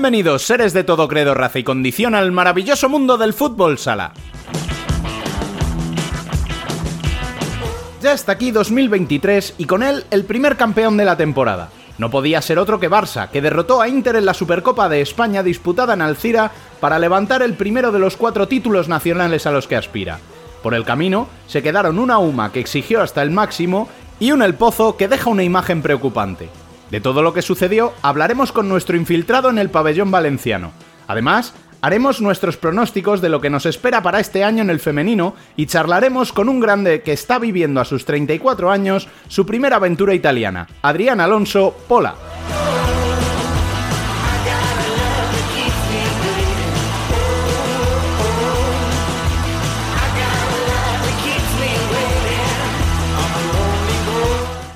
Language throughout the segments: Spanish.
Bienvenidos, seres de todo credo, raza y condición, al maravilloso mundo del fútbol sala. Ya está aquí 2023 y con él el primer campeón de la temporada. No podía ser otro que Barça, que derrotó a Inter en la Supercopa de España disputada en Alcira para levantar el primero de los cuatro títulos nacionales a los que aspira. Por el camino se quedaron una UMA que exigió hasta el máximo y un El Pozo que deja una imagen preocupante. De todo lo que sucedió hablaremos con nuestro infiltrado en el pabellón valenciano. Además, haremos nuestros pronósticos de lo que nos espera para este año en el femenino y charlaremos con un grande que está viviendo a sus 34 años su primera aventura italiana, Adrián Alonso Pola.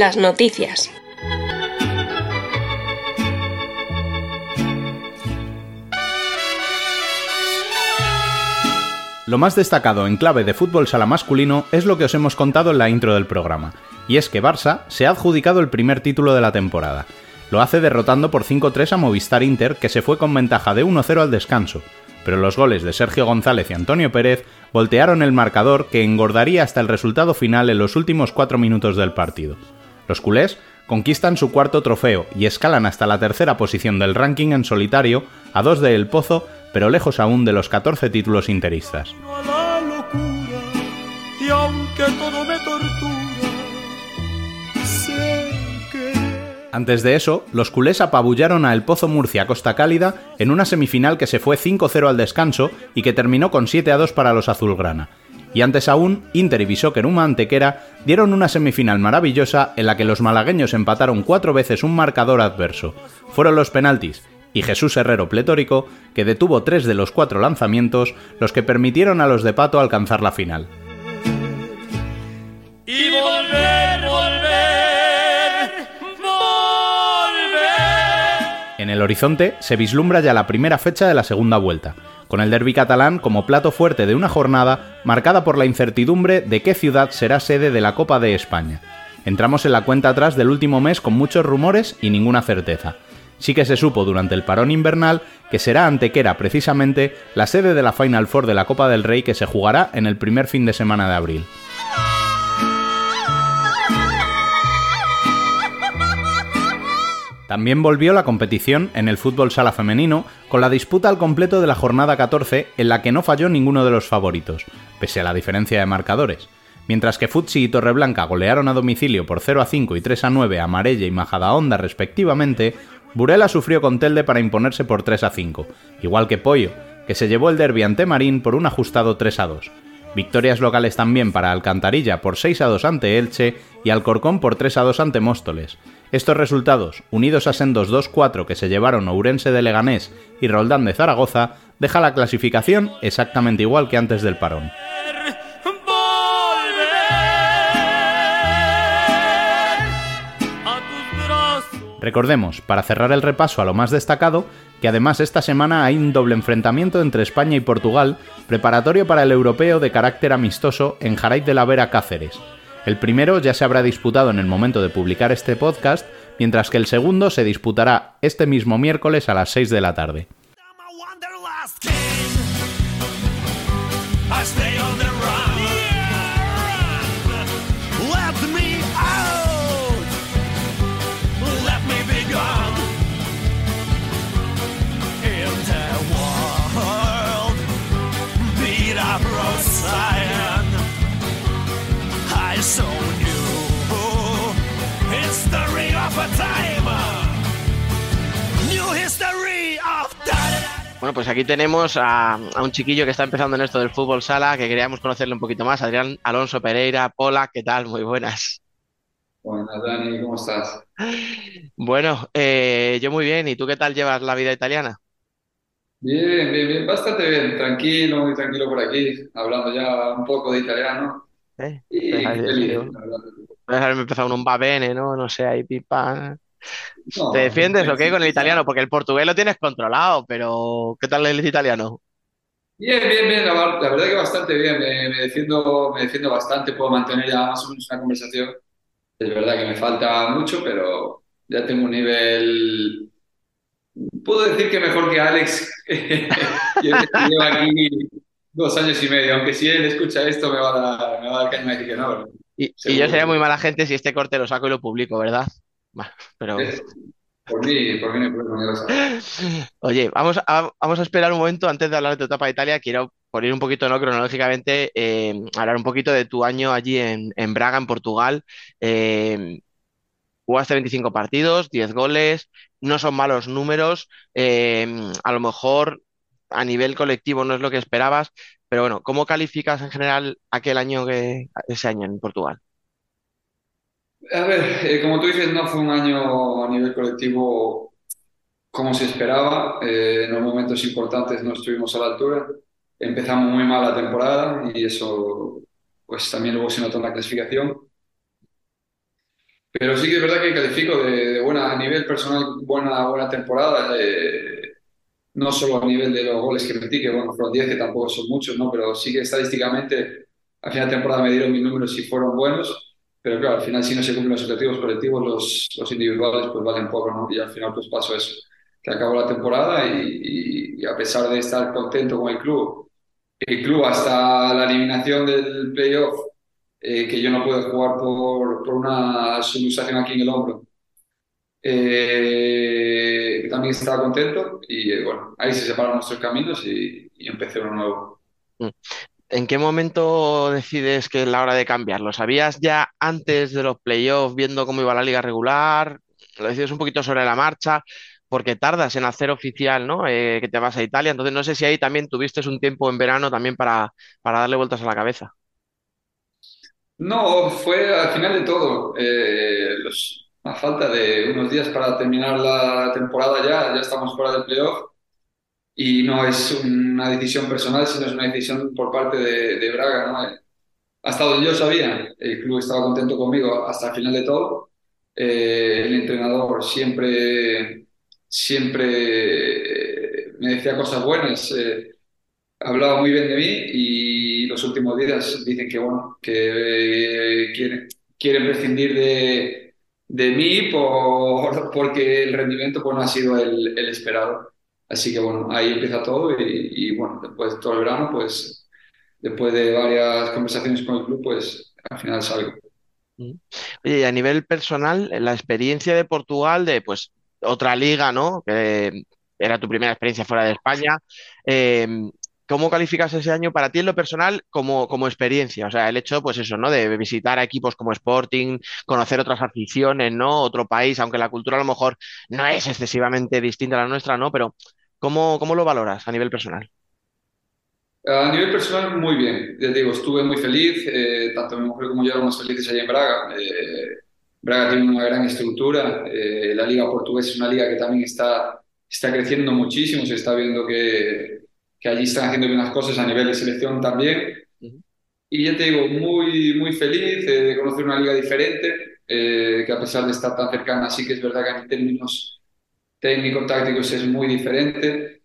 Las noticias. Lo más destacado en clave de fútbol sala masculino es lo que os hemos contado en la intro del programa, y es que Barça se ha adjudicado el primer título de la temporada. Lo hace derrotando por 5-3 a Movistar Inter, que se fue con ventaja de 1-0 al descanso, pero los goles de Sergio González y Antonio Pérez voltearon el marcador que engordaría hasta el resultado final en los últimos 4 minutos del partido. Los culés conquistan su cuarto trofeo y escalan hasta la tercera posición del ranking en solitario, a dos de El Pozo, pero lejos aún de los 14 títulos interistas. Antes de eso, los culés apabullaron a El Pozo Murcia Costa Cálida en una semifinal que se fue 5-0 al descanso y que terminó con 7-2 para los azulgrana y antes aún, Inter y Bishoker Uma Antequera dieron una semifinal maravillosa en la que los malagueños empataron cuatro veces un marcador adverso. Fueron los penaltis y Jesús Herrero Pletórico, que detuvo tres de los cuatro lanzamientos, los que permitieron a los de Pato alcanzar la final. Y volver, volver, volver. En el horizonte se vislumbra ya la primera fecha de la segunda vuelta con el derby catalán como plato fuerte de una jornada marcada por la incertidumbre de qué ciudad será sede de la Copa de España. Entramos en la cuenta atrás del último mes con muchos rumores y ninguna certeza. Sí que se supo durante el parón invernal que será Antequera precisamente la sede de la Final Four de la Copa del Rey que se jugará en el primer fin de semana de abril. También volvió la competición en el fútbol sala femenino con la disputa al completo de la jornada 14 en la que no falló ninguno de los favoritos, pese a la diferencia de marcadores. Mientras que Futsi y Torreblanca golearon a domicilio por 0 a 5 y 3 a 9 a Marella y Majadahonda respectivamente, Burela sufrió con Telde para imponerse por 3 a 5, igual que Pollo, que se llevó el derbi ante Marín por un ajustado 3 a 2. Victorias locales también para Alcantarilla por 6 a 2 ante Elche y Alcorcón por 3 a 2 ante Móstoles. Estos resultados, unidos a sendos 2-4 que se llevaron Ourense de Leganés y Roldán de Zaragoza, deja la clasificación exactamente igual que antes del parón. Recordemos, para cerrar el repaso a lo más destacado, que además esta semana hay un doble enfrentamiento entre España y Portugal, preparatorio para el europeo de carácter amistoso en Jaray de la Vera Cáceres, el primero ya se habrá disputado en el momento de publicar este podcast, mientras que el segundo se disputará este mismo miércoles a las 6 de la tarde. Bueno, pues aquí tenemos a, un chiquillo que está empezando en esto del fútbol sala, que queríamos conocerle un poquito más. Adrián Alonso Pereira, Pola, ¿qué tal? Muy buenas. Buenas, Dani, ¿cómo estás? Bueno, eh, yo muy bien. ¿Y tú qué tal llevas la vida italiana? Bien, bien, bien, bastante bien, tranquilo, muy tranquilo por aquí, hablando ya un poco de italiano ¿Eh? y feliz, en un va bene, ¿no? No sé, ahí pipa. ¿Te defiendes o qué con el italiano? Porque el portugués lo tienes controlado, pero ¿qué tal el italiano? Bien, bien, bien, la, la verdad que bastante bien, me, me defiendo, me defiendo bastante, puedo mantener ya más o menos una conversación. Es verdad que me falta mucho, pero ya tengo un nivel, puedo decir que mejor que Alex, que lleva aquí dos años y medio, aunque si él escucha esto me va a dar, me va a dar caña y que no, Y, y yo sería muy mala gente si este corte lo saco y lo publico, ¿verdad? Bueno, pero Eh, Por mí, por mí no hay. Oye, vamos a, vamos a esperar un momento antes de hablar de tu etapa de Italia. Quiero poner un poquito, ¿no? Cronológicamente, eh, hablar un poquito de tu año allí en, en Braga, en Portugal. Eh, jugaste 25 partidos, 10 goles, no son malos números. eh, a lo mejor a nivel colectivo no es lo que esperabas, pero bueno, ¿cómo calificas en general aquel año que, ese año en Portugal? A ver, eh, como tú dices, no fue un año a nivel colectivo como se esperaba. Eh, en los momentos importantes no estuvimos a la altura. Empezamos muy mal la temporada y eso pues también luego se notó en la clasificación. Pero sí que es verdad que califico de, de buena, a nivel personal, buena, buena temporada. eh, no solo a nivel de los goles que metí, que bueno, fueron 10 que tampoco son muchos, ¿no? Pero sí que estadísticamente al final de temporada me dieron mis números y fueron buenos, pero claro, al final si no se cumplen los objetivos colectivos, los, los individuales pues valen poco, ¿no? Y al final pues pasó eso, que acabó la temporada y, y- y a pesar de estar contento con el club, el club hasta la eliminación del playoff, eh, que yo no pude jugar por, por una subluxación aquí en el hombro, eh, también estaba contento y eh, bueno, ahí se separaron nuestros caminos y, y empecé uno nuevo. ¿En qué momento decides que es la hora de cambiar? ¿Lo sabías ya antes de los playoffs, viendo cómo iba la liga regular? ¿Lo decides un poquito sobre la marcha? Porque tardas en hacer oficial, ¿no? Eh, que te vas a Italia. Entonces, no sé si ahí también tuviste un tiempo en verano también para, para darle vueltas a la cabeza. No, fue al final de todo. Eh, a falta de unos días para terminar la temporada ya, ya estamos fuera del playoff y no es una decisión personal, sino es una decisión por parte de, de Braga, ¿no? Hasta donde yo sabía, el club estaba contento conmigo hasta el final de todo. Eh, el entrenador siempre, siempre eh, me decía cosas buenas, eh, hablaba muy bien de mí y los últimos días dicen que, bueno, que eh, quieren, quieren prescindir de, de mí por, porque el rendimiento pues, no ha sido el, el esperado. Así que bueno, ahí empieza todo y, bueno, después de todo el verano, pues después de varias conversaciones con el club, pues al final salgo. Oye, y a nivel personal, la experiencia de Portugal, de pues otra liga, ¿no? Que era tu primera experiencia fuera de España. eh, ¿cómo calificas ese año para ti en lo personal como, como experiencia? O sea, el hecho, pues eso, ¿no? De visitar equipos como Sporting, conocer otras aficiones, ¿no? Otro país, aunque la cultura a lo mejor no es excesivamente distinta a la nuestra, ¿no? Pero ¿cómo, cómo lo valoras a nivel personal? A nivel personal, muy bien. Ya te digo, estuve muy feliz, eh, tanto mi mujer como yo éramos felices allá en Braga. Eh, Braga tiene una gran estructura, eh, la liga portuguesa es una liga que también está, está creciendo muchísimo, se está viendo que, que allí están haciendo bien las cosas a nivel de selección también. Ujú, Y ya te digo, muy, muy feliz eh, de conocer una liga diferente, eh, que a pesar de estar tan cercana, sí que es verdad que en términos técnico-tácticos es muy diferente.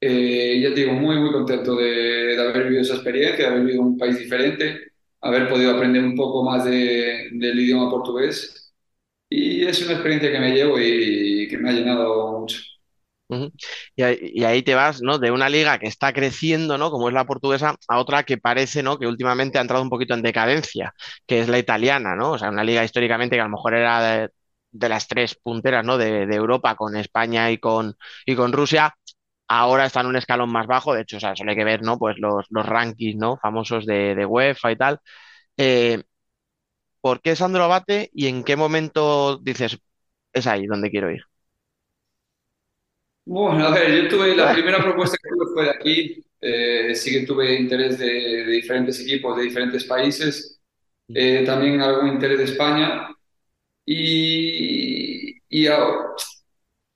Eh, ya digo, muy, muy contento de, haber vivido esa experiencia, de haber vivido un país diferente, haber podido aprender un poco más de- del idioma portugués. Y es una experiencia que me llevo y, que me ha llenado mucho. Y ahí, y ahí te vas, ¿no? De una liga que está creciendo, ¿no? Como es la portuguesa, a otra que parece, ¿no? Que últimamente ha entrado un poquito en decadencia, que es la italiana, ¿no? O sea, una liga históricamente que a lo mejor era de, de las tres punteras, ¿no? De, de Europa con España y con, y con Rusia. Ahora está en un escalón más bajo, de hecho, o sea, solo hay que ver, ¿no? Pues los, los rankings, ¿no? Famosos de, de UEFA y tal. Eh, ¿por qué Sandro Abate y en qué momento dices, es ahí donde quiero ir? Bueno, a ver, yo tuve la primera propuesta que tuve fue de aquí. Eh, sí que tuve interés de, de diferentes equipos de diferentes países, eh, también algún interés de España. Y, y a,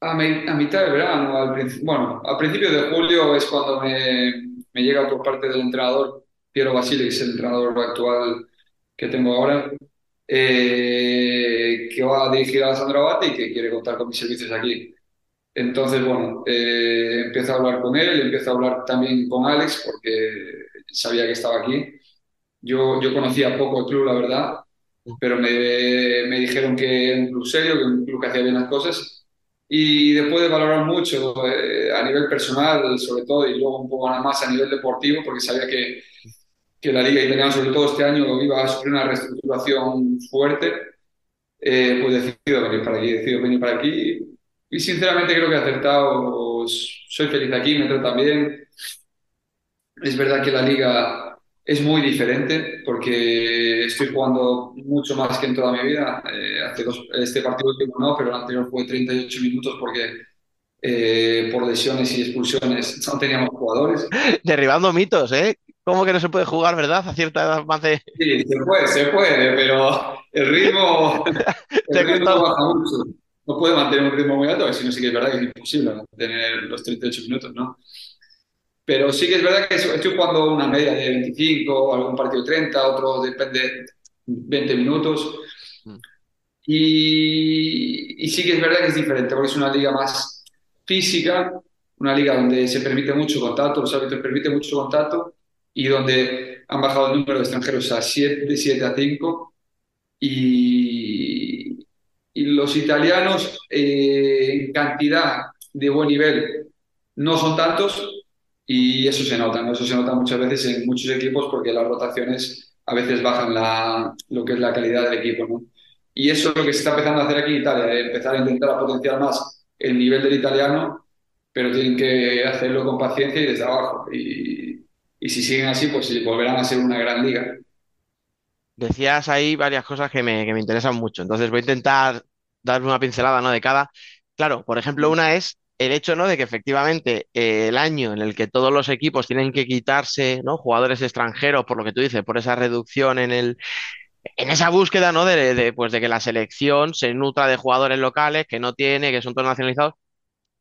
a, a mitad de verano, al bueno, a principios de julio es cuando me, me llega por parte del entrenador Piero Basile, que es el entrenador actual que tengo ahora, eh, que va a dirigir a Sandro Abate y que quiere contar con mis servicios aquí. Entonces, bueno, eh, empiezo a hablar con él, empiezo a hablar también con Alex, porque sabía que estaba aquí. Yo, yo conocía poco el club, la verdad, pero me, me dijeron que era un club serio, que era un club que hacía bien las cosas. Y después de valorar mucho eh, a nivel personal, sobre todo, y luego un poco más a nivel deportivo, porque sabía que, que la liga italiana, sobre todo este año, iba a sufrir una reestructuración fuerte, eh, pues decido venir para aquí, decido venir para aquí. Y sinceramente creo que he acertado, soy feliz aquí, me tratan bien. Es verdad que la liga es muy diferente porque estoy jugando mucho más que en toda mi vida. Eh, hace dos, este partido último no, pero el anterior fue 38 minutos porque eh, por lesiones y expulsiones no teníamos jugadores. Derribando mitos, ¿eh? ¿Cómo que no se puede jugar, verdad? A cierta edad más de... Sí, se puede, se puede, pero el ritmo, el ritmo baja mucho. No puede mantener un ritmo muy alto, si no sí que es verdad que es imposible mantener los 38 minutos, ¿no? Pero sí que es verdad que estoy jugando una media de 25, algún partido 30, otro depende 20 minutos. Mm. Y, y sí que es verdad que es diferente, porque es una liga más física, una liga donde se permite mucho contacto, los árbitros permiten mucho contacto y donde han bajado el número de extranjeros a 7, de 7 a 5. Y, y los italianos eh, en cantidad de buen nivel no son tantos y eso se nota, ¿no? Eso se nota muchas veces en muchos equipos porque las rotaciones a veces bajan la, lo que es la calidad del equipo, ¿no? Y eso es lo que se está empezando a hacer aquí en Italia, eh, empezar a intentar a potenciar más el nivel del italiano, pero tienen que hacerlo con paciencia y desde abajo. Y, y si siguen así, pues volverán a ser una gran liga. Decías ahí varias cosas que me, que me interesan mucho, entonces voy a intentar dar una pincelada, ¿no? de cada. Claro, por ejemplo, una es el hecho, ¿no? de que efectivamente eh, el año en el que todos los equipos tienen que quitarse, ¿no? jugadores extranjeros, por lo que tú dices, por esa reducción en el, en esa búsqueda, ¿no? De, de, pues de que la selección se nutra de jugadores locales que no tiene, que son todos nacionalizados,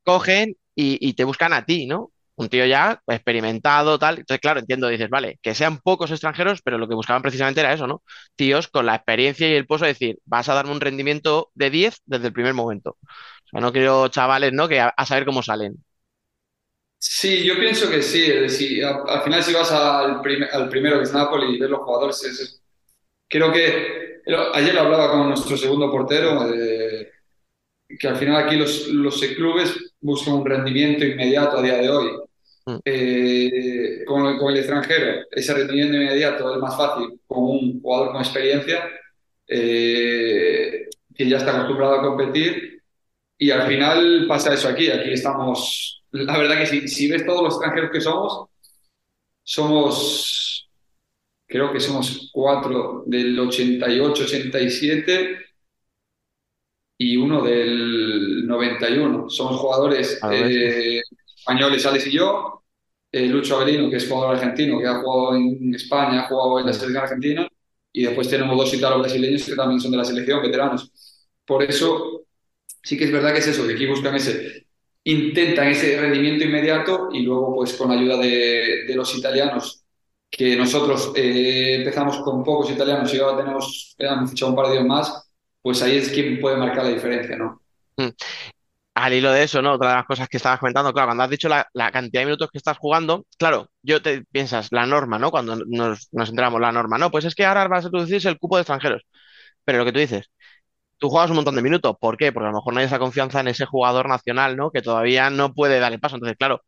cogen y, y te buscan a ti, ¿no? Un tío ya experimentado, tal. Entonces, claro, entiendo, dices, vale, que sean pocos extranjeros, pero lo que buscaban precisamente era eso, ¿no? Tíos con la experiencia y el pozo de decir, vas a darme un rendimiento de 10 desde el primer momento. O sea, no quiero chavales, ¿no? Que a, a saber cómo salen. Sí, yo pienso que sí. Es decir, al, al final si vas al, prim- al primero que es Napoli y ves los jugadores, es- es- creo que ayer lo hablaba con nuestro segundo portero, eh, que al final aquí los, los clubes buscan un rendimiento inmediato a día de hoy. Mm. Eh, con, el- con el extranjero, ese rendimiento inmediato es más fácil con un jugador con experiencia eh, que ya está acostumbrado a competir y al final pasa eso aquí. Aquí estamos, la verdad que si, si ves todos los extranjeros que somos, somos, creo que somos cuatro del 88, 87 y uno del 91. Somos jugadores eh, españoles, Alex y yo. eh, Lucho Avelino, que es jugador argentino, que ha jugado en España, ha jugado en la selección argentina. Y después tenemos dos italo-brasileños que también son de la selección, veteranos. Por eso, sí que es verdad que es eso, que aquí buscan ese, intentan ese rendimiento inmediato y luego, pues con ayuda de, los italianos, que nosotros eh, empezamos con pocos italianos y ahora tenemos, hemos fichado un par de ellos más, pues ahí es quien puede marcar la diferencia, ¿no? Mm. Al hilo de eso, ¿no? Otra de las cosas que estabas comentando, claro, cuando has dicho la, la cantidad de minutos que estás jugando, claro, yo te piensas la norma, ¿no? Cuando nos, nos enteramos la norma, ¿no? Pues es que ahora vas a reducirse el cupo de extranjeros. Pero lo que tú dices, tú juegas un montón de minutos. ¿Por qué? Porque a lo mejor no hay esa confianza en ese jugador nacional, ¿no? Que todavía no puede dar el paso. Entonces, claro,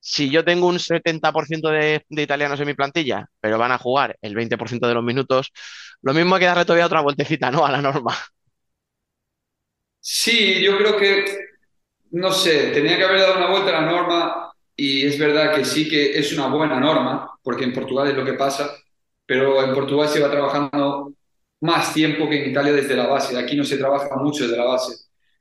si yo tengo un 70% de, de italianos en mi plantilla, pero van a jugar el 20% de los minutos, lo mismo hay que darle todavía otra vueltecita, ¿no? A la norma. Sí, yo creo que, no sé, tenía que haber dado una vuelta a la norma y es verdad que sí que es una buena norma, porque en Portugal es lo que pasa, pero en Portugal se va trabajando más tiempo que en Italia desde la base. Aquí no se trabaja mucho desde la base.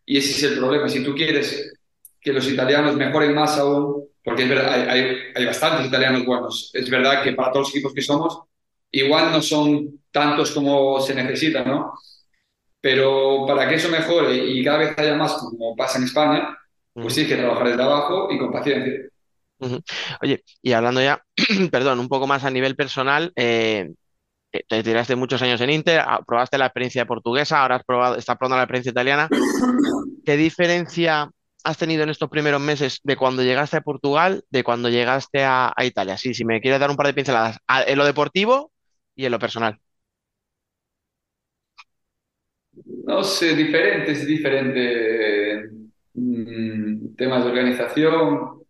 Y ese es el problema. Si tú quieres que los italianos mejoren más aún, porque es verdad, hay, hay, bastantes italianos buenos. Es verdad que para todos los equipos que somos, igual no son tantos como se necesita, ¿no? Pero para que eso mejore y cada vez haya más, como pasa en España, pues sí hay que trabajar desde abajo y con paciencia. Oye, y hablando ya, perdón, un poco más a nivel personal, eh, te tiraste muchos años en Inter, ah, probaste la experiencia portuguesa, ahora has probado, estás probando la experiencia italiana. ¿Qué diferencia has tenido en estos primeros meses de cuando llegaste a Portugal, de cuando llegaste a, Italia? Sí, si me quieres dar un par de pinceladas, en lo deportivo y en lo personal. No sé, diferente, es diferente. Mm, temas de organización.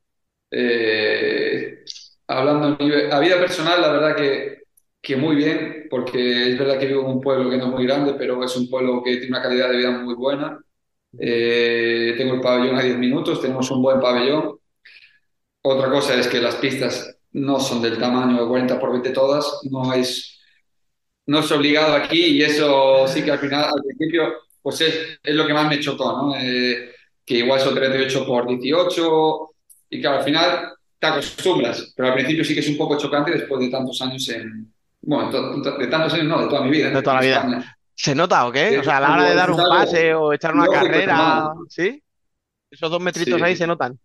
Eh, hablando a vida personal, la verdad que, que, muy bien, porque es verdad que vivo en un pueblo que no es muy grande, pero es un pueblo que tiene una calidad de vida muy buena. Eh, tengo el pabellón a 10 minutos, tenemos un buen pabellón. Otra cosa es que las pistas no son del tamaño de 40 por 20 todas, no es, no es obligado aquí y eso sí que al final, al principio, pues es, es lo que más me chocó, ¿no? Eh, que igual son 38 por 18 y claro, al final te acostumbras, pero al principio sí que es un poco chocante después de tantos años en... Bueno, de tantos años no, de toda mi vida. De toda la vida. ¿Se nota o qué? O sea, a la hora de dar un pase o echar una carrera, ¿sí? Esos dos metritos ahí se notan.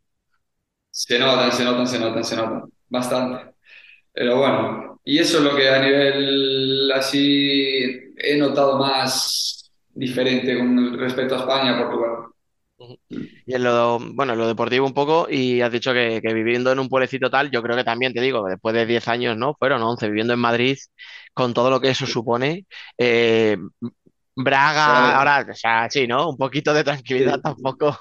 Se notan, se notan, se notan, se notan. Bastante. Pero bueno, y eso es lo que a nivel así he notado más diferente con respecto a España, Portugal. Y en lo, bueno, lo deportivo un poco, y has dicho que, viviendo en un pueblecito tal, yo creo que también te digo, después de 10 años, ¿no? Fueron 11 viviendo en Madrid, con todo lo que eso supone. Eh, Braga, ahora, o sea, sí, ¿no? Un poquito de tranquilidad tampoco.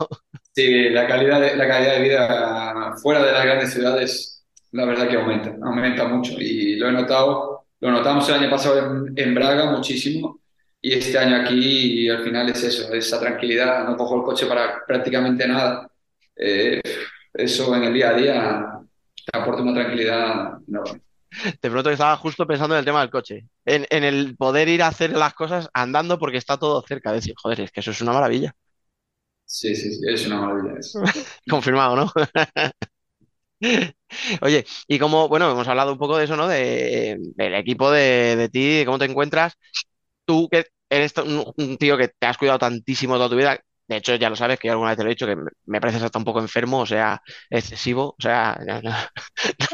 Sí, la calidad de, la calidad de vida fuera de las grandes ciudades, la verdad que aumenta, aumenta mucho. Y lo he notado, lo notamos el año pasado en, en Braga muchísimo y este año aquí, y al final es eso, esa tranquilidad, no cojo el coche para prácticamente nada. Eh, eso en el día a día te aporta una tranquilidad enorme. De pronto estaba justo pensando en el tema del coche, en, en, el poder ir a hacer las cosas andando porque está todo cerca. Decir, joder, es que eso es una maravilla. Sí, sí, sí, es una maravilla. Confirmado, ¿no? Oye, y como, bueno, hemos hablado un poco de eso, ¿no? De, del equipo de, de ti, de cómo te encuentras tú que eres un, tío que te has cuidado tantísimo toda tu vida, de hecho ya lo sabes que yo alguna vez te lo he dicho, que me pareces hasta un poco enfermo, o sea, excesivo, o sea, no,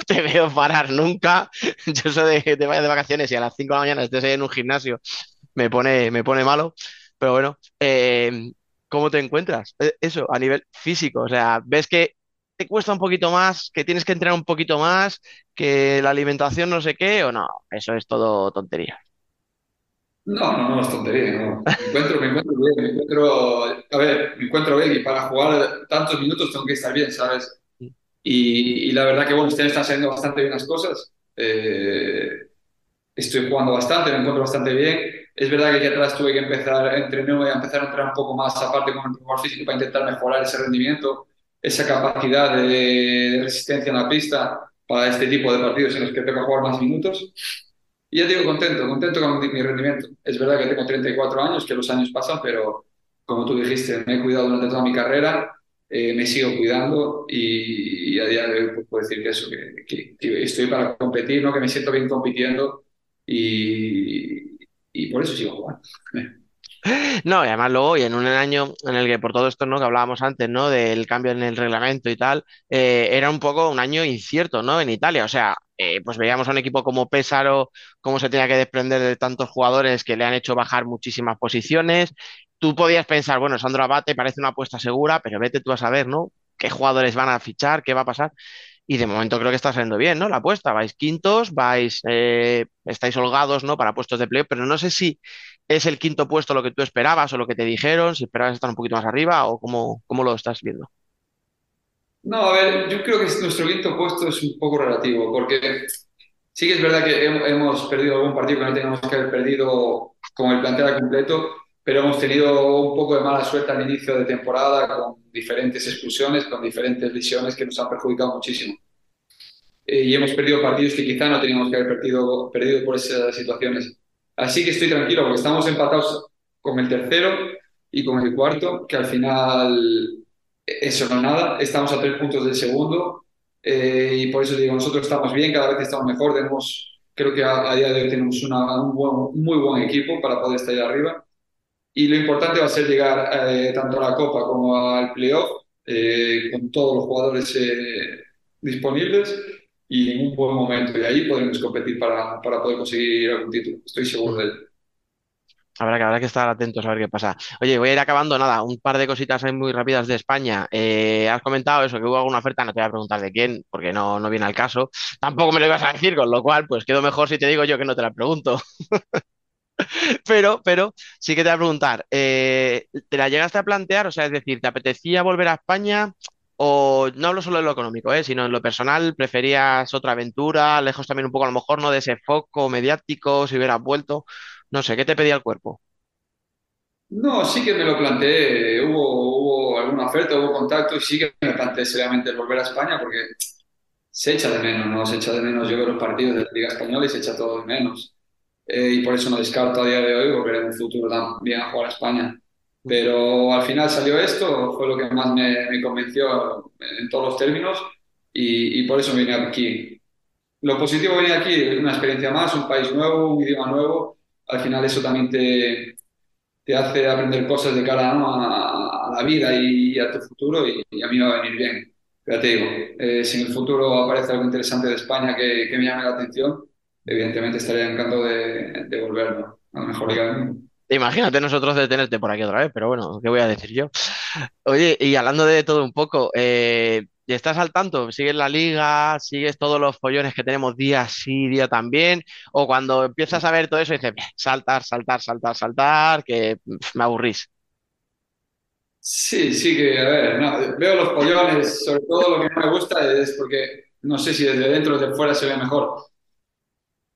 te veo parar nunca. Yo soy de, de vaya de vacaciones y a las 5 de la mañana estés ahí en un gimnasio, me pone, me pone malo, pero bueno, eh, ¿cómo te encuentras? E, eso, a nivel físico, o sea, ves que te cuesta un poquito más, que tienes que entrenar un poquito más, que la alimentación no sé qué, o no, eso es todo tontería. No, no, no, es tontería, no. Me encuentro, me encuentro bien, me encuentro, a ver, me encuentro bien y para jugar tantos minutos tengo que estar bien, ¿sabes? Y, la verdad que, bueno, este están saliendo bastante bien las cosas. Eh, estoy jugando bastante, me encuentro bastante bien. Es verdad que aquí atrás tuve que empezar, entrené y a empezar a entrenar un poco más aparte con el entrenador físico para intentar mejorar ese rendimiento, esa capacidad de, de resistencia en la pista para este tipo de partidos en los que tengo que jugar más minutos. Y ya digo, contento, contento con mi rendimiento. Es verdad que tengo 34 años, que los años pasan, pero como tú dijiste, me he cuidado durante toda mi carrera, eh, me sigo cuidando y, a día de hoy pues, puedo decir que eso, que, que, estoy para competir, ¿no? que me siento bien compitiendo y, y por eso sigo jugando. No, y además luego, y en un año en el que por todo esto, ¿no? Que hablábamos antes, ¿no? Del cambio en el reglamento y tal, eh, era un poco un año incierto, ¿no? En Italia, o sea, eh, pues veíamos a un equipo como Pésaro, cómo se tenía que desprender de tantos jugadores que le han hecho bajar muchísimas posiciones. Tú podías pensar, bueno, Sandro Abate parece una apuesta segura, pero vete tú a saber, ¿no? ¿Qué jugadores van a fichar? ¿Qué va a pasar? Y de momento creo que está saliendo bien, ¿no? La apuesta, vais quintos, vais, eh, estáis holgados, ¿no? Para puestos de playoff, pero no sé si ¿Es el quinto puesto lo que tú esperabas o lo que te dijeron? Si esperabas estar un poquito más arriba o cómo, cómo lo estás viendo? No, a ver, yo creo que nuestro quinto puesto es un poco relativo, porque sí que es verdad que hemos perdido algún partido que no teníamos que haber perdido con el plantel completo, pero hemos tenido un poco de mala suerte al inicio de temporada con diferentes expulsiones, con diferentes lesiones que nos han perjudicado muchísimo. Eh, y hemos perdido partidos que quizá no teníamos que haber perdido, perdido por esas situaciones. Así que estoy tranquilo porque estamos empatados con el tercero y con el cuarto, que al final eso no es nada. Estamos a tres puntos del segundo eh, y por eso digo, nosotros estamos bien, cada vez estamos mejor. Tenemos, creo que a, día de hoy tenemos una, un, buen, muy buen equipo para poder estar ahí arriba. Y lo importante va a ser llegar eh, tanto a la Copa como al playoff eh, con todos los jugadores disponibles y en un buen momento. Y ahí podremos competir para, para poder conseguir algún título. Estoy seguro de ello. Habrá que, habrá que estar atentos a ver qué pasa. Oye, voy a ir acabando, nada, un par de cositas muy rápidas de España. Eh, has comentado eso, que hubo alguna oferta, no te voy a preguntar de quién, porque no, no viene al caso. Tampoco me lo ibas a decir, con lo cual, pues quedo mejor si te digo yo que no te la pregunto. pero, pero sí que te voy a preguntar, eh, ¿te la llegaste a plantear? O sea, es decir, ¿te apetecía volver a España? O no hablo solo de lo económico, ¿eh? sino en lo personal, ¿preferías otra aventura, lejos también un poco a lo mejor, ¿no? De ese foco mediático, si hubieras vuelto? No sé, ¿qué te pedía el cuerpo? No, sí que me lo planteé. Hubo, hubo alguna oferta, hubo contacto y sí que me planteé seriamente el volver a España porque se echa de menos, ¿no? Se echa de menos. Yo veo los partidos de la Liga Española y se echa todo de menos. Eh, y por eso no descarto a día de hoy volver en un futuro también a jugar a España. Pero al final salió esto, fue lo que más me, me convenció en todos los términos y, y por eso vine aquí. Lo positivo venir aquí una experiencia más, un país nuevo, un idioma nuevo al final eso también te, te hace aprender cosas de cara a, la vida y a tu futuro y, a mí va a venir bien. Pero te digo, eh, si en el futuro aparece algo interesante de España que, me llame la atención, evidentemente estaría encantado de, de volver a la mejor mundo. Imagínate nosotros de tenerte por aquí otra vez, pero bueno, ¿qué voy a decir yo? Oye, y hablando de todo un poco, eh, ¿Y estás al tanto? ¿Sigues la liga? ¿Sigues todos los follones que tenemos día sí, día también? O cuando empiezas a ver todo eso dices, saltar, saltar, saltar, saltar, que me aburrís. Sí, sí que, a ver, veo los follones, sobre todo lo que no me gusta es porque no sé si desde dentro o desde fuera se ve mejor.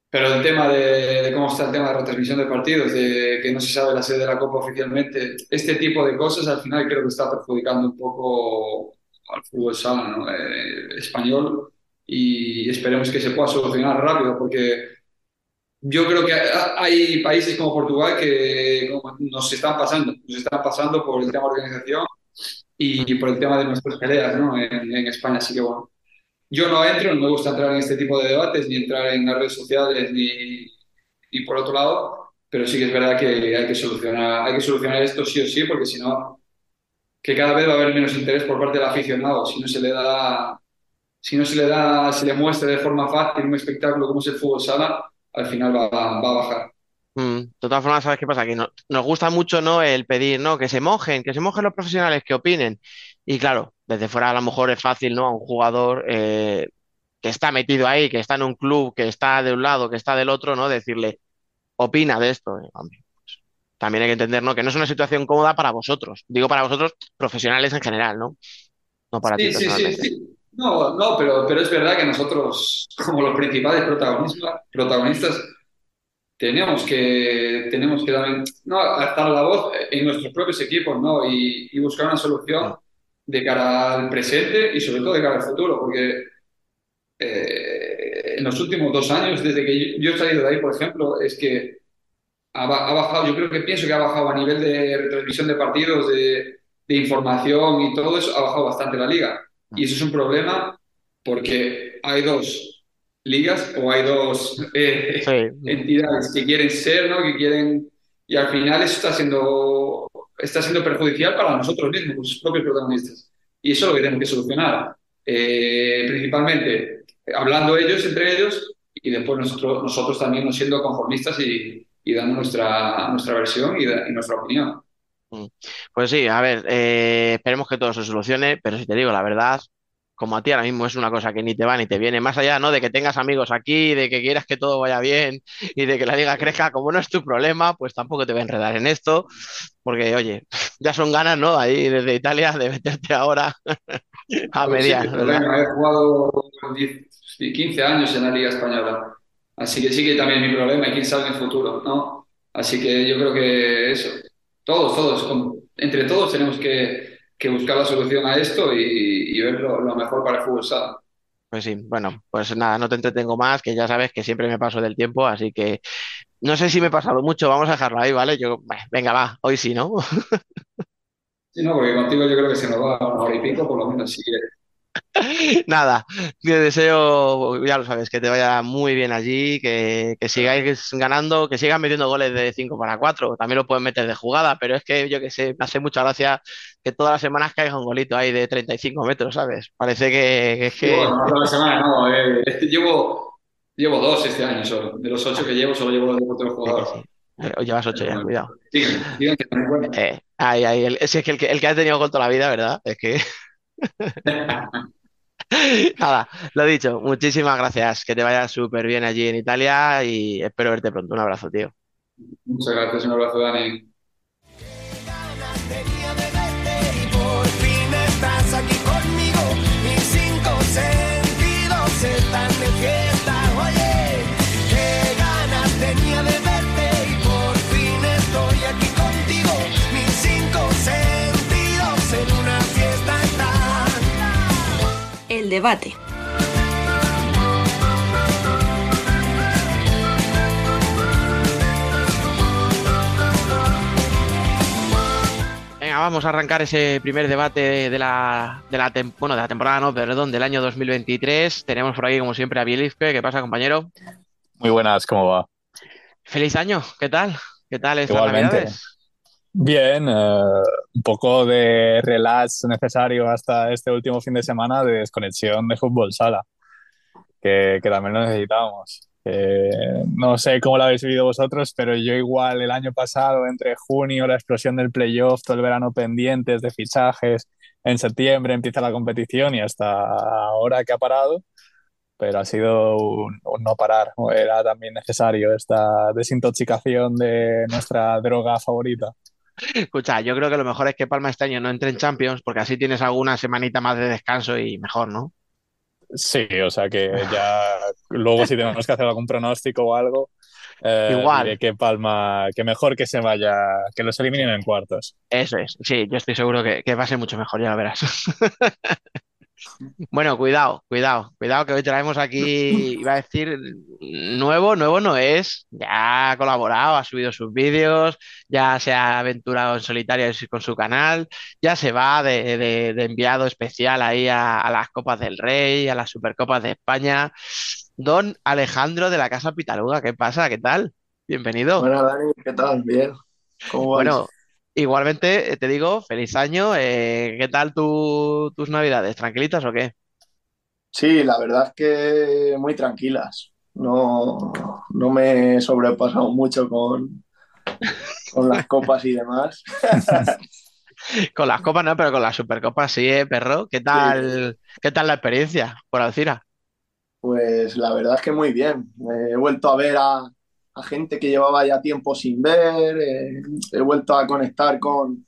Pero el tema de, cómo está el tema de retransmisión de partidos, de que no se sabe la sede de la Copa oficialmente, este tipo de cosas al final creo que está perjudicando un poco al fútbol sala eh, español y esperemos que se pueda solucionar rápido porque yo creo que hay países como Portugal que nos están pasando, nos están pasando por el tema de organización y por el tema de nuestras peleas ¿no? en, en, España. Así que bueno, yo no entro, no me gusta entrar en este tipo de debates, ni entrar en las redes sociales, ni, ni por otro lado, pero sí que es verdad que hay que solucionar, hay que solucionar esto sí o sí, porque si no que cada vez va a haber menos interés por parte del aficionado. Si no se le da, si no se le da, se le muestra de forma fácil un espectáculo como es el fútbol sala, al final va, va a bajar. Mm, de todas formas, ¿sabes qué pasa? Que nos gusta mucho ¿no? el pedir ¿no? que se mojen, que se mojen los profesionales, que opinen. Y claro, desde fuera a lo mejor es fácil, ¿no? A un jugador eh, que está metido ahí, que está en un club, que está de un lado, que está del otro, ¿no? Decirle, opina de esto. Eh, también hay que entender, ¿no? Que no es una situación cómoda para vosotros. Digo para vosotros, profesionales en general, ¿no? No para sí, ti sí, sí, sí, No, no, pero, pero es verdad que nosotros, como los principales protagonistas, protagonistas tenemos que, tenemos que dar, no, alzar la voz en nuestros propios equipos, ¿no? Y, y, buscar una solución de cara al presente y sobre todo de cara al futuro, porque eh, en los últimos dos años, desde que yo he salido de ahí, por ejemplo, es que ha, bajado, yo creo que pienso que ha bajado a nivel de retransmisión de partidos, de, de, información y todo eso, ha bajado bastante la liga. Y eso es un problema porque hay dos ligas o hay dos eh, entidades que quieren ser, ¿no? Que quieren... Y al final eso está siendo, está siendo perjudicial para nosotros mismos, los propios protagonistas. Y eso es lo que tenemos que solucionar. Eh, principalmente hablando ellos entre ellos y después nosotros, nosotros también no siendo conformistas y, y dando nuestra, nuestra versión y, y nuestra opinión. Mm. Pues sí, a ver, eh, esperemos que todo se solucione, pero si te digo la verdad, como a ti ahora mismo es una cosa que ni te va ni te viene, más allá, ¿no? De que tengas amigos aquí, de que quieras que todo vaya bien y de que la liga crezca, como no es tu problema, pues tampoco te voy a enredar en esto, porque oye, ya son ganas, ¿no? Ahí desde Italia de meterte ahora a pues mediar. Sí, he jugado 15 años en la Liga Española. Así que sí que también es mi problema y quién sabe en el futuro, ¿no? Así que yo creo que eso, todos, todos, entre todos tenemos que, que, buscar la solución a esto y, y ver lo, lo, mejor para el fútbol sala. Pues sí, bueno, pues nada, no te entretengo más, que ya sabes que siempre me paso del tiempo, así que no sé si me he pasado mucho, vamos a dejarlo ahí, ¿vale? Yo, venga, va, hoy sí, ¿no? Sí, no, porque contigo yo creo que se nos va a una hora y pico, por lo menos, si quieres. Nada, te deseo, ya lo sabes, que te vaya muy bien allí, que, que sigáis ganando, que sigas metiendo goles de 5 para 4, también lo pueden meter de jugada, pero es que yo que sé, me hace mucha gracia que todas las semanas caiga un golito ahí de 35 metros, ¿sabes? Parece que es que... Bueno, todas las semanas no, eh, llevo, llevo dos este año solo. De los ocho que llevo, solo llevo dos de otro jugador. Sí, sí. Eh, llevas ocho ya, cuidado. Eh, ay, ay, el, es que el, que el que ha tenido gol toda la vida, ¿verdad? Es que... Nada, lo dicho, muchísimas gracias, que te vaya súper bien allí en Italia y espero verte pronto. Un abrazo, tío. Muchas gracias, un abrazo, Dani. Aquí conmigo. Mis cinco sentidos están de fiesta. Debate. Venga, vamos a arrancar ese primer debate de la, de la, tem- bueno, de la temporada, no, perdón, del año 2023. Tenemos por aquí, como siempre, a Bielizque. ¿Qué pasa, compañero? Muy buenas, ¿cómo va? Feliz año, ¿qué tal? ¿Qué tal estas Igualmente. navidades? Bien, eh, un poco de relax necesario hasta este último fin de semana de desconexión de fútbol sala, que, que también lo necesitábamos. Eh, no sé cómo lo habéis vivido vosotros, pero yo igual el año pasado, entre junio, la explosión del playoff, todo el verano pendientes de fichajes, en septiembre empieza la competición y hasta ahora que ha parado, pero ha sido un, un no parar. Era también necesario esta desintoxicación de nuestra droga favorita. Escucha, yo creo que lo mejor es que Palma este año no entre en Champions, porque así tienes alguna semanita más de descanso y mejor, ¿no? Sí, o sea que ya luego si tenemos que hacer algún pronóstico o algo, eh, Igual. diré que Palma, que mejor que se vaya, que los eliminen en cuartos. Eso es, sí, yo estoy seguro que, que va a ser mucho mejor, ya lo verás. Bueno, cuidado, cuidado, cuidado que hoy traemos aquí, iba a decir, nuevo, nuevo no es, ya ha colaborado, ha subido sus vídeos, ya se ha aventurado en solitario con su canal, ya se va de, de- de enviado especial ahí a, a las Copas del Rey, a las Supercopas de España. Don Alejandro de la Casa Pitaluga, ¿qué pasa? ¿Qué tal? Bienvenido. Bueno, Dani, ¿qué tal? Bien. ¿Cómo vais? Bueno, igualmente eh, te digo, feliz año. eh, ¿qué tal tu- tus navidades? ¿Tranquilitas o qué? Sí, la verdad es que muy tranquilas. No, no me he sobrepasado mucho con, con las copas y demás. Con las copas no, pero con las supercopas sí, ¿eh, perro? ¿Qué tal, qué tal la experiencia por Alcira? Pues la verdad es que muy bien. He vuelto a ver a, a gente que llevaba ya tiempo sin ver. eh, he vuelto a conectar con,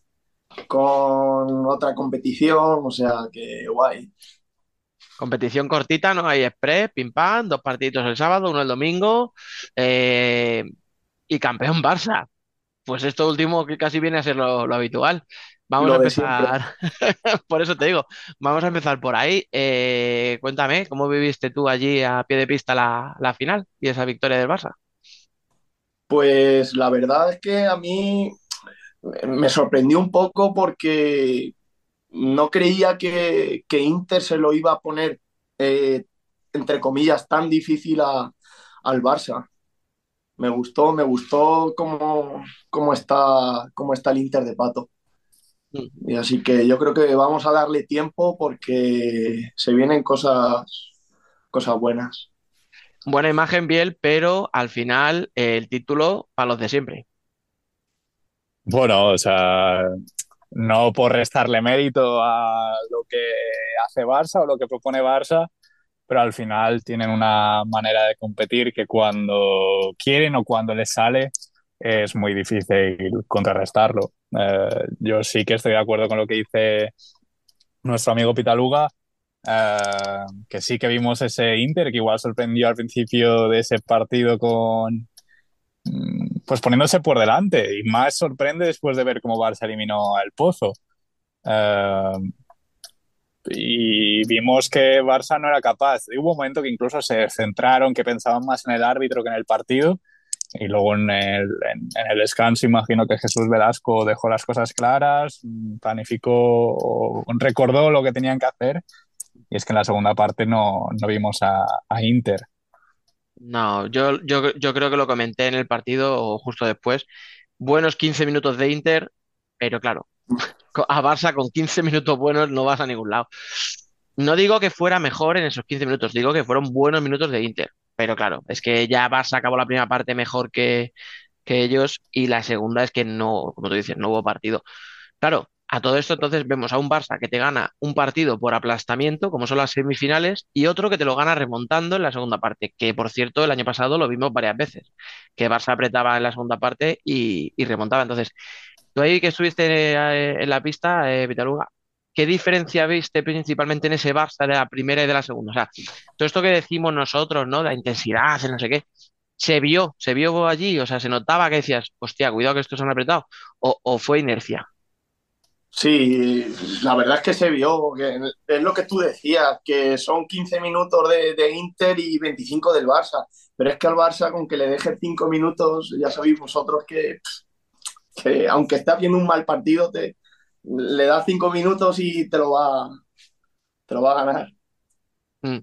con otra competición. O sea, que guay. Competición cortita, ¿no? Hay express, pim pam, dos partiditos el sábado, uno el domingo eh, y campeón Barça. Pues esto último que casi viene a ser lo, lo habitual. Vamos a Lo empezar, por eso te digo, vamos a empezar por ahí. Eh, cuéntame, ¿cómo viviste tú allí a pie de pista la, la final y esa victoria del Barça? Pues la verdad es que a mí me sorprendió un poco porque no creía que, que Inter se lo iba a poner, eh, entre comillas, tan difícil a- al Barça. Me gustó, me gustó cómo, cómo está, cómo está el Inter de Pato. Mm. Y así que yo creo que vamos a darle tiempo porque se vienen cosas, cosas buenas. Buena imagen, Biel, pero al final eh, el título para los de siempre. Bueno, o sea, no por restarle mérito a lo que hace Barça o lo que propone Barça, pero al final tienen una manera de competir que cuando quieren o cuando les sale es muy difícil contrarrestarlo. Eh, yo sí que estoy de acuerdo con lo que dice nuestro amigo Pitaluga, eh, que sí que vimos ese Inter que igual sorprendió al principio de ese partido con mm, pues poniéndose por delante y más sorprende después de ver cómo Barça eliminó al Pozo. Eh, y vimos que Barça no era capaz. Hubo un momento que incluso se centraron, que pensaban más en el árbitro que en el partido Y luego en el, en, en el descanso imagino que Jesús Velasco dejó las cosas claras, planificó, recordó lo que tenían que hacer y es que en la segunda parte no, no vimos a, a Inter. No, yo, yo, yo creo que lo comenté en el partido o justo después. Buenos 15 minutos de Inter, pero claro, a Barça con 15 minutos buenos no vas a ningún lado. No digo que fuera mejor en esos 15 minutos, digo que fueron buenos minutos de Inter. Pero claro, es que ya Barça acabó la primera parte mejor que, que ellos y la segunda es que no, como tú dices, no hubo partido. Claro, a todo esto entonces vemos a un Barça que te gana un partido por aplastamiento, como son las semifinales, y otro que te lo gana remontando en la segunda parte, que por cierto el año pasado lo vimos varias veces, que Barça apretaba en la segunda parte y, remontaba. Entonces, tú ahí que estuviste eh, en la pista, eh, Vitaluga, ¿qué diferencia viste principalmente en ese Barça de la primera y de la segunda? O sea, todo esto que decimos nosotros, ¿no? La intensidad, no sé qué, se vio, se vio allí, o sea, se notaba que decías, hostia, cuidado que estos han apretado, o fue inercia. Sí, la verdad es que se vio, es lo que tú decías, que son 15 minutos de, Inter y 25 del Barça, pero es que al Barça con que le dejes 5 minutos, ya sabéis vosotros que, que aunque esté haciendo un mal partido, te, le das 5 minutos y te lo va, te lo va a ganar. Mm.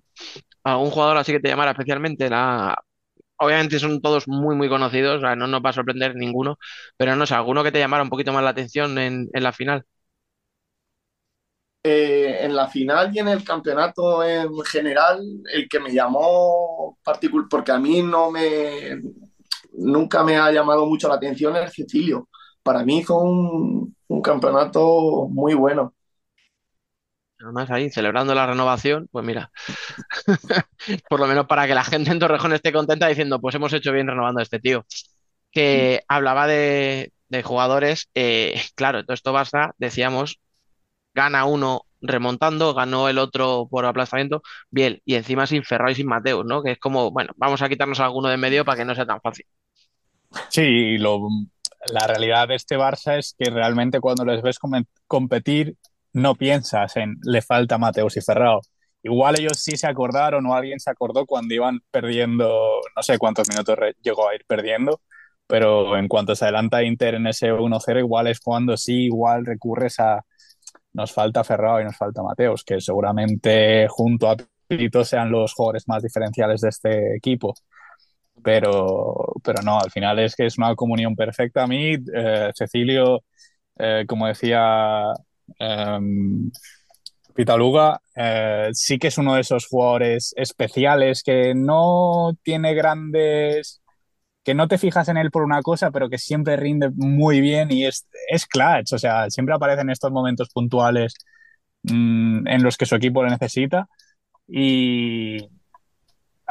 ¿Algún jugador así que te llamara especialmente? La... Obviamente son todos muy, muy conocidos, no nos va a sorprender ninguno, pero no sé, alguno que te llamara un poquito más la atención en, en la final. Eh, en la final y en el campeonato en general, el que me llamó particular, porque a mí no me, nunca me ha llamado mucho la atención es Cecilio. Para mí hizo un, un campeonato muy bueno. Además ahí, celebrando la renovación, pues mira, por lo menos para que la gente en Torrejón esté contenta diciendo, pues hemos hecho bien renovando a este tío. Que hablaba de, de jugadores, eh, claro, todo esto basta, decíamos, gana uno remontando, ganó el otro por aplastamiento, bien, y encima sin Ferrao y sin Mateus, ¿no? Que es como, bueno, vamos a quitarnos alguno de medio para que no sea tan fácil. Sí, lo, la realidad de este Barça es que realmente cuando les ves com competir no piensas en le falta Mateus y Ferrao. Igual ellos sí se acordaron o alguien se acordó cuando iban perdiendo, no sé cuántos minutos llegó a ir perdiendo, pero en cuanto se adelanta Inter en ese 1-0, igual es cuando sí, igual recurres a nos falta Ferrao y nos falta Mateos, que seguramente junto a Pito sean los jugadores más diferenciales de este equipo. Pero, pero no, al final es que es una comunión perfecta. A mí, eh, Cecilio, eh, como decía eh, Pitaluga, sí que es uno de esos jugadores especiales que no tiene grandes que no te fijas en él por una cosa, pero que siempre rinde muy bien y es, es clutch, o sea, siempre aparece en estos momentos puntuales mmm, en los que su equipo le necesita. Y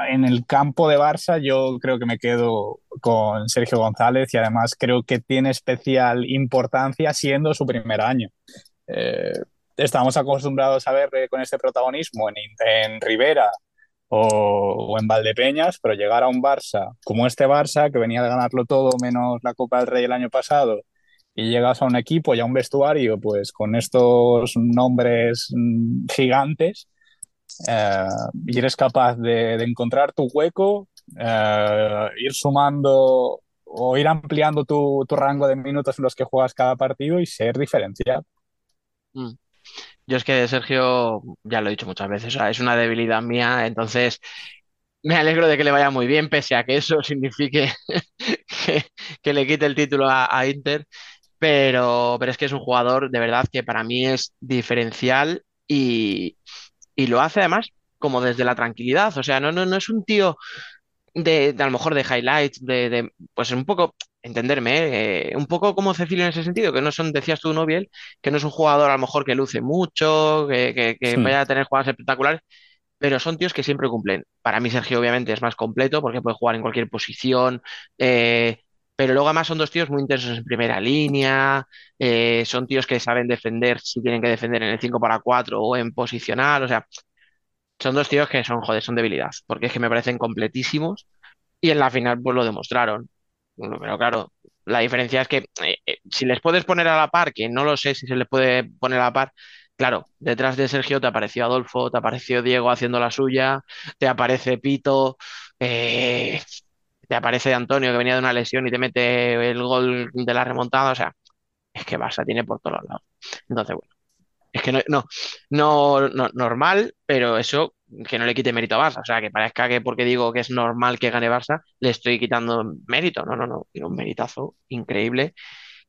en el campo de Barça yo creo que me quedo con Sergio González y además creo que tiene especial importancia siendo su primer año. Eh, estamos acostumbrados a ver con este protagonismo en, en Rivera, o, o, en Valdepeñas, pero llegar a un Barça como este Barça, que venía de ganarlo todo menos la Copa del Rey el año pasado, y llegas a un equipo y a un vestuario, pues con estos nombres mm, gigantes, eh, y eres capaz de, encontrar tu hueco, eh, ir sumando o ir ampliando tu, tu, rango de minutos en los que juegas cada partido y ser diferencial. Mm. Yo es que Sergio, ya lo he dicho muchas veces, o sea, es una debilidad mía, entonces me alegro de que le vaya muy bien, pese a que eso signifique que, le quite el título a, a Inter, pero, pero, es que es un jugador de verdad que para mí es diferencial y, y lo hace además como desde la tranquilidad, o sea, no, no, no es un tío de, de, a lo mejor de highlights, de, de pues un poco, entenderme, eh, un poco como Cecilio en ese sentido, que no son, decías tú, Noviel, que no es un jugador a lo mejor que luce mucho, que, que, que sí. vaya a tener jugadas espectaculares, pero son tíos que siempre cumplen. Para mí Sergio obviamente es más completo porque puede jugar en cualquier posición, eh, pero luego además son dos tíos muy intensos en primera línea, eh, son tíos que saben defender si tienen que defender en el 5 para 4 o en posicional, o sea, son dos tíos que son, joder, son debilidad, porque es que me parecen completísimos y en la final pues lo demostraron. Pero claro, la diferencia es que eh, eh, si les puedes poner a la par, que no lo sé si se les puede poner a la par, claro, detrás de Sergio te apareció Adolfo, te apareció Diego haciendo la suya, te aparece Pito, eh, te aparece Antonio que venía de una lesión y te mete el gol de la remontada, o sea, es que Barça tiene por todos lados. Entonces, bueno, es que no, no, no, no, normal, pero eso que no le quite mérito a Barça, o sea, que parezca que porque digo que es normal que gane Barça, le estoy quitando mérito, no, no, no, tiene un meritazo increíble,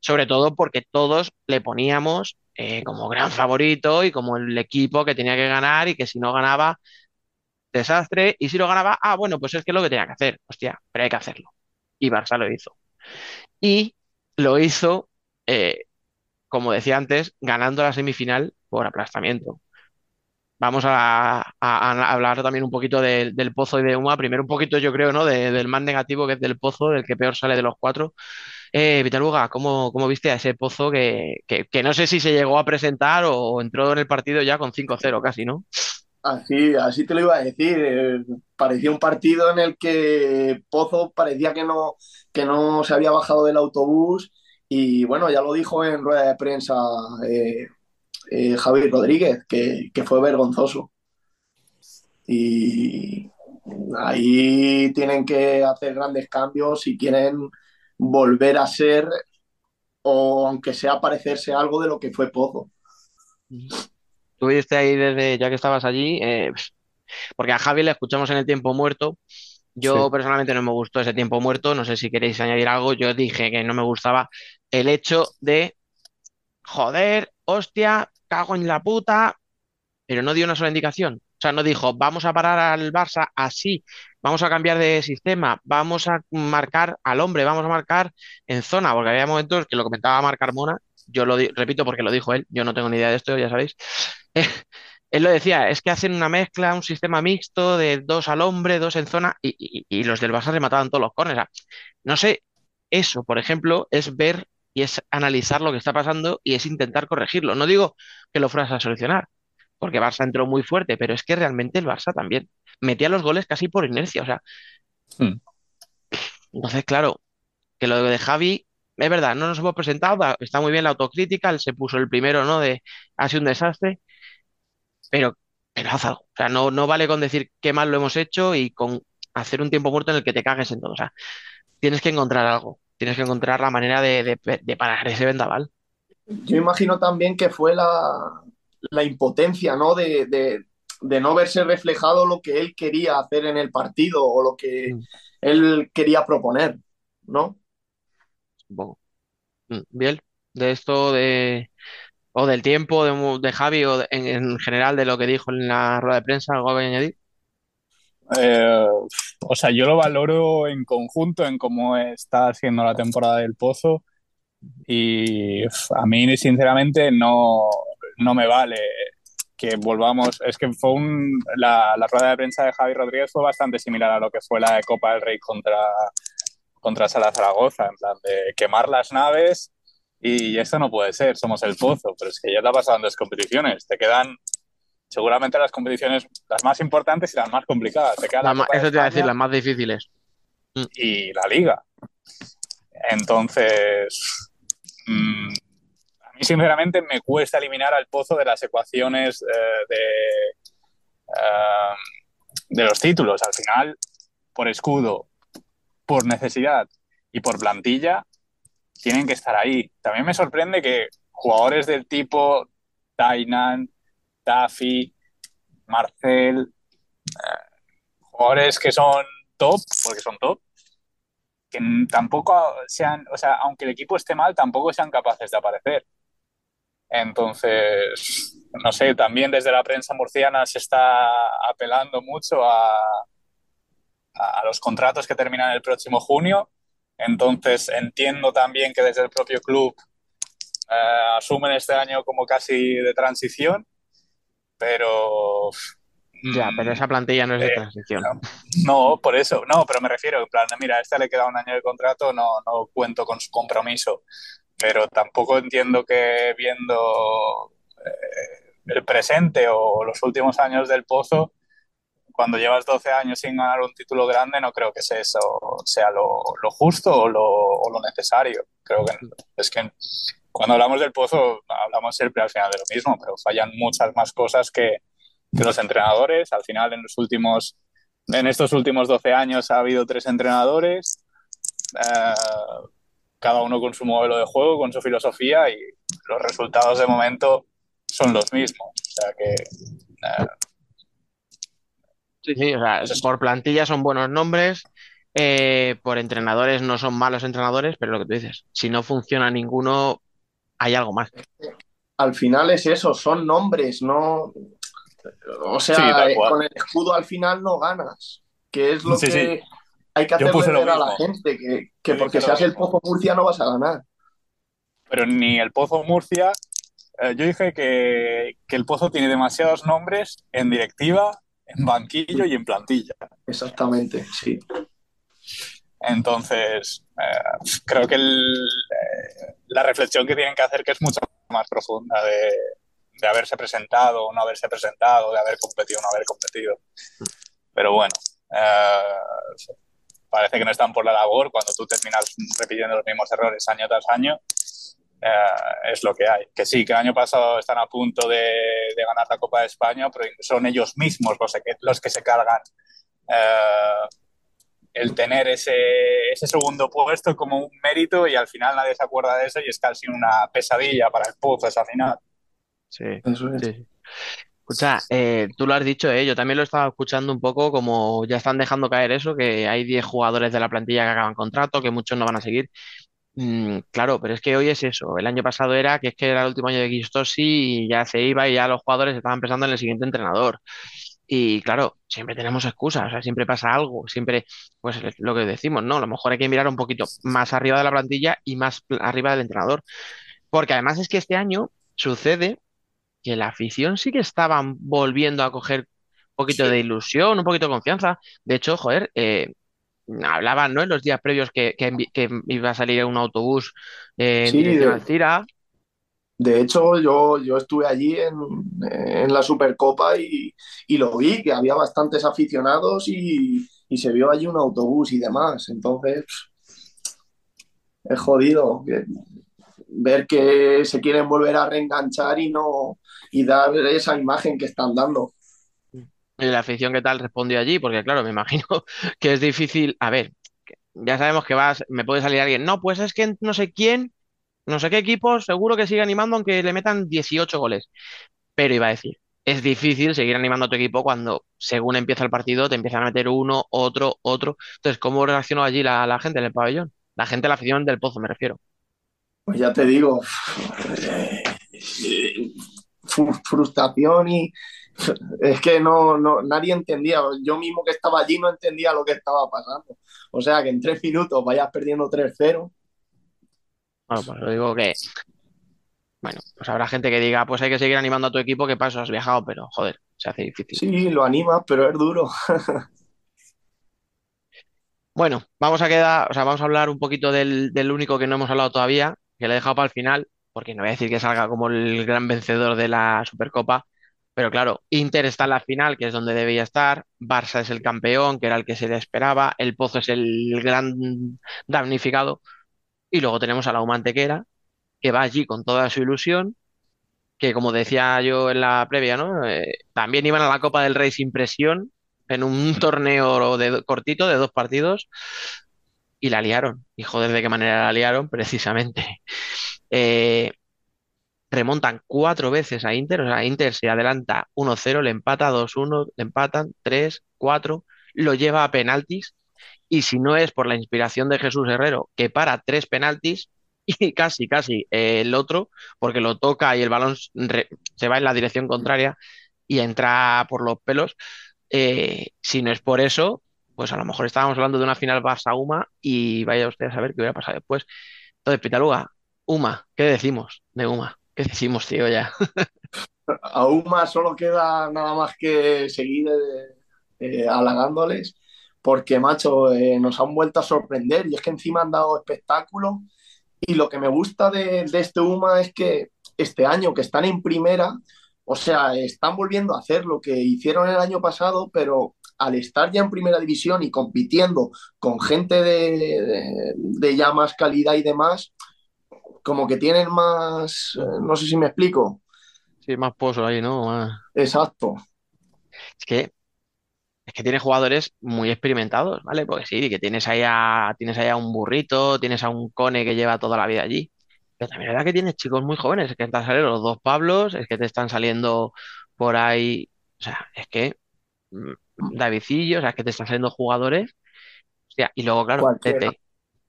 sobre todo porque todos le poníamos eh, como gran favorito y como el equipo que tenía que ganar y que si no ganaba, desastre, y si lo ganaba, ah, bueno, pues es que es lo que tenía que hacer, hostia, pero hay que hacerlo. Y Barça lo hizo. Y lo hizo, eh, como decía antes, ganando la semifinal por aplastamiento. Vamos a, hablar también un poquito del Pozo y de Uma. Primero un poquito, yo creo, ¿no? De- del más negativo que es del Pozo, del que peor sale de los cuatro. Eh, Vitaluga, ¿cómo, cómo viste a ese Pozo que, que, que no sé si se llegó a presentar o entró en el partido ya con 5-0 casi, ¿no? Así, así te lo iba a decir. eh, parecía un partido en el que Pozo parecía que no, que no se había bajado del autobús y bueno, ya lo dijo en rueda de prensa eh, eh, Javi Rodríguez, que, que fue vergonzoso. Y ahí tienen que hacer grandes cambios si quieren volver a ser o aunque sea parecerse algo de lo que fue Pozo. Tú viste ahí desde, ya que estabas allí, eh, porque a Javi le escuchamos en el tiempo muerto. Yo Sí. personalmente no me gustó ese tiempo muerto, no sé si queréis añadir algo. Yo dije que no me gustaba el hecho de, joder, hostia, cago en la puta, pero no dio una sola indicación. O sea, no dijo, vamos a parar al Barça así, vamos a cambiar de sistema, vamos a marcar al hombre, vamos a marcar en zona, porque había momentos que lo comentaba Marc Carmona, yo lo repito porque lo dijo él, yo no tengo ni idea de esto, ya sabéis. Él lo decía, es que hacen una mezcla, un sistema mixto de dos al hombre, dos en zona, y, los del Barça remataban todos los córneres. O sea, no sé, eso, por ejemplo, es ver y es analizar lo que está pasando y es intentar corregirlo. No digo que lo fueras a solucionar, porque Barça entró muy fuerte, pero es que realmente el Barça también metía los goles casi por inercia. O sea, Hmm. entonces, claro, que lo de Javi, es verdad, no nos hemos presentado, está muy bien la autocrítica, él se puso el primero, ¿no? De ha sido un desastre, pero, pero haz algo. O sea, no, no vale con decir qué mal lo hemos hecho y con hacer un tiempo muerto en el que te cagues en todo. O sea, tienes que encontrar algo, tienes que encontrar la manera de, de- de parar ese vendaval. Yo imagino también que fue la, la impotencia, ¿no? De, de- de no verse reflejado lo que él quería hacer en el partido o lo que Mm. él quería proponer, ¿no? Mm, Bien, de esto de o del tiempo de, de Javi o de- en, en general de lo que dijo en la rueda de prensa, algo que añadir. Eh, o sea, yo lo valoro en conjunto en cómo está haciendo la temporada del Pozo y a mí sinceramente no, no me vale que volvamos. Es que fue un, la, la rueda de prensa de Javi Rodríguez fue bastante similar a lo que fue la de Copa del Rey contra, contra Sala Zaragoza, en plan de quemar las naves y esto no puede ser, somos el Pozo, pero es que ya te ha pasado en dos competiciones, te quedan seguramente las competiciones las más importantes y las más complicadas. Te queda la La ma- Copa de eso te iba a decir, las más difíciles. y la Liga. Entonces, mm, a mí sinceramente me cuesta eliminar al Pozo de las ecuaciones eh, de, eh, de los títulos. Al final, por escudo, por necesidad y por plantilla, tienen que estar ahí. También me sorprende que jugadores del tipo Tainan, Tafi, Marcel, eh, jugadores que son top, porque son top, que tampoco sean, o sea, aunque el equipo esté mal, tampoco sean capaces de aparecer. Entonces, no sé, también desde la prensa murciana se está apelando mucho a, a los contratos que terminan el próximo junio. Entonces, entiendo también que desde el propio club eh, asumen este año como casi de transición, pero Ya, pero esa plantilla no es de Eh, transición. no, por eso, no, pero me refiero, en plan, mira, a este le queda un año de contrato, no, no cuento con su compromiso, pero tampoco entiendo que viendo eh, el presente o los últimos años del Pozo, cuando llevas 12 años sin ganar un título grande, no creo que sea eso sea lo, lo justo o lo, o lo necesario. Creo que es que cuando hablamos del Pozo, hablamos siempre al final de lo mismo, pero fallan muchas más cosas que, que los entrenadores. Al final, en los últimos en estos últimos 12 años ha habido tres entrenadores, eh, cada uno con su modelo de juego, con su filosofía y los resultados de momento son los mismos. O sea que eh, Sí, sí, o sea, por plantilla son buenos nombres, eh, por entrenadores no son malos entrenadores, pero lo que tú dices, si no funciona ninguno, hay algo más. Al final es eso, son nombres, no. O sea, Sí, eh, con el escudo al final no ganas, que es lo Sí, que sí. hay que lo ver a la gente, que, que porque seas el. Pozo Murcia no vas a ganar. pero ni el Pozo Murcia. eh, yo dije que, que el Pozo tiene demasiados nombres en directiva, en banquillo y en plantilla. Exactamente, sí. Entonces, eh, creo que el- eh, la reflexión que tienen que hacer que es mucho más profunda de, de haberse presentado o no haberse presentado, de haber competido o no haber competido. Pero bueno, eh, parece que no están por la labor cuando tú terminas repitiendo los mismos errores año tras año. eh, es lo que hay. Que sí, que el año pasado están a punto de, de ganar la Copa de España, pero son ellos mismos los que, los que se cargan eh, el tener ese, ese segundo puesto como un mérito y al final nadie se acuerda de eso y es casi una pesadilla para el Pozo esa final. Sí, Eso es. sí. Escucha, eh, tú lo has dicho, eh, yo también lo estaba escuchando un poco como ya están dejando caer eso, que hay 10 jugadores de la plantilla que acaban contrato, que muchos no van a seguir. Mm, claro, pero es que hoy es eso. El año pasado era que es que era el último año de Guistosi y ya se iba y ya los jugadores estaban pensando en el siguiente entrenador. Y claro, siempre tenemos excusas, o sea, siempre pasa algo, siempre, pues es lo que decimos, ¿no? A lo mejor hay que mirar un poquito más arriba de la plantilla y más arriba del entrenador. Porque además es que este año sucede que la afición sí que estaban volviendo a coger un poquito de ilusión, un poquito de confianza. De hecho, joder, eh, hablaban, ¿no? En los días previos que, que envi- que iba a salir un autobús eh, en Sí, dirección de- al Cira. De hecho, yo, yo estuve allí en, en la Supercopa y, y lo vi, que había bastantes aficionados y, y se vio allí un autobús y demás. Entonces, es jodido ver que se quieren volver a reenganchar y no y dar esa imagen que están dando. Y la afición, ¿qué tal respondió allí? Porque claro, me imagino que es difícil. A ver, ya sabemos que vas, me puede salir alguien. No, pues es que no sé quién, no sé qué equipo, seguro que sigue animando aunque le metan 18 goles. Pero iba a decir, es difícil seguir animando a tu equipo cuando, según empieza el partido, te empiezan a meter uno, otro, otro. Entonces, ¿cómo reaccionó allí la, gente en el pabellón? La gente, la afición del Pozo, me refiero. Pues ya te digo, eh, fru- frustración y es que no, no, nadie entendía. Yo mismo que estaba allí no entendía lo que estaba pasando. O sea que en tres minutos vayas perdiendo 3-0. Bueno, pues lo digo que, bueno, pues habrá gente que diga, pues hay que seguir animando a tu equipo, que paso, has viajado, pero joder, se hace difícil. Sí, lo animas, pero es duro. Bueno, vamos a quedar, o sea, vamos a hablar un poquito del, del único que no hemos hablado todavía, que le he dejado para el final, porque no voy a decir que salga como el gran vencedor de la Supercopa, pero claro, Inter está en la final, que es donde debía estar, Barça es el campeón, que era el que se le esperaba, el Pozo es el gran damnificado, y luego tenemos a la Humantequera, que va allí con toda su ilusión, que como decía yo en la previa, ¿no? Eh, también iban a la Copa del Rey sin presión, en un torneo de, cortito de dos partidos, y la liaron. Y joder, ¿de qué manera la liaron? Precisamente. Eh, remontan cuatro veces a Inter, o sea, Inter se adelanta 1-0, le empata 2-1, le empatan 3, 4, lo lleva a penaltis, y si no es por la inspiración de Jesús Herrero, que para tres penaltis, y casi, casi eh, el otro, porque lo toca y el balón se va en la dirección contraria y entra por los pelos, eh, si no es por eso, pues a lo mejor estábamos hablando de una final Barça-Uma y vaya usted a saber qué hubiera pasado después. Entonces, Pitaluga, Uma, ¿qué decimos de Uma? ¿Qué decimos, tío, ya? Aún más solo queda nada más que seguir eh, eh, halagándoles, porque, macho, eh, nos han vuelto a sorprender y es que encima han dado espectáculo. Y lo que me gusta de, de este UMA es que este año que están en primera, o sea, están volviendo a hacer lo que hicieron el año pasado, pero al estar ya en primera división y compitiendo con gente de, de, de ya más calidad y demás, como que tienen más, eh, no sé si me explico. Sí, más pozo ahí, ¿no? Más- Exacto. Es que es que tiene jugadores muy experimentados, ¿vale? Porque sí, que tienes ahí a, tienes ahí a un burrito, tienes a un Cone que lleva toda la vida allí. Pero también es verdad que tienes chicos muy jóvenes, es que están saliendo los dos Pablos, es que te están saliendo por ahí, o sea, es que mm, Davidillo, o sea, es que te están saliendo jugadores. Hostia, y luego, claro, Cualquiera. Tete.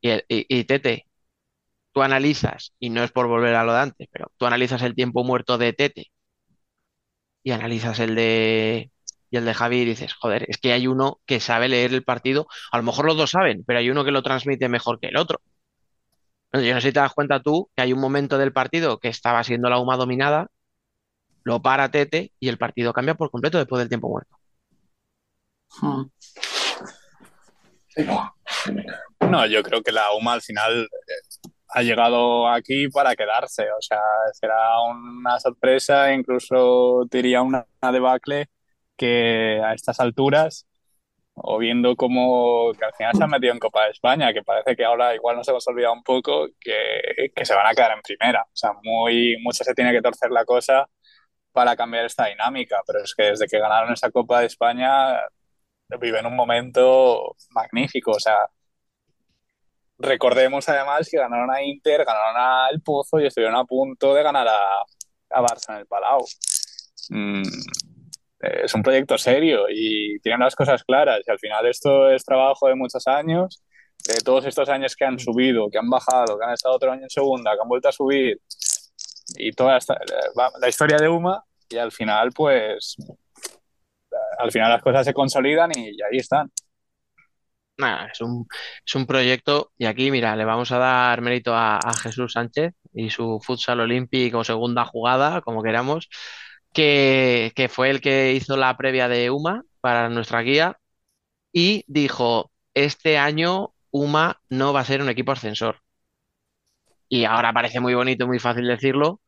Y, el- y- y Tete, tú analizas, y no es por volver a lo de antes, pero tú analizas el tiempo muerto de Tete y analizas el de y el de Javi dices, joder, es que hay uno que sabe leer el partido, a lo mejor los dos saben, pero hay uno que lo transmite mejor que el otro. Yo no sé si te das cuenta tú que hay un momento del partido que estaba siendo la UMA dominada, lo para Tete y el partido cambia por completo después del tiempo muerto. Mm. No, yo creo que la UMA al final eh, ha llegado aquí para quedarse. O sea, será una sorpresa, incluso diría una debacle que a estas alturas, o viendo cómo que al final se han metido en Copa de España, que parece que ahora igual nos hemos olvidado un poco, que, que se van a quedar en primera. O sea, muy, mucho se tiene que torcer la cosa para cambiar esta dinámica, pero es que desde que ganaron esa Copa de España viven un momento magnífico. O sea, recordemos además que ganaron a Inter, ganaron a El Pozo y estuvieron a punto de ganar a, a Barça en el Palau. Mm, es un proyecto serio y tienen las cosas claras. Y al final esto es trabajo de muchos años, de todos estos años que han subido, que han bajado, que han estado otro año en segunda, que han vuelto a subir y toda esta, la, la historia de UMA y al final pues al final las cosas se consolidan y, y ahí están. Nada, es un, es un proyecto y aquí, mira, le vamos a dar mérito a, a Jesús Sánchez y su futsal olímpico segunda jugada, como queramos, que, fue el que hizo la previa de UMA para nuestra guía y dijo, este año UMA no va a ser un equipo ascensor. Y ahora parece muy bonito, muy fácil decirlo,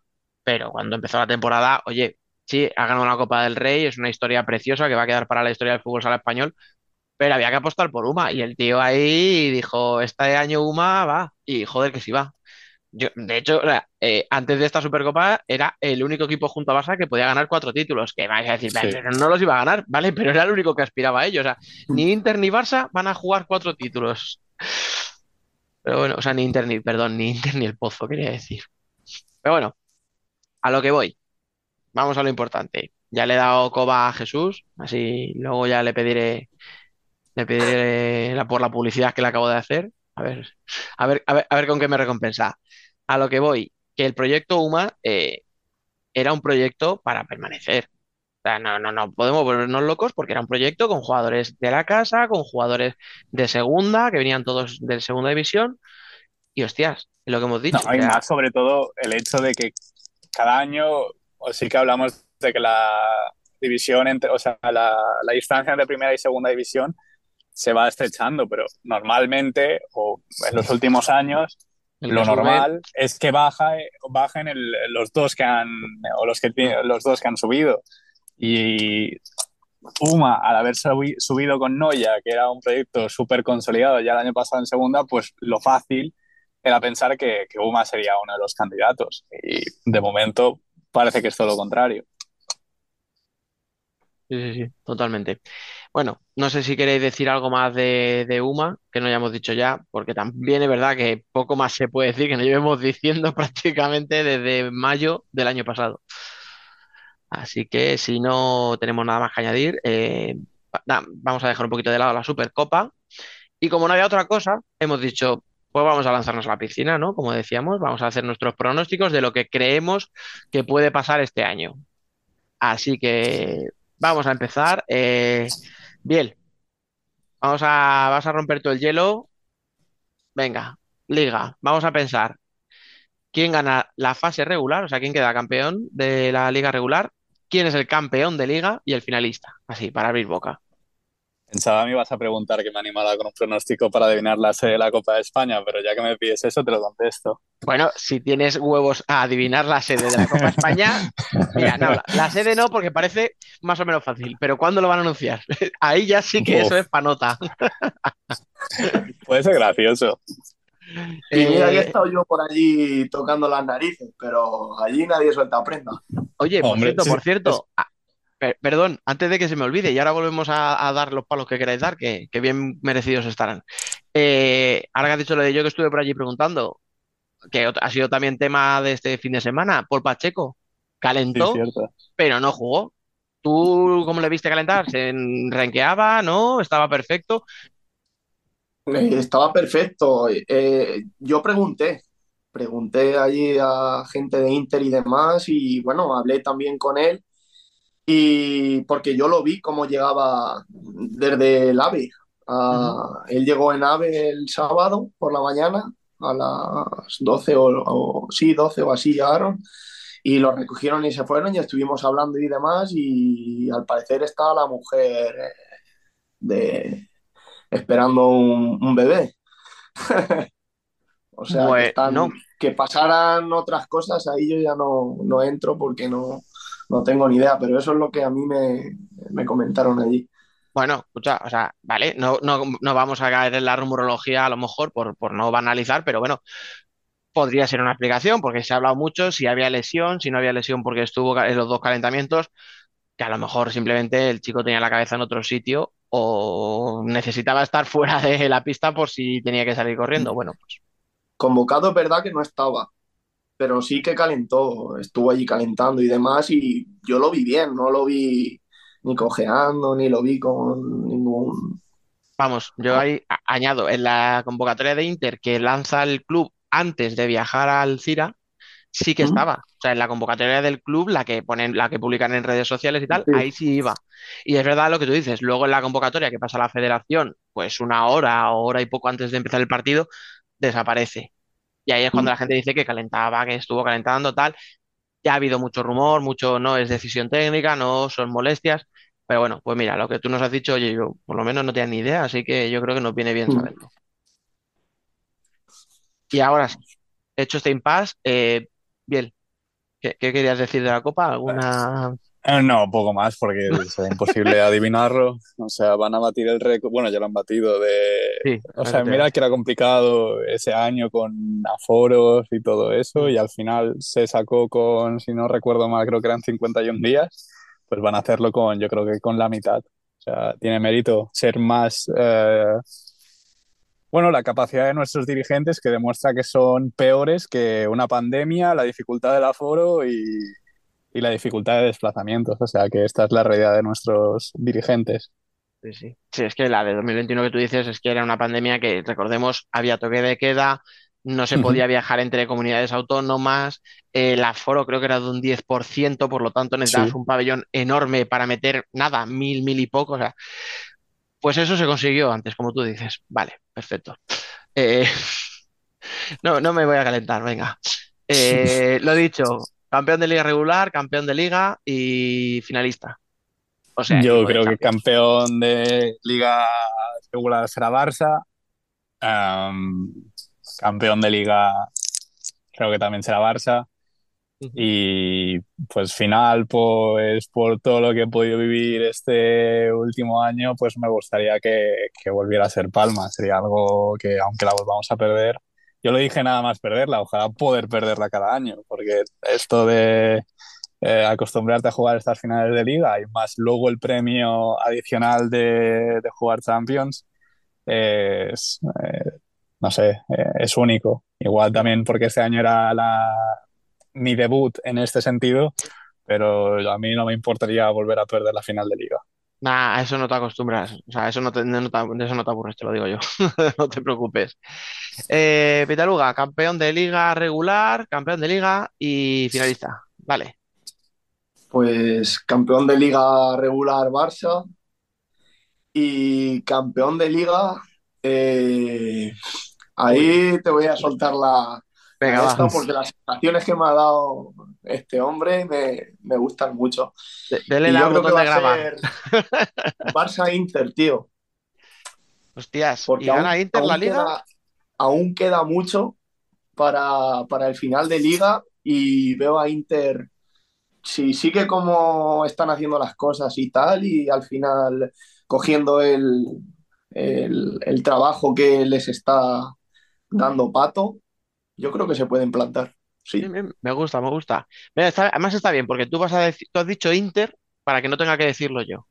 pero cuando empezó la temporada, oye, sí, ha ganado la Copa del Rey, es una historia preciosa que va a quedar para la historia del fútbol sala español, pero había que apostar por UMA. Y el tío ahí dijo, este año UMA va, y joder que sí va. Yo, de hecho, o sea, eh, antes de esta Supercopa era el único equipo junto a Barça que podía ganar cuatro títulos. Que vais a decir, Sí. no los iba a ganar, ¿vale? Pero era el único que aspiraba a ello. O sea, ni Inter ni Barça van a jugar cuatro títulos. Pero bueno, o sea, ni Inter ni, perdón, ni Inter ni el Pozo, quería decir. Pero bueno, a lo que voy. Vamos a lo importante. Ya le he dado coba a Jesús, así luego ya le pediré, le pediré la, por la publicidad que le acabo de hacer. A ver, a ver, a ver, a ver con qué me recompensa. A lo que voy, que el proyecto UMA eh, era un proyecto para permanecer. O sea, no, no, no podemos volvernos locos porque era un proyecto con jugadores de la casa, con jugadores de segunda, que venían todos de segunda división. Y hostias, es lo que hemos dicho. No, y o sea, más sobre todo el hecho de que cada año, o sí que hablamos de que la división, entre, o sea, la, la distancia entre primera y segunda división se va estrechando, pero normalmente, o en los últimos años, lo normal es que baja, bajen el- los dos que han, o los que, los dos que han subido. Y Uma, al haber subi- subido con Noya, que era un proyecto súper consolidado ya el año pasado en segunda, pues lo fácil era pensar que, que Uma sería uno de los candidatos. Y de momento parece que es todo lo contrario. Sí, sí, sí, totalmente. Bueno, no sé si queréis decir algo más de, de UMA, que no hayamos dicho ya, porque también es verdad que poco más se puede decir, que nos llevemos diciendo prácticamente desde mayo del año pasado. Así que si no tenemos nada más que añadir, eh, vamos a dejar un poquito de lado la Supercopa. Y como no había otra cosa, hemos dicho, pues vamos a lanzarnos a la piscina, ¿no? Como decíamos, vamos a hacer nuestros pronósticos de lo que creemos que puede pasar este año. Así que vamos a empezar. Eh, Biel, vamos a, vas a romper todo el hielo. Venga, liga, vamos a pensar quién gana la fase regular, o sea, quién queda campeón de la liga regular, quién es el campeón de liga y el finalista. Así, para abrir boca. Pensaba me ibas a preguntar que me animara con un pronóstico para adivinar la sede de la Copa de España, pero ya que me pides eso, te lo contesto. Bueno, si tienes huevos a adivinar la sede de la Copa España, mira, no, la, la sede no, porque parece más o menos fácil, pero ¿cuándo lo van a anunciar? Ahí ya sí que Uf. eso es panota. Puede ser gracioso. Y mira que he Eh, estado yo por allí tocando las narices, pero allí nadie suelta prenda. Oye, por Hombre, cierto, por cierto, per- perdón, antes de que se me olvide, y ahora volvemos a, a dar los palos que queráis dar, que, que bien merecidos estarán. Eh, ahora que has dicho lo de yo que estuve por allí preguntando, que ha sido también tema de este fin de semana, Paul Pacheco Sí, calentó, cierto. pero no jugó. ¿Tú cómo le viste calentar? ¿Se renqueaba? ¿No? ¿Estaba perfecto? Eh, estaba perfecto. Eh, yo pregunté, pregunté allí a gente de Inter y demás y bueno, hablé también con él y porque yo lo vi cómo llegaba desde el AVE. Ujú. Ah, él llegó en AVE el sábado por la mañana a las 12 o, o sí, 12 o así llegaron y lo recogieron y se fueron y estuvimos hablando y demás y al parecer estaba la mujer eh, de esperando un, un bebé. O sea, que están, Bueno, que pasaran otras cosas, ahí yo ya no, no entro porque no, no tengo ni idea, pero eso es lo que a mí me, me comentaron allí. bueno, escucha, o sea, vale, no, no, no vamos a caer en la rumorología a lo mejor por, por no banalizar, pero bueno, podría ser una explicación, porque se ha hablado mucho si había lesión, si no había lesión porque estuvo en los dos calentamientos, que a lo mejor simplemente el chico tenía la cabeza en otro sitio o necesitaba estar fuera de la pista por si tenía que salir corriendo. Bueno, pues Convocado es verdad que no estaba, pero sí que calentó, estuvo allí calentando y demás, y yo lo vi bien, no lo vi ni cojeando, ni lo vi con ningún... vamos, yo ahí añado en la convocatoria de Inter que lanza el club antes de viajar al Cira, sí que estaba. O sea, en la convocatoria del club, la que ponen, la que publican en redes sociales y tal, Sí. ahí sí iba. Y es verdad lo que tú dices. Luego en la convocatoria que pasa a la federación, pues una hora o hora y poco antes de empezar el partido, desaparece. Y ahí es cuando ¿Mm? la gente dice que calentaba, que estuvo calentando, tal. Ya ha habido mucho rumor, mucho no es decisión técnica, no son molestias. Pero bueno, pues mira, lo que tú nos has dicho, oye, yo por lo menos no tenía ni idea, así que yo creo que nos viene bien ¿Mm? saberlo. Y ahora sí, hecho este impasse, eh, bien, ¿qué, qué querías decir de la Copa? ¿Alguna...? Eh, No, poco más, porque será imposible adivinarlo. O sea, van a batir el récord. Bueno, ya lo han batido de. Sí, O sea, mira que era complicado ese año con aforos y todo eso, y al final se sacó con, si no recuerdo mal, creo que eran 51 días. Pues van a hacerlo con, yo creo que con la mitad. O sea, tiene mérito ser más. eh, Bueno, la capacidad de nuestros dirigentes que demuestra que son peores que una pandemia, la dificultad del aforo y, y la dificultad de desplazamientos. O sea, que esta es la realidad de nuestros dirigentes. Sí, sí. Sí, es que la de 2021 que tú dices es que era una pandemia que, recordemos, había toque de queda, no se podía viajar entre comunidades autónomas, el aforo creo que era de un 10%, por lo tanto necesitabas Sí. un pabellón enorme para meter nada, mil, mil y poco. O sea, pues eso se consiguió antes, como tú dices. Vale, perfecto. Eh, no, no me voy a calentar, venga. Eh, lo dicho, campeón de liga regular, campeón de liga y finalista. O sea, Yo creo que campeón de liga regular será Barça. Am, campeón de liga creo que también será Barça. Y pues final, pues por todo lo que he podido vivir este último año, pues me gustaría que, que volviera a ser Palma. Sería algo que, aunque la volvamos a perder, yo lo dije nada más perderla, ojalá poder perderla cada año, porque esto de eh, acostumbrarte a jugar estas finales de liga y más luego el premio adicional de, jugar Champions, es, eh, no sé, eh, es único. Igual también porque este año era la, mi debut en este sentido, pero a mí no me importaría volver a perder la final de liga. Nah, a eso no te acostumbras. O sea, eso no te, no te- de eso no te aburres, te lo digo yo. No te preocupes. Eh, Pitaluga, campeón de liga regular, campeón de liga y finalista. Vale. Pues campeón de liga regular Barça y campeón de liga, eh, ahí te voy a soltar la, Venga, la esta porque las sensaciones que me ha dado este hombre me, me gustan mucho. De- Dele Y creo que va de a grabar. ser Barça-Inter, tío, Hostias, ¿y porque aún, gana Inter la aún liga? queda, aún queda mucho para, para el final de liga y veo a Inter, si sigue como están haciendo las cosas y tal, y al final cogiendo el, el, el trabajo que les está dando Pato, yo creo que se pueden plantar. Sí. Me gusta, me gusta. Mira, está- además está bien, porque tú vas a decir, tú has dicho Inter para que no tenga que decirlo yo.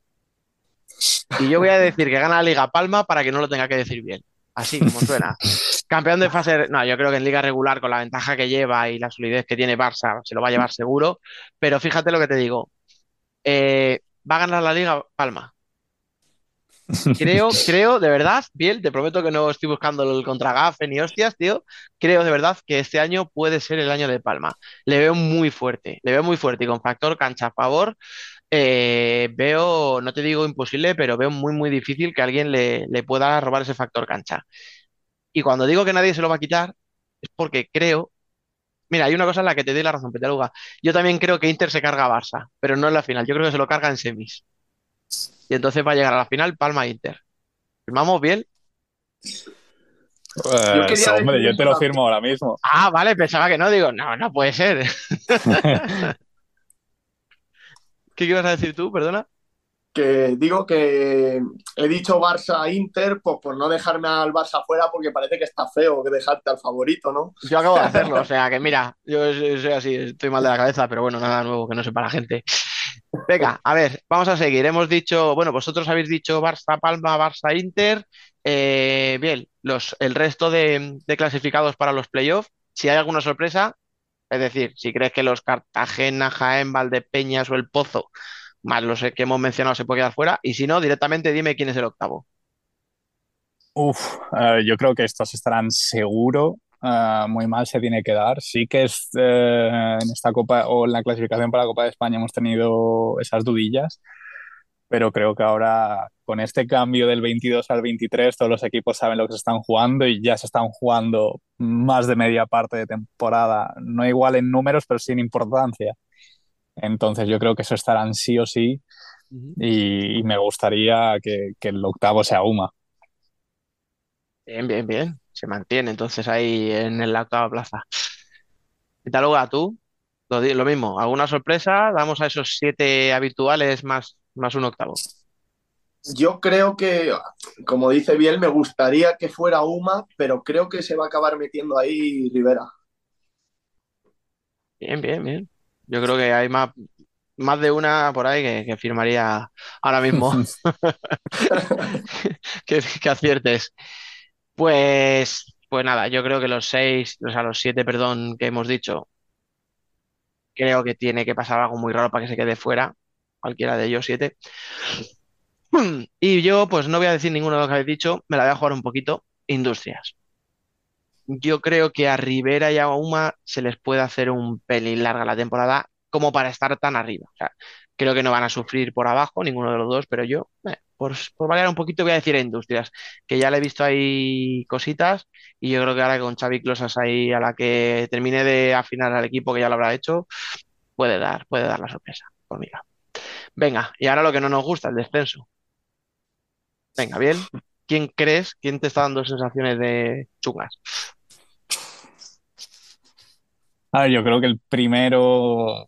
Y yo voy a decir que gana la Liga Palma para que no lo tenga que decir bien. Así como suena. Campeón de fase. No, yo creo que en liga regular, con la ventaja que lleva y la solidez que tiene Barça, se lo va a llevar seguro. Pero fíjate lo que te digo. Eh, va a ganar la Liga Palma. Creo, creo, de verdad, Biel, te prometo que no estoy buscando el contragafe ni hostias, tío. Creo de verdad que este año puede ser el año de Palma. Le veo muy fuerte, le veo muy fuerte y con factor cancha a favor. eh, veo, no te digo imposible, pero veo muy, muy difícil que alguien le, le pueda robar ese factor cancha. Y cuando digo que nadie se lo va a quitar, es porque creo. Mira, hay una cosa en la que te doy la razón, Petaluga. Yo también creo que Inter se carga a Barça, pero no en la final. Yo creo que se lo carga en semis. Y entonces va a llegar a la final Palma-Inter. ¿Firmamos bien? Eh, quería hombre, decir yo te lo firmo ahora mismo. Ah, vale, pensaba que no. Digo, no, no puede ser. ¿Qué ibas a decir tú? Perdona. Que digo que he dicho Barça-Inter, pues por no dejarme al Barça fuera, porque parece que está feo que dejarte al favorito, ¿no? Yo acabo de hacerlo, o sea que mira, yo soy soy así, estoy mal de la cabeza, pero bueno, nada nuevo que no sepa la gente. Venga, a ver, vamos a seguir. Hemos dicho, bueno, vosotros habéis dicho Barça Palma, Barça Inter. Eh, bien, los, el resto de, de clasificados para los playoffs, si hay alguna sorpresa, es decir, si crees que los Cartagena, Jaén, Valdepeñas o el Pozo, más los que hemos mencionado, se puede quedar fuera, y si no, directamente dime quién es el octavo. Uf, yo creo que estos estarán seguro. Eh, muy mal se tiene que dar. Sí que es eh, en esta Copa o en la clasificación para la Copa de España hemos tenido esas dudillas, pero creo que ahora con este cambio del 22 al 23 todos los equipos saben lo que se están jugando y ya se están jugando más de media parte de temporada, no igual en números, pero sí en importancia. Entonces yo creo que eso estarán sí o sí y, y me gustaría que, que el octavo sea UMA. Bien, bien, bien. Se mantiene entonces ahí en la octava plaza. ¿Qué tal, Uga, tú? Lo, di- lo mismo, ¿alguna sorpresa? Damos a esos siete habituales más, más un octavo. Yo creo que, como dice Biel, me gustaría que fuera Uma, pero creo que se va a acabar metiendo ahí Rivera. Bien, bien, bien. Yo creo que hay más, más de una por ahí que, que firmaría ahora mismo que, que aciertes. Pues, pues nada, yo creo que los seis, o sea, los siete, perdón, que hemos dicho, creo que tiene que pasar algo muy raro para que se quede fuera, cualquiera de ellos siete. Y yo, pues no voy a decir ninguno de los que habéis dicho, me la voy a jugar un poquito. Industrias. Yo creo que a Rivera y a Uma se les puede hacer un pelín larga la temporada como para estar tan arriba. O sea, creo que no van a sufrir por abajo, ninguno de los dos, pero yo, eh, por, por variar un poquito, voy a decir a Industrias, que ya le he visto ahí cositas y yo creo que ahora con Xavi Closas ahí a la que termine de afinar al equipo que ya lo habrá hecho, puede dar, puede dar la sorpresa conmigo. Venga, y ahora lo que no nos gusta, el descenso. Venga, bien. ¿Quién crees? ¿Quién te está dando sensaciones de chungas? A ver, yo creo que el primero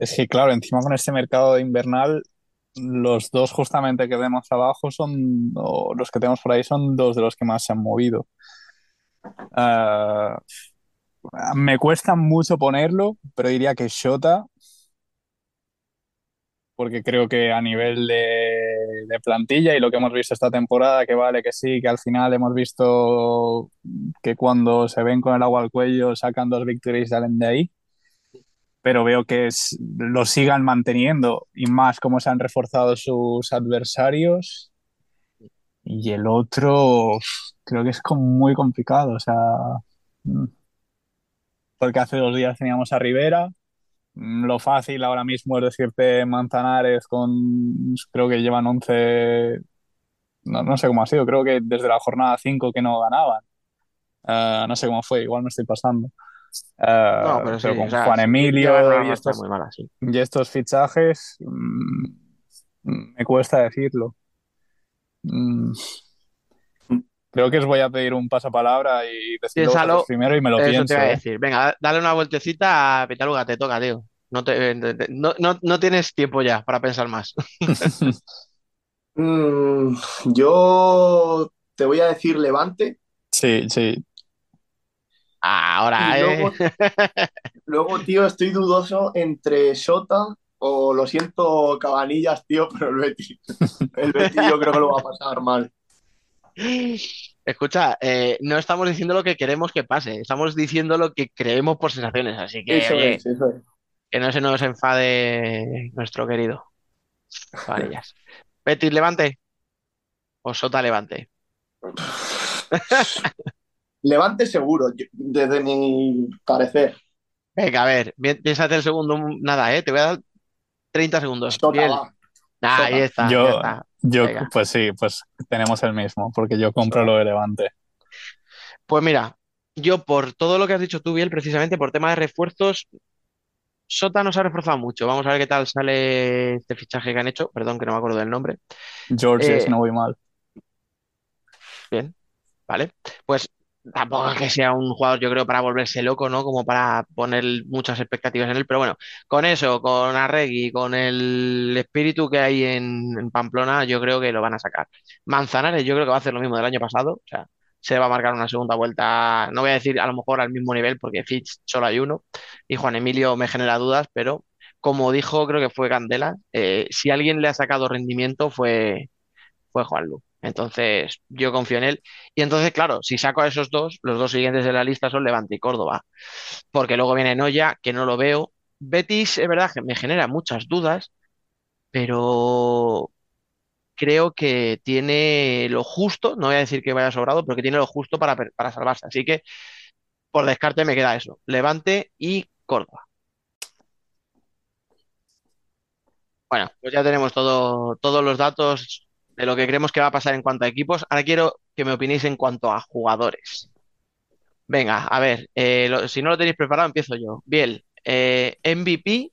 es que, claro, encima con este mercado de invernal, los dos justamente que vemos abajo son, o los que tenemos por ahí son dos de los que más se han movido. Ah, me cuesta mucho ponerlo, pero diría que Shota, porque creo que a nivel de, de plantilla y lo que hemos visto esta temporada, que vale, que sí, que al final hemos visto que cuando se ven con el agua al cuello sacan dos victorias y salen de ahí, pero veo que es- lo sigan manteniendo y más cómo se han reforzado sus adversarios. Y el otro creo que es como muy complicado, o sea, mm, porque hace dos días teníamos a Rivera. Mm, Lo fácil ahora mismo es decirte Manzanares con, creo que llevan 11, no, no sé cómo ha sido, creo que desde la jornada 5 que no ganaban. Eh, no sé cómo fue, igual me estoy pasando. No, pero sí, pero con o sea, Juan Emilio y estos, muy mala, sí. y estos fichajes, mm, me cuesta decirlo. Mm, creo que os voy a pedir un pasapalabra y decirlo primero y me lo eso pienso. te iba a ¿eh? decir. Venga, da- dale una vueltecita a Pitaluga, te toca, tío. No, te, eh, te- no, no, no tienes tiempo ya para pensar más. Mm, yo te voy a decir Levante Sí, sí. Ahora, ¿eh? luego, luego, tío, estoy dudoso entre Shota o lo siento, Cabanillas, tío, pero el Betis. El Betis yo creo que lo va a pasar mal. Escucha, eh, no estamos diciendo lo que queremos que pase, estamos diciendo lo que creemos por sensaciones, así que, Eso oye, es, eso es. que no se nos enfade nuestro querido Cabanillas. Betis, levante o Sota, levante. Levante seguro, yo- desde mi parecer. Venga, a ver, pi- piénsate el segundo, nada, ¿eh? Te voy a dar 30 segundos. Sota. Ah, Sota. ahí está, ya Yo, está. yo, pues sí, pues tenemos el mismo, porque yo compro lo de Levante. Pues mira, yo por todo lo que has dicho tú, Biel, precisamente por tema de refuerzos, Sota nos ha reforzado mucho. Vamos a ver qué tal sale este fichaje que han hecho. Perdón, que no me acuerdo del nombre. George, Eh, no voy mal. Bien, ¿vale? Pues tampoco es que sea un jugador, yo creo, para volverse loco, ¿no? Como para poner muchas expectativas en él. Pero bueno, con eso, con Arregui, con el espíritu que hay en, Pamplona, yo creo que lo van a sacar. Manzanares, yo creo que va a hacer lo mismo del año pasado. O sea, se va a marcar una segunda vuelta. No voy a decir a lo mejor al mismo nivel, porque Fitch solo hay uno. Y Juan Emilio me genera dudas, pero como dijo, creo que fue Candela, eh, si alguien le ha sacado rendimiento fue fue Juanlu. Entonces, yo confío en él. Y entonces, claro, si saco a esos dos, los dos siguientes de la lista son Levante y Córdoba. Porque luego viene Noya, que no lo veo. Betis, es verdad que me genera muchas dudas, pero creo que tiene lo justo, no voy a decir que vaya sobrado, pero que tiene lo justo para, para salvarse. Así que, por descarte, me queda eso. Levante y Córdoba. Bueno, pues ya tenemos todo, todos los datos de lo que creemos que va a pasar en cuanto a equipos. Ahora quiero que me opinéis en cuanto a jugadores. Venga, a ver, eh, lo- si no lo tenéis preparado, empiezo yo. Biel, eh, MVP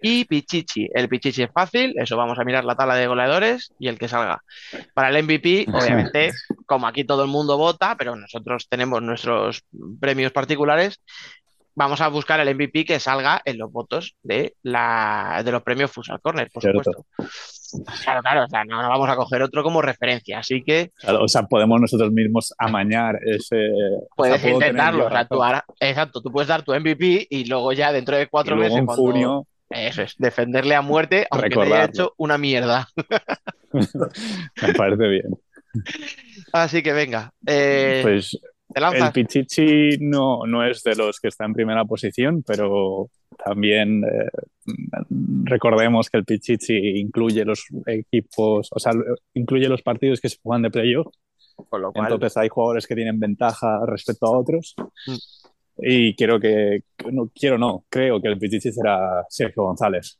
y Pichichi. El Pichichi es fácil, eso vamos a mirar la tabla de goleadores y el que salga. Para el MVP, obviamente, como aquí todo el mundo vota, pero nosotros tenemos nuestros premios particulares, vamos a buscar el MVP que salga en los votos de, la, de los premios Futsal Corner, por Cierto. supuesto. Claro, claro, o sea, no, no vamos a coger otro como referencia, así que Claro, O sea, podemos nosotros mismos amañar ese. o puedes sea, intentarlo. o sea, tú ahora- exacto, tú puedes dar tu MVP y luego ya dentro de cuatro meses, en cuando- junio, eso es, defenderle a muerte, aunque te haya Recordarlo. hecho una mierda. me parece bien. Así que venga, eh, Pues el. Pichichi no, no es de los que está en primera posición, pero también eh, recordemos que el Pichichi incluye los equipos, o sea, incluye los partidos que se juegan de playoff. Con lo cual, Entonces hay jugadores que tienen ventaja respecto a otros. Mm. Y quiero que, no quiero no, creo que el Pichichi será Sergio González.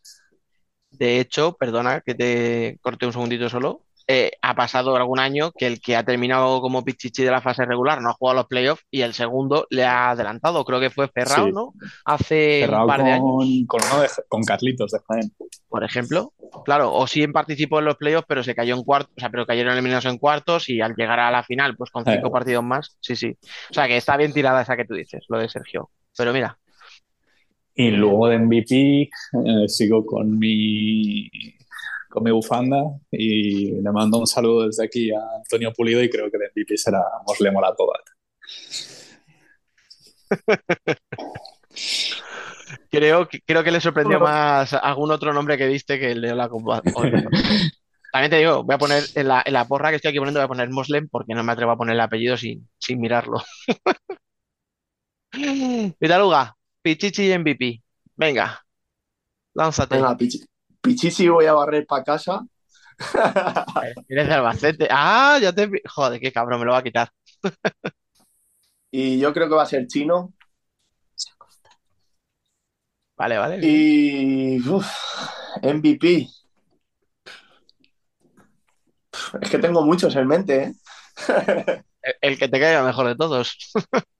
de hecho, perdona que te corte un segundito solo. Eh, ha pasado algún año que el que ha terminado como Pichichi de la fase regular no ha jugado los playoffs y el segundo le ha adelantado. Creo que fue Ferrao, Sí. ¿no? Hace un par de años. con, con uno de- con Carlitos de Jaén. por ejemplo. Claro, o sí participó en los playoffs, pero se cayó en cuartos, o sea, pero cayeron eliminados en cuartos y al llegar a la final, pues con cinco Eh. partidos más, sí, sí. O sea, que está bien tirada esa que tú dices, lo de Sergio. Pero mira, Y luego de MVP eh, sigo con mi, con mi bufanda y le mando un saludo desde aquí a Antonio Pulido y creo que de MVP será Mosle Molatovat. creo que, creo que le sorprendió Bueno. más algún otro nombre que diste que el de la Copa. También te digo, voy a poner en la, en la porra que estoy aquí poniendo, voy a poner Moslem porque no me atrevo a poner el apellido sin, sin mirarlo. Vitaluga, Pichichi y MVP. Venga, lánzate. Venga, Pichi- Pichichi voy a barrer para casa. Eres de Albacete. Ah, ya te. Joder, qué cabrón, me lo va a quitar. y yo creo que va a ser chino. Vale, vale. Y uf, MVP. Es que tengo muchos en mente, ¿eh? El, el que te caiga mejor de todos.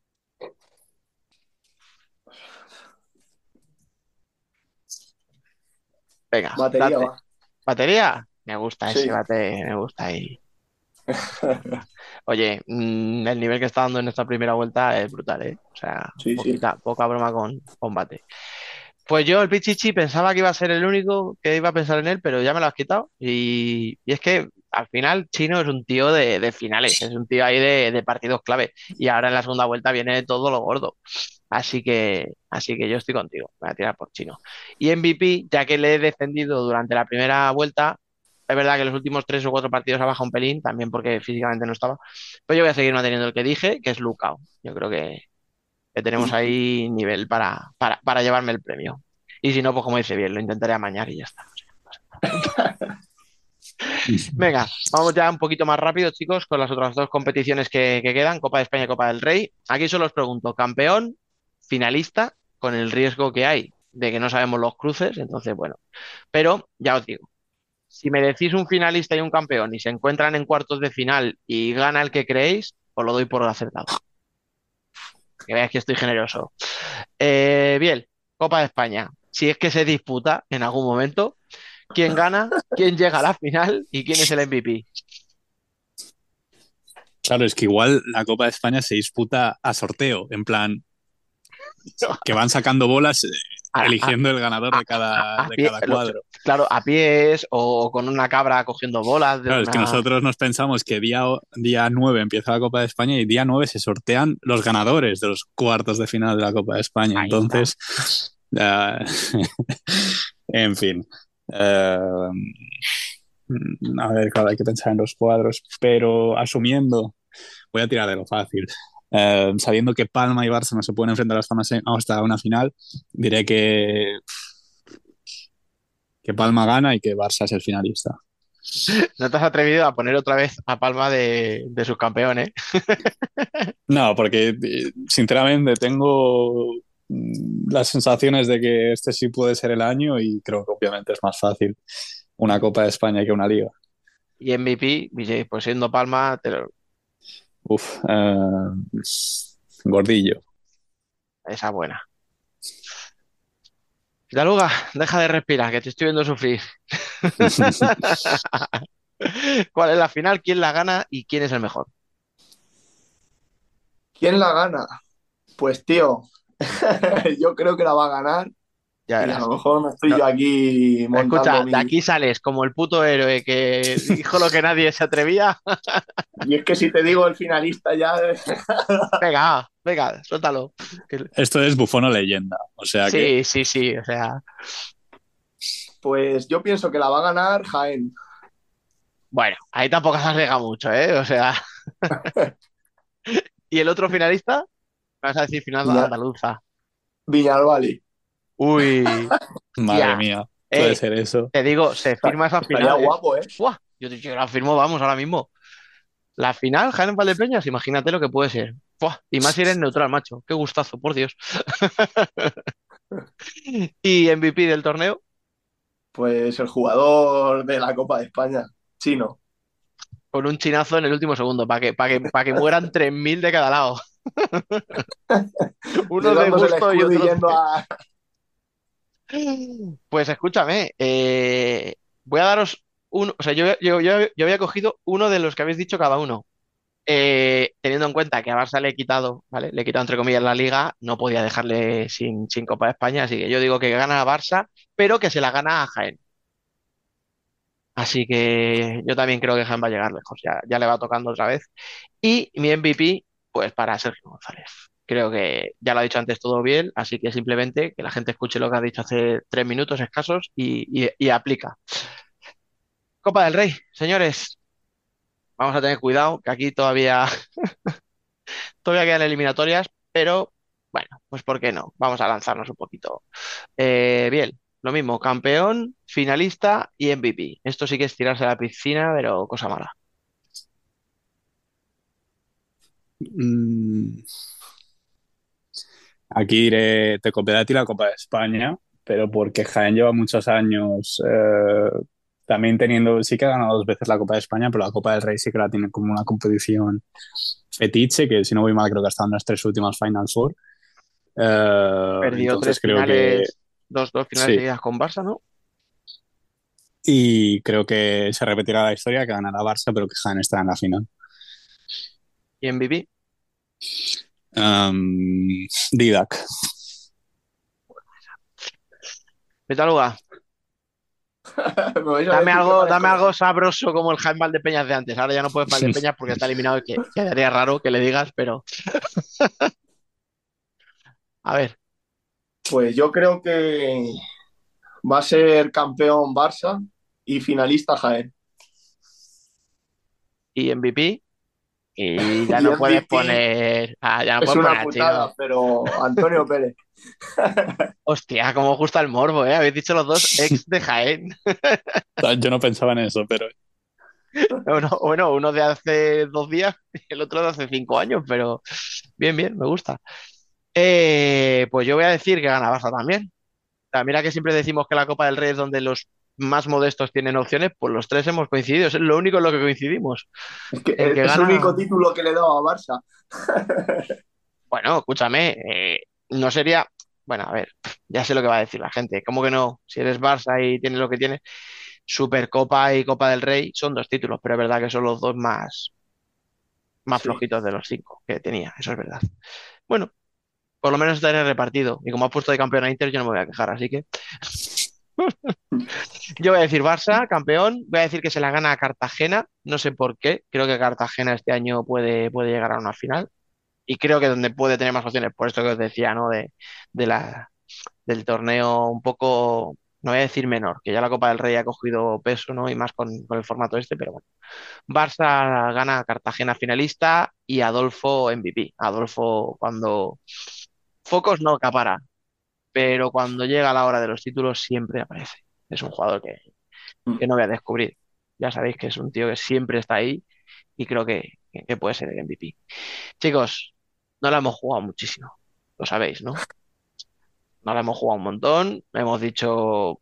Venga, Batería va. ¿Batería? Me gusta ese bate, me gusta ahí. Oye, mm, el nivel que está dando en esta primera vuelta es brutal, ¿eh? O sea, Sí, sí. poquita- poca broma con, con bate. Pues yo, el Pichichi, pensaba que iba a ser el único que iba a pensar en él, pero ya me lo has quitado. Y, y es que al final Chino es un tío de, de finales, es un tío ahí de, de partidos clave. Y ahora en la segunda vuelta viene todo lo gordo. Así que, así que yo estoy contigo, voy a tirar por Chino. Y MVP, ya que le he defendido durante la primera vuelta, es verdad que los últimos tres o cuatro partidos ha bajado un pelín, también porque físicamente no estaba. Pero yo voy a seguir manteniendo el que dije, que es Lucao. Yo creo que, que tenemos ahí nivel para, para, para llevarme el premio. Y si no, pues como dice bien, lo intentaré amañar y ya está. Venga, vamos ya un poquito más rápido, chicos, con las otras dos competiciones que, que quedan, Copa de España y Copa del Rey. Aquí solo os pregunto, campeón, finalista, con el riesgo que hay de que no sabemos los cruces, entonces bueno. Pero ya os digo, si me decís un finalista y un campeón y se encuentran en cuartos de final y gana el que creéis, os lo doy por acertado. Que veáis que estoy generoso. Eh, bien, Copa de España. Si es que se disputa en algún momento, quién gana, quién llega a la final y quién es el MVP. Claro, es que igual la Copa de España se disputa a sorteo, en plan que van sacando bolas eh, eligiendo el ganador de cada, a de pie- cada lo- cuadro. Claro, a pies o con una cabra cogiendo bolas. de Claro, es que nosotros nos pensamos que día, día 9 empieza la Copa de España y día 9 se sortean los ganadores de los cuartos de final de la Copa de España. Ahí Entonces, en fin. Eh, a ver, claro, hay que pensar en los cuadros, pero asumiendo, voy a tirar de lo fácil. Eh, sabiendo que Palma y Barça no se pueden enfrentar hasta una, se- hasta una final, diré que, que Palma gana y que Barça es el finalista. No te has atrevido a poner otra vez a Palma de, de subcampeón, ¿eh? No, porque eh, sinceramente tengo las sensaciones de que este sí puede ser el año y creo que obviamente es más fácil una Copa de España que una Liga. Y MVP, Villay, pues siendo Palma, te lo- Uf, eh, gordillo. esa buena. Daluga, deja de respirar, que te estoy viendo sufrir. ¿Cuál es la final? ¿Quién la gana y quién es el mejor? ¿Quién la gana? Pues tío, yo creo que la va a ganar Ya y a lo mejor me estoy No. yo aquí montando Escucha, mi- de aquí sales como el puto héroe que dijo lo que nadie se atrevía. Y es que si te digo el finalista ya... Venga, venga, suéltalo. Esto es Bufono leyenda. O sea que Sí, sí, sí, o sea, Pues yo pienso que la va a ganar Jaén. bueno, ahí tampoco se arriesga mucho, ¿eh? O sea. ¿Y el otro finalista? Vas a decir final Ya. andaluza. Villalbali. Uy, madre Ya. mía, puede eh, ser eso. te digo, se firma esa Estaría final. ¿eh? guapo, ¿eh? Buah, yo te yo la firmo, vamos, ahora mismo. La final, Jaén Valdepeñas, imagínate lo que puede ser. Buah, y más si eres neutral, macho. Qué gustazo, por Dios. Y MVP del torneo, Pues el jugador de la Copa de España, chino. con un chinazo en el último segundo, para que, para que, para que mueran 3.000 de cada lado. Uno de gusto y otro. a... Pues escúchame, eh, voy a daros un, o sea, yo, yo, yo, yo había cogido uno de los que habéis dicho cada uno. Eh, teniendo en cuenta que a Barça le he quitado, ¿vale? Le he quitado entre comillas la liga, no podía dejarle sin, sin Copa de España, así que yo digo que gana a Barça, pero que se la gana a Jaén. Así que yo también creo que Jaén va a llegar lejos, ya, ya le va tocando otra vez. Y mi MVP, pues para Sergio González. Creo que ya lo ha dicho antes todo bien, así que simplemente que la gente escuche lo que ha dicho hace tres minutos escasos y, aplica. Copa del Rey, señores, vamos a tener cuidado, que aquí todavía, todavía quedan eliminatorias, pero bueno, pues ¿por qué no? Vamos a lanzarnos un poquito. Eh, bien, lo mismo, campeón, finalista y MVP. Esto sí que es tirarse a la piscina, pero cosa mala. Mm. Aquí iré, te copiaré a ti la Copa de España, pero porque Jaén lleva muchos años eh, también teniendo, sí que ha ganado dos veces la Copa de España, pero la Copa del Rey sí que la tiene como una competición fetiche, que si no voy mal creo que ha estado en las tres últimas Final Four. Eh, Perdió entonces tres creo que, finales, dos, dos finales Sí. seguidas con Barça, ¿no? y creo que se repetirá la historia, que ganará Barça, pero que Jaén estará en la final. Y MVP. Um, Didac. Metaluga, Dame algo, dame algo sabroso como el Jaime Valdepeñas de antes. Ahora ya no puedes Valdepeñas porque está eliminado y que quedaría raro que le digas, pero. A ver, Pues yo creo que va a ser campeón Barça y finalista Jaén. y MVP. Y ya no puedes poner. Ah, ya no Es puedes una poner putada, pero Antonio Pérez. Hostia, cómo os gusta el morbo, ¿eh? Habéis dicho los dos ex de Jaén. Yo no pensaba en eso, pero Bueno, bueno, uno de hace dos días y el otro de hace cinco años, pero bien, bien, me gusta. Eh, pues yo voy a decir que gana Barça también. O sea, mira que siempre decimos que la Copa del Rey es donde los más modestos tienen opciones, pues los tres hemos coincidido, es lo único en lo que coincidimos. Es que El que es el gana- único título que le he dado a Barça. Bueno, escúchame, eh, no sería, bueno, a ver, ya sé lo que va a decir la gente, ¿cómo que no? Si eres Barça y tienes lo que tienes, Supercopa y Copa del Rey son dos títulos, pero es verdad que son los dos más, más Sí. flojitos de los cinco que tenía, eso es verdad. Bueno, por lo menos el repartido, y como ha puesto de campeón a Inter, yo no me voy a quejar, así que yo voy a decir Barça, campeón, voy a decir que se la gana a Cartagena, no sé por qué, creo que Cartagena este año puede, puede llegar a una final. Y creo que donde puede tener más opciones, por esto que os decía, ¿no? De, de la, del torneo un poco, no voy a decir menor, que ya la Copa del Rey ha cogido peso, ¿no? Y más con, con el formato este, pero bueno. Barça gana a Cartagena finalista y Adolfo MVP. Adolfo cuando focos no acapara, pero cuando llega la hora de los títulos siempre aparece. Es un jugador que, que no voy a descubrir. Ya sabéis que es un tío que siempre está ahí y creo que, que puede ser el MVP. Chicos, no la hemos jugado muchísimo, lo sabéis, ¿no? No la hemos jugado un montón, hemos dicho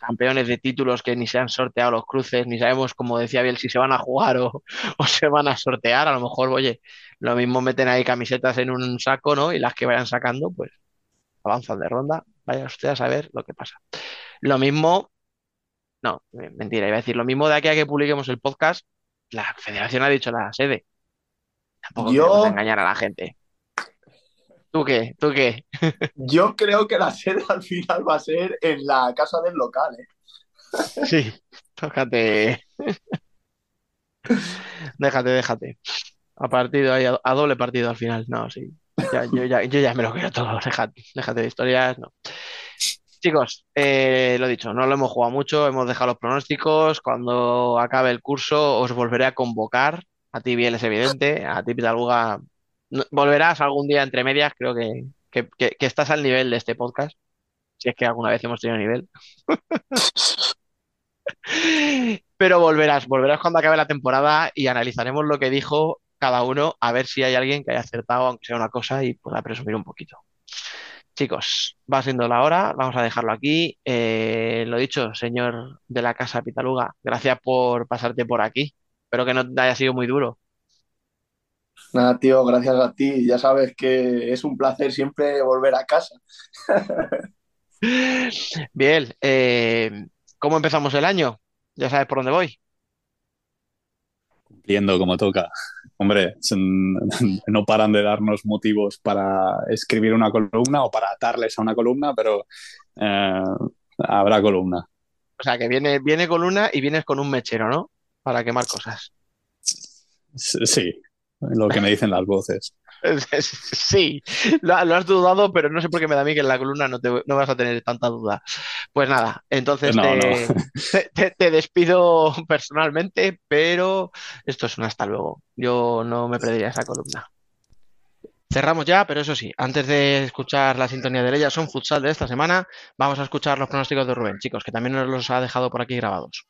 campeones de títulos que ni se han sorteado los cruces, ni sabemos, como decía Biel, si se van a jugar o, o se van a sortear. A lo mejor, oye, lo mismo meten ahí camisetas en un saco, ¿no? Y las que vayan sacando, pues avanzan de ronda. Vaya usted a saber lo que pasa. Lo mismo, no, mentira, iba a decir, lo mismo de aquí a que publiquemos el podcast, la federación ha dicho la sede. Tampoco Yo- engañar a la gente. ¿Tú qué? ¿Tú qué? Yo creo que la sede al final va a ser en la casa del local. ¿eh? Sí, tócate. Déjate, déjate. A partido ahí, a doble partido al final. No, sí. Yo, ya, me lo creo todo. Déjate, de historias. No. Chicos, eh, lo dicho, no lo hemos jugado mucho, hemos dejado los pronósticos. Cuando acabe el curso, os volveré a convocar. A ti, bien, es evidente. A ti, Pitaluga, volverás algún día entre medias. Creo que- que estás al nivel de este podcast. Si es que alguna vez hemos tenido nivel. Pero volverás, volverás cuando acabe la temporada y analizaremos lo que dijo cada uno, a ver si hay alguien que haya acertado, aunque sea una cosa, y pueda presumir un poquito. Chicos, va siendo la hora, vamos a dejarlo aquí. Eh, lo dicho, señor de la casa Pitaluga, gracias por pasarte por aquí. Espero que no te haya sido muy duro. Nada, tío, gracias a ti. Ya sabes que es un placer siempre volver a casa. Bien, eh, ¿cómo empezamos el año? Ya sabes por dónde voy. cumpliendo como toca. Hombre, no paran de darnos motivos para escribir una columna o para atarles a una columna, pero eh, habrá columna. O sea, que viene, viene con una y vienes con un mechero, ¿no? Para quemar cosas. Sí, lo que me dicen las voces. Sí, lo, lo has dudado, pero no sé por qué me da a mí que en la columna no, te, no vas a tener tanta duda. Pues nada, entonces No, te, no. te- te- te despido personalmente, pero esto es un hasta luego. Yo no me perdería esa columna. Cerramos ya, pero eso sí, antes de escuchar la sintonía de Leia son futsal de esta semana, vamos a escuchar los pronósticos de Rubén, chicos, que también nos los ha dejado por aquí grabados.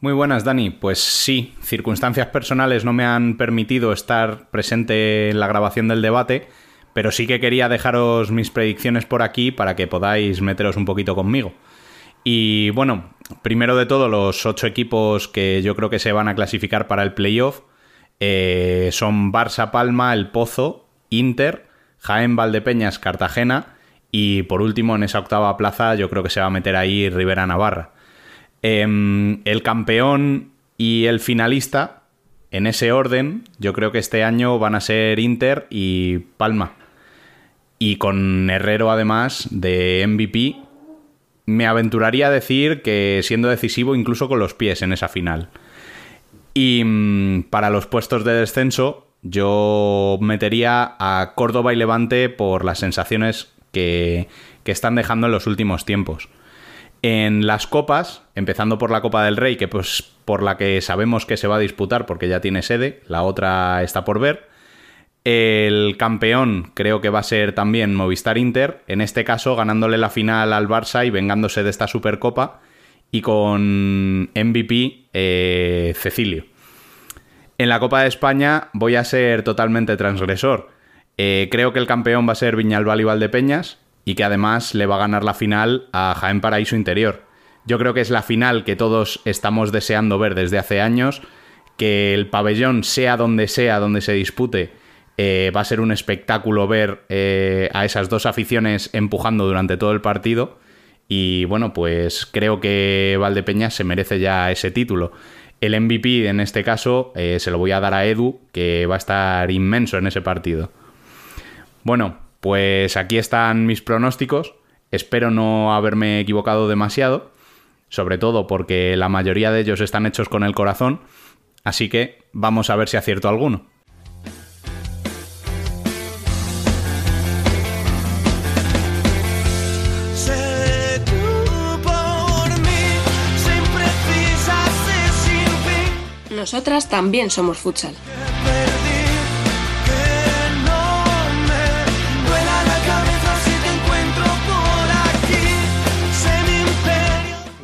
Muy buenas, Dani. Pues sí, circunstancias personales no me han permitido estar presente en la grabación del debate, pero sí que quería dejaros mis predicciones por aquí para que podáis meteros un poquito conmigo. Y bueno, primero de todo, los ocho equipos que yo creo que se van a clasificar para el playoff eh, son Barça, Palma, El Pozo, Inter, Jaén, Valdepeñas, Cartagena y por último en esa octava plaza yo creo que se va a meter ahí Rivera Navarra. Em, el campeón y el finalista, en ese orden, yo creo que este año van a ser Inter y Palma. Y con Herrero además de MVP, me aventuraría a decir que siendo decisivo incluso con los pies en esa final. Y mm, para los puestos de descenso, yo metería a Córdoba y Levante por las sensaciones que, que están dejando en los últimos tiempos. En las copas, empezando por la Copa del Rey, que pues por la que sabemos que se va a disputar porque ya tiene sede, la otra está por ver. El campeón creo que va a ser también Movistar Inter, en este caso ganándole la final al Barça y vengándose de esta Supercopa y con MVP eh, Cecilio. En la Copa de España voy a ser totalmente transgresor. Eh, creo que el campeón va a ser Viñalbal y Valdepeñas y que además le va a ganar la final a Jaén Paraíso Interior. Yo creo que es la final que todos estamos deseando ver desde hace años, que el pabellón sea donde sea, donde se dispute, eh, va a ser un espectáculo ver eh, a esas dos aficiones empujando durante todo el partido. Y bueno, pues creo que Valdepeñas se merece ya ese título. El MVP en este caso eh, se lo voy a dar a Edu, que va a estar inmenso en ese partido. Bueno, pues aquí están mis pronósticos. Espero no haberme equivocado demasiado, sobre todo porque la mayoría de ellos están hechos con el corazón. Así que vamos a ver si acierto alguno. Nosotras también somos futsal.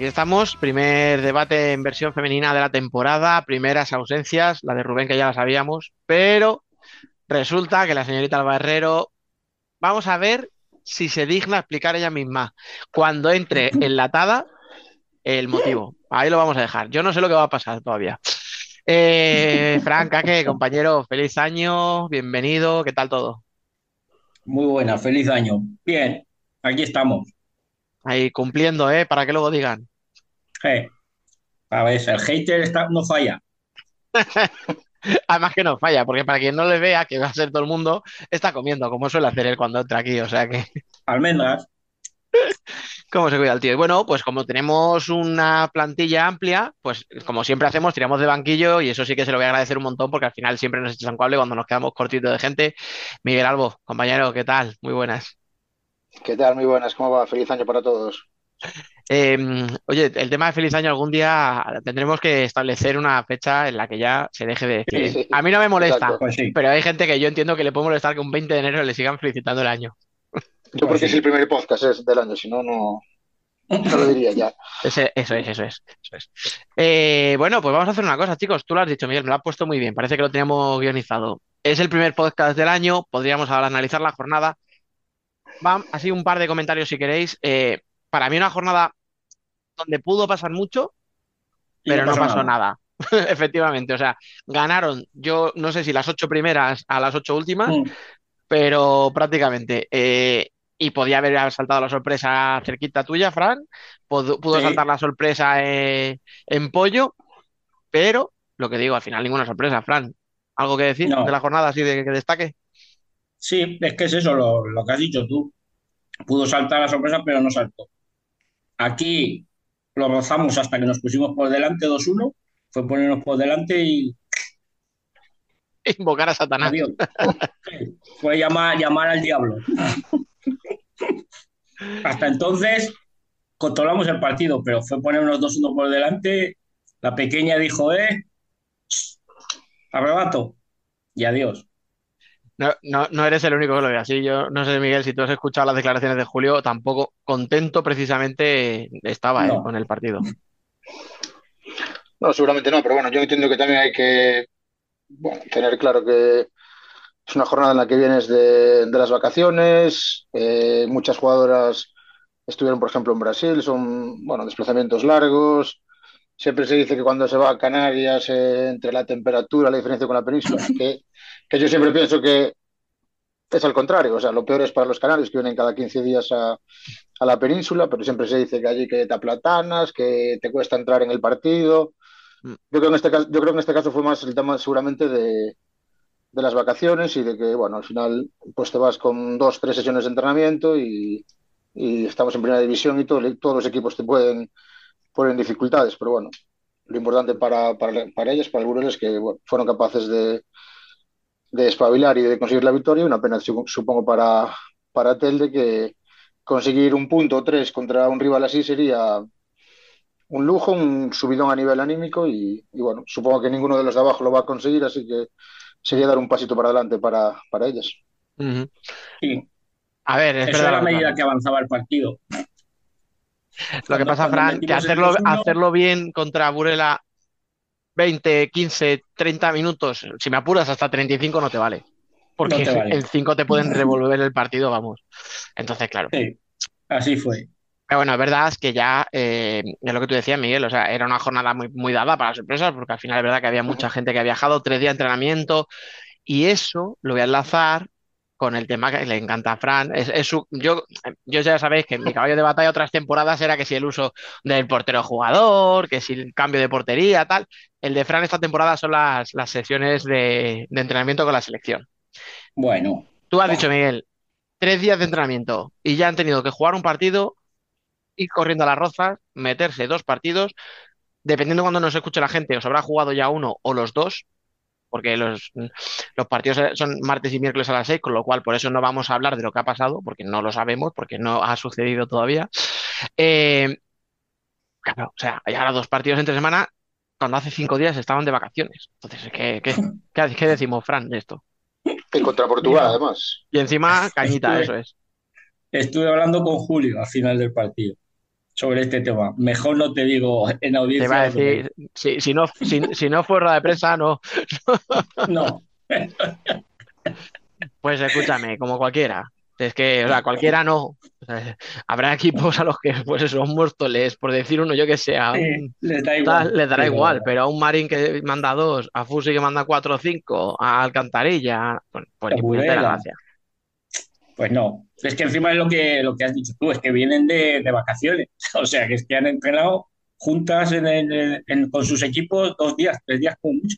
Aquí estamos, primer debate en versión femenina de la temporada, primeras ausencias, la de Rubén que ya la sabíamos, pero resulta que la señorita Alba Herrero, vamos a ver si se digna explicar ella misma cuando entre enlatada el motivo. Ahí lo vamos a dejar. Yo no sé lo que va a pasar todavía. Eh, Fran, Kake, compañero, feliz año, bienvenido, ¿qué tal todo? Muy buena, feliz año. Bien, aquí estamos. Ahí cumpliendo, ¿eh? Para que luego digan. Eh, a ver, el hater está- no falla. Además que no falla, porque para quien no le vea, que va a ser todo el mundo, está comiendo, como suele hacer él cuando entra aquí. O sea que, Almendras, ¿cómo se cuida el tío? Y bueno, pues como tenemos una plantilla amplia, pues como siempre hacemos, tiramos de banquillo y eso sí que se lo voy a agradecer un montón porque al final siempre nos echas un cable cuando nos quedamos cortitos de gente. Miguel Albo, compañero, ¿qué tal? Muy buenas. ¿Qué tal? Muy buenas, ¿cómo va? Feliz año para todos. Eh, oye, el tema de feliz año algún día tendremos que establecer una fecha en la que ya se deje de decir. Sí, sí. A mí no me molesta, pues sí. pero hay gente que yo entiendo que le puede molestar que un 20 de enero le sigan felicitando el año. Yo porque es el primer podcast es del año, si no, no, no lo diría ya. Ese- eso es, eso es, eso es. Eh, bueno, pues vamos a hacer una cosa, chicos. Tú lo has dicho, Miguel, me lo has puesto muy bien. Parece que lo teníamos guionizado. Es el primer podcast del año. Podríamos ahora analizar la jornada. Va, así un par de comentarios si queréis. Eh, para mí una jornada donde pudo pasar mucho, pero no pasó pasó nada. Efectivamente, o sea, ganaron, yo no sé si las ocho primeras a las ocho últimas, Mm, pero prácticamente. Eh, y podía haber saltado la sorpresa cerquita tuya, Fran. Pudo, pudo Sí. saltar la sorpresa eh, en pollo, pero lo que digo, al final ninguna sorpresa, Fran. ¿Algo que decir No. de la jornada así de que destaque? Sí, es que es eso lo, lo que has dicho tú. Pudo saltar la sorpresa, pero no saltó. Aquí lo rozamos hasta que nos pusimos por delante 2-1. Fue ponernos por delante y Invocar a Satanás. adiós. Fue llamar, llamar al diablo. Hasta entonces controlamos el partido, pero fue ponernos 2-1 por delante. La pequeña dijo, eh, arrebato. Y adiós. No, no, no eres el único que lo ve así. Yo no sé, Miguel, si tú has escuchado las declaraciones de Julio, tampoco contento precisamente estaba eh, con el partido. No, seguramente no, pero bueno, yo entiendo que también hay que bueno, tener claro que es una jornada en la que vienes de, de las vacaciones, eh, muchas jugadoras estuvieron, por ejemplo, en Brasil, son, bueno, desplazamientos largos. Siempre se dice que cuando se va a Canarias, eh, entre la temperatura, la diferencia con la península, que, que yo siempre pienso que es al contrario, o sea, lo peor es para los canarios que vienen cada 15 días a, a la península, pero siempre se dice que allí que te aplatanas, que te cuesta entrar en el partido. Mm. Yo creo que en este caso, yo creo que en este caso fue más el tema seguramente de, de las vacaciones y de que, bueno, al final pues te vas con dos, tres sesiones de entrenamiento y, y estamos en primera división y todo- todos los equipos te pueden poner dificultades, pero bueno, lo importante para, para, para ellas, para el Burela, es que bueno, fueron capaces de, de espabilar y de conseguir la victoria. Una pena, su- supongo, para, para Telde que conseguir un punto o tres contra un rival así sería un lujo, un subidón a nivel anímico y, y bueno, supongo que ninguno de los de abajo lo va a conseguir, así que sería dar un pasito para adelante para, para ellas. Sí, A ver, es eso verdad era a medida que avanzaba el partido. Lo que pasa, Fran, que hacerlo, 2-1, hacerlo bien contra Burela 20, 15, 30 minutos, si me apuras hasta 35 no te vale. Porque No te vale. en 5 te pueden revolver el partido, vamos. Entonces, claro. Sí, así fue. Pero bueno, es verdad es que ya, eh, es lo que tú decías, Miguel, o sea, era una jornada muy, muy dada para sorpresas, porque al final es verdad que había mucha gente que ha viajado, tres días de entrenamiento, y eso lo voy a enlazar con el tema que le encanta a Fran. Es, es su- yo, yo ya sabéis que mi caballo de batalla otras temporadas era que si el uso del portero jugador, que si el cambio de portería, tal. El de Fran esta temporada son las, las sesiones de, de entrenamiento con la selección. Bueno, Tú has dicho, Miguel, tres días de entrenamiento y ya han tenido que jugar un partido, ir corriendo a las rozas, meterse dos partidos, dependiendo cuando nos escuche la gente, os habrá jugado ya uno o los dos, porque los, los partidos son martes y miércoles a las seis, con lo cual por eso no vamos a hablar de lo que ha pasado, porque no lo sabemos, porque no ha sucedido todavía. Eh, claro, o sea, hay ahora dos partidos entre semana, cuando hace cinco días estaban de vacaciones. Entonces, ¿qué, qué, qué, qué decimos, Fran, de esto? Y contra Portugal, además. Y encima, cañita, Estuve- eso es. estuve hablando con Julio al final del partido sobre este tema. Mejor no te digo en Te audiencia. a si, si no, si, si no fue rueda de prensa, no. No, Pues escúchame, como cualquiera. Es que, o sea, cualquiera no. Sea, habrá equipos a los que, pues eso, un Móstoles, por decir uno, yo que sé, a sí, un les da tal, igual. les dará igual, pero a un Marín que manda dos, a Fusi que manda cuatro o cinco, a Alcantarilla, pues, pues ni Burela. gracia. Pues no, es que encima es lo que, lo que has dicho tú, es que vienen de, de vacaciones, o sea, que es que han entrenado juntas en el- en- con sus equipos dos días, tres días como mucho,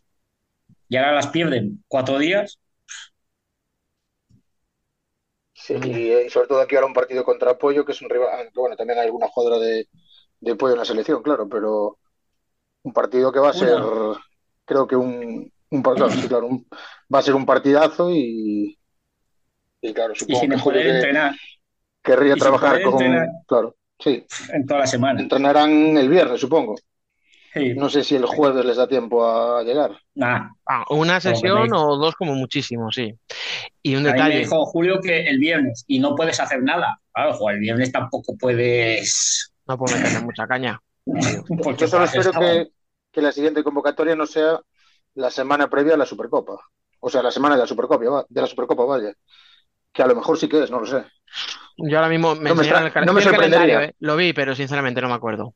y ahora las pierden cuatro días, Sí, y, sobre todo aquí ahora un partido contra Apoyo, que es un rival, bueno, también hay alguna jugadora de, de Apoyo en la selección, claro, pero un partido que va a ser, Una. creo que un, un par- claro, sí, claro, un- va a ser un partidazo y, y claro, y supongo sin que Julio poder que- entrenar querría y trabajar con, entrenar. claro, sí, en toda la semana. entrenarán el viernes, supongo. Sí, No sé si el jueves les da tiempo a llegar. Ah, una sesión o dos como muchísimo, sí. Y un mí me detalle, dijo Julio que el viernes y no puedes hacer nada. Claro, jo, el viernes tampoco puedes. no puedo meterle mucha caña. Porque Yo solo espero que, que la siguiente convocatoria no sea la semana previa a la Supercopa. O sea, la semana de la Supercopa, de la Supercopa, vaya. Que a lo mejor sí que es, no lo sé. Yo ahora mismo me No me el, cal- no me sorprendería. eh. Lo vi, pero sinceramente no me acuerdo.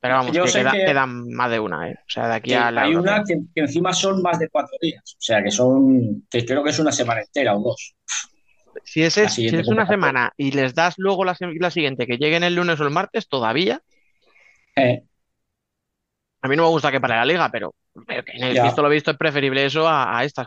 Pero vamos, Yo que sé queda- que- quedan más de una, ¿eh? O sea, de aquí a la hay una que, que encima son más de cuatro días. O sea, que son. que creo que es una semana entera o dos. Si es, es- si siguiente es una semana y les das luego la, la siguiente, que lleguen el lunes o el martes, todavía, Eh, a mí no me gusta que pare la liga, pero, pero que en el Ya. visto lo visto es preferible eso a, a estas.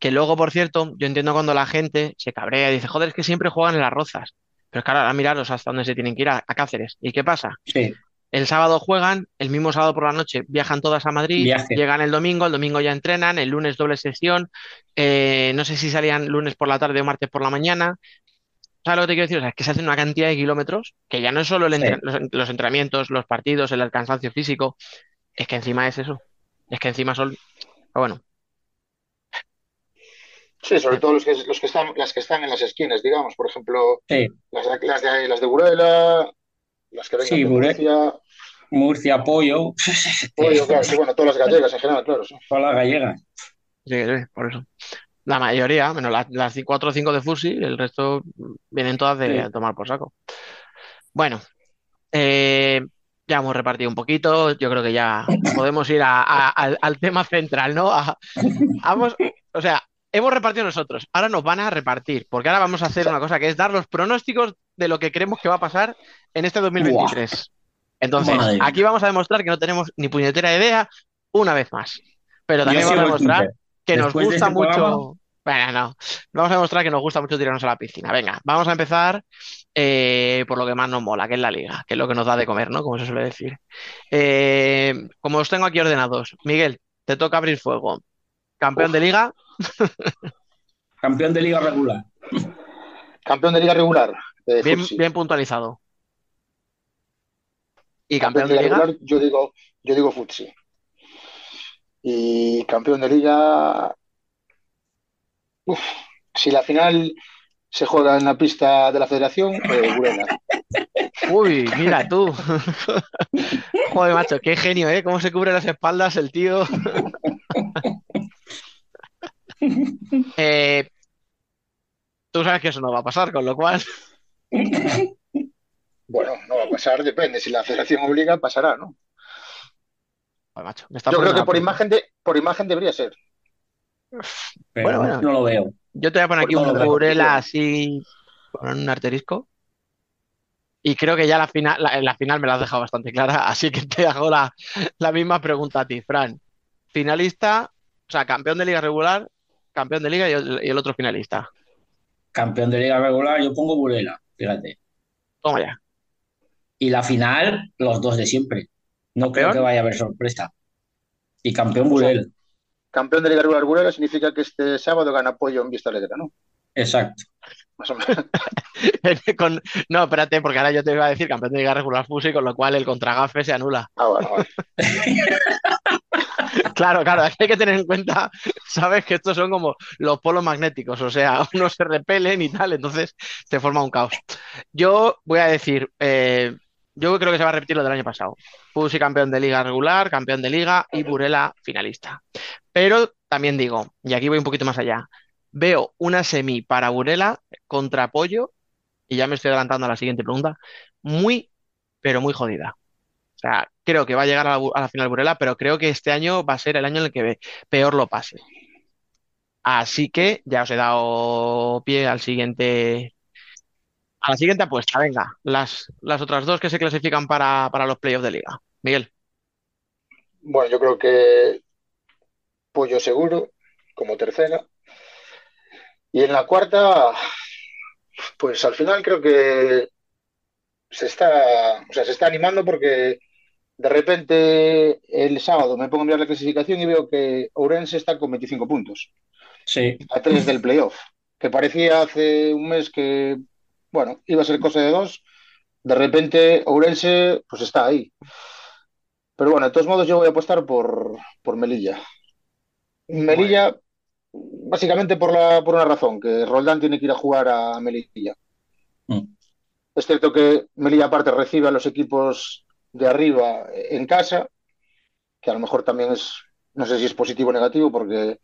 Que luego, por cierto, yo entiendo cuando la gente se cabrea y dice, joder, es que siempre juegan en las rozas. Pero es que ahora miraros hasta dónde se tienen que ir, a, a Cáceres. ¿Y qué pasa? sí, El sábado juegan, el mismo sábado por la noche viajan todas a Madrid, Viaje. llegan el domingo, el domingo ya entrenan, el lunes doble sesión, eh, no sé si salían lunes por la tarde o martes por la mañana. ¿Sabes lo que te quiero decir? O sea, es que se hacen una cantidad de kilómetros que ya no es solo el Sí. entre- los, los entrenamientos, los partidos, el cansancio físico, es que encima es eso. Es que encima son. Pero bueno, Sí, sobre todo los que, los que están, las que están en las esquinas, digamos. Por ejemplo, sí. las, de- las, de, las de Burela, las que vengan Sí, de Bure- Murcia, Murcia, Pollo, Pollo, claro, sí, bueno, todas las gallegas en general, claro. sí. todas las gallegas. sí, sí, por eso. La mayoría, menos las, las 4 o 5 de Fusi, el resto vienen todas de Sí. tomar por saco. Bueno, eh, ya hemos repartido un poquito. Yo creo que ya podemos ir a- a- al, al tema central, ¿no? A- vamos, o sea, hemos repartido nosotros. Ahora nos van a repartir, porque ahora vamos a hacer una cosa que es dar los pronósticos de lo que creemos que va a pasar en este 2023. Entonces, Madre aquí vamos a demostrar que no tenemos ni puñetera idea una vez más. Pero también vamos a demostrar que nos Después gusta este mucho. programa- Bueno, no. Vamos a demostrar que nos gusta mucho tirarnos a la piscina. Venga, vamos a empezar eh, por lo que más nos mola, que es la liga, que es lo que nos da de comer, ¿no? Como se suele decir. Eh, como os tengo aquí ordenados, Miguel, te toca abrir fuego. Campeón de liga, Campeón de liga regular. Campeón de liga regular. eh, bien, Futsi. bien puntualizado. Y Campeón campeón de de liga liga, regular, yo digo, yo digo Futsi. Y campeón de liga. Uf, si la final se juega en la pista de la Federación, eh, Burela. Uy, mira tú. Joder, macho, qué genio, ¿eh? Cómo se cubre las espaldas el tío. Eh, tú sabes que eso no va a pasar, con lo cual, Bueno, no va a pasar, depende. Si la Federación obliga, pasará, ¿no? joder, macho, me está Yo creo que por imagen, de, por imagen debería ser. Pero Bueno, bueno. no lo veo. Yo te voy a poner aquí un Burela así con un arterisco. Y creo que ya la final, la, en la final me la has dejado bastante clara, así que te hago la, la misma pregunta a ti, Fran. Finalista, o sea, campeón de liga regular, campeón de liga y el, y el otro finalista. Campeón de liga regular, yo pongo Burela, fíjate. Toma ya. Y la final, los dos de siempre. No creo que vaya a haber sorpresa. Y campeón Burela, campeón de liga regular Burela significa que este sábado gana apoyo en Vista Alegre, ¿no? exacto. Más o menos. Con- no, espérate, porque ahora yo te iba a decir campeón de liga regular Fusi, con lo cual el contragafe se anula. Ah, bueno, vale. Claro, claro, hay que tener en cuenta, sabes que estos son como los polos magnéticos, o sea, unos se repelen y tal, entonces se forma un caos. Yo voy a decir, eh, yo creo que se va a repetir lo del año pasado. Fusi campeón de liga regular, campeón de liga y Burela finalista. Pero también digo, y aquí voy un poquito más allá, veo una semi para Burela contra Pollo, y ya me estoy adelantando a la siguiente pregunta, muy, pero muy jodida. O sea, creo que va a llegar a la, a la final Burela, pero creo que este año va a ser el año en el que peor lo pase. Así que ya os he dado pie al siguiente, a la siguiente apuesta. Venga, las, las otras dos que se clasifican para, para los playoffs de liga. Miguel, Bueno, yo creo que Pollo seguro, como tercera. Y en la cuarta, pues al final creo que se está, o sea, se está animando porque de repente el sábado me pongo a mirar la clasificación y veo que Ourense está con 25 puntos, Sí, a tres del playoff, que parecía hace un mes que, bueno, iba a ser cosa de dos. De repente Ourense, pues está ahí. Pero bueno, de todos modos yo voy a apostar por, por Melilla. bueno, Melilla, básicamente por la, por una razón, que Roldán tiene que ir a jugar a Melilla. Mm. Es cierto que Melilla aparte recibe a los equipos de arriba en casa, que a lo mejor también es, no sé si es positivo o negativo, porque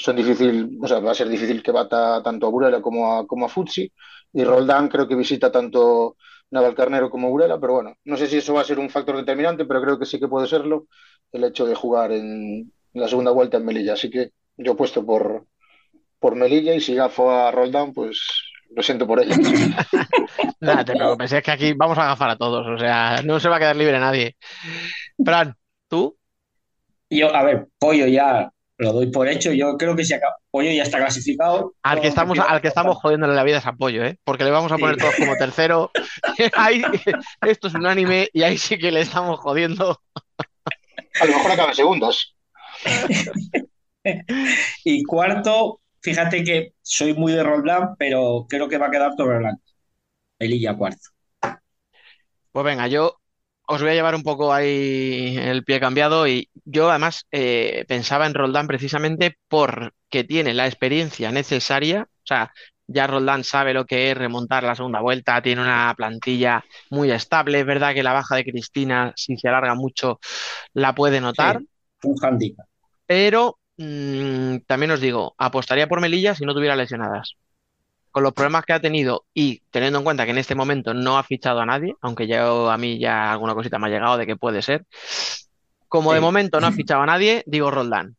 son difícil, o sea, va a ser difícil que bata tanto a Burela como a, como a Futsi, y Roldán creo que visita tanto Navalcarnero como Burela, pero bueno, no sé si eso va a ser un factor determinante, pero creo que sí que puede serlo el hecho de jugar en la segunda vuelta en Melilla, así que yo apuesto por, por Melilla y si gafo a Roldán, pues lo siento por ella. nada, te preocupes, es que aquí vamos a agafar a todos, o sea, no se va a quedar libre nadie. Fran, ¿tú? Yo, a ver, Pollo ya lo doy por hecho. Yo creo que si acaba, Pollo ya está clasificado. Al que estamos, al que estamos jodiéndole la vida es apoyo, ¿eh? Porque le vamos a Sí. poner todos como tercero. Ahí, esto es un anime y ahí sí que le estamos jodiendo. A lo mejor acaba en segundos. Y cuarto, fíjate que soy muy de Roldán, pero creo que va a quedar Torreblanca. Melilla cuarto. Pues venga, yo os voy a llevar un poco ahí el pie cambiado y yo además eh, pensaba en Roldán precisamente porque tiene la experiencia necesaria, o sea, ya Roldán sabe lo que es remontar la segunda vuelta, tiene una plantilla muy estable, es verdad que la baja de Cristina, si se alarga mucho, la puede notar, Sí, un handicap. pero mm, también os digo, apostaría por Melilla si no tuviera lesionadas. Con los problemas que ha tenido y teniendo en cuenta que en este momento no ha fichado a nadie, aunque yo a mí ya alguna cosita me ha llegado de que puede ser, como de momento no ha fichado a nadie, digo Roldán.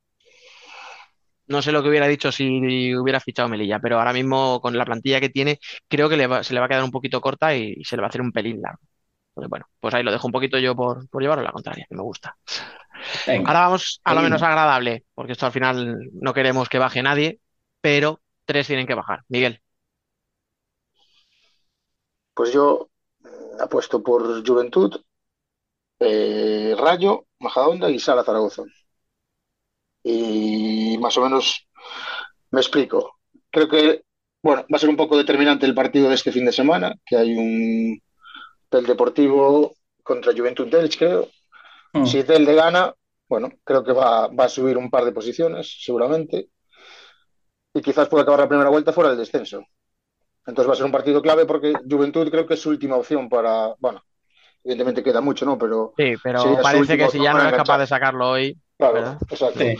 No sé lo que hubiera dicho si hubiera fichado Melilla, pero ahora mismo con la plantilla que tiene, creo que le va- se le va a quedar un poquito corta y, y se le va a hacer un pelín largo. Entonces, bueno, pues ahí lo dejo un poquito yo por, por llevarlo a la contraria, que me gusta. Venga, Ahora vamos a lo menos agradable, porque esto al final no queremos que baje nadie. pero tres tienen que bajar. Miguel. Pues yo apuesto por Juventud, eh, Rayo, Majadahonda y Sala Zaragoza. Y más o menos me explico. Creo que, bueno, va a ser un poco determinante el partido de este fin de semana, que hay un del Deportivo contra Juventud Delch, creo. Mm. Si Telde gana, bueno, creo que va, va a subir un par de posiciones, seguramente. Y quizás pueda acabar la primera vuelta fuera del descenso. Entonces va a ser un partido clave porque Juventud creo que es su última opción para, bueno, evidentemente queda mucho, ¿no? Pero Sí, pero parece que si ya no es capaz de sacarlo hoy, Claro, ¿verdad? exacto. Sí.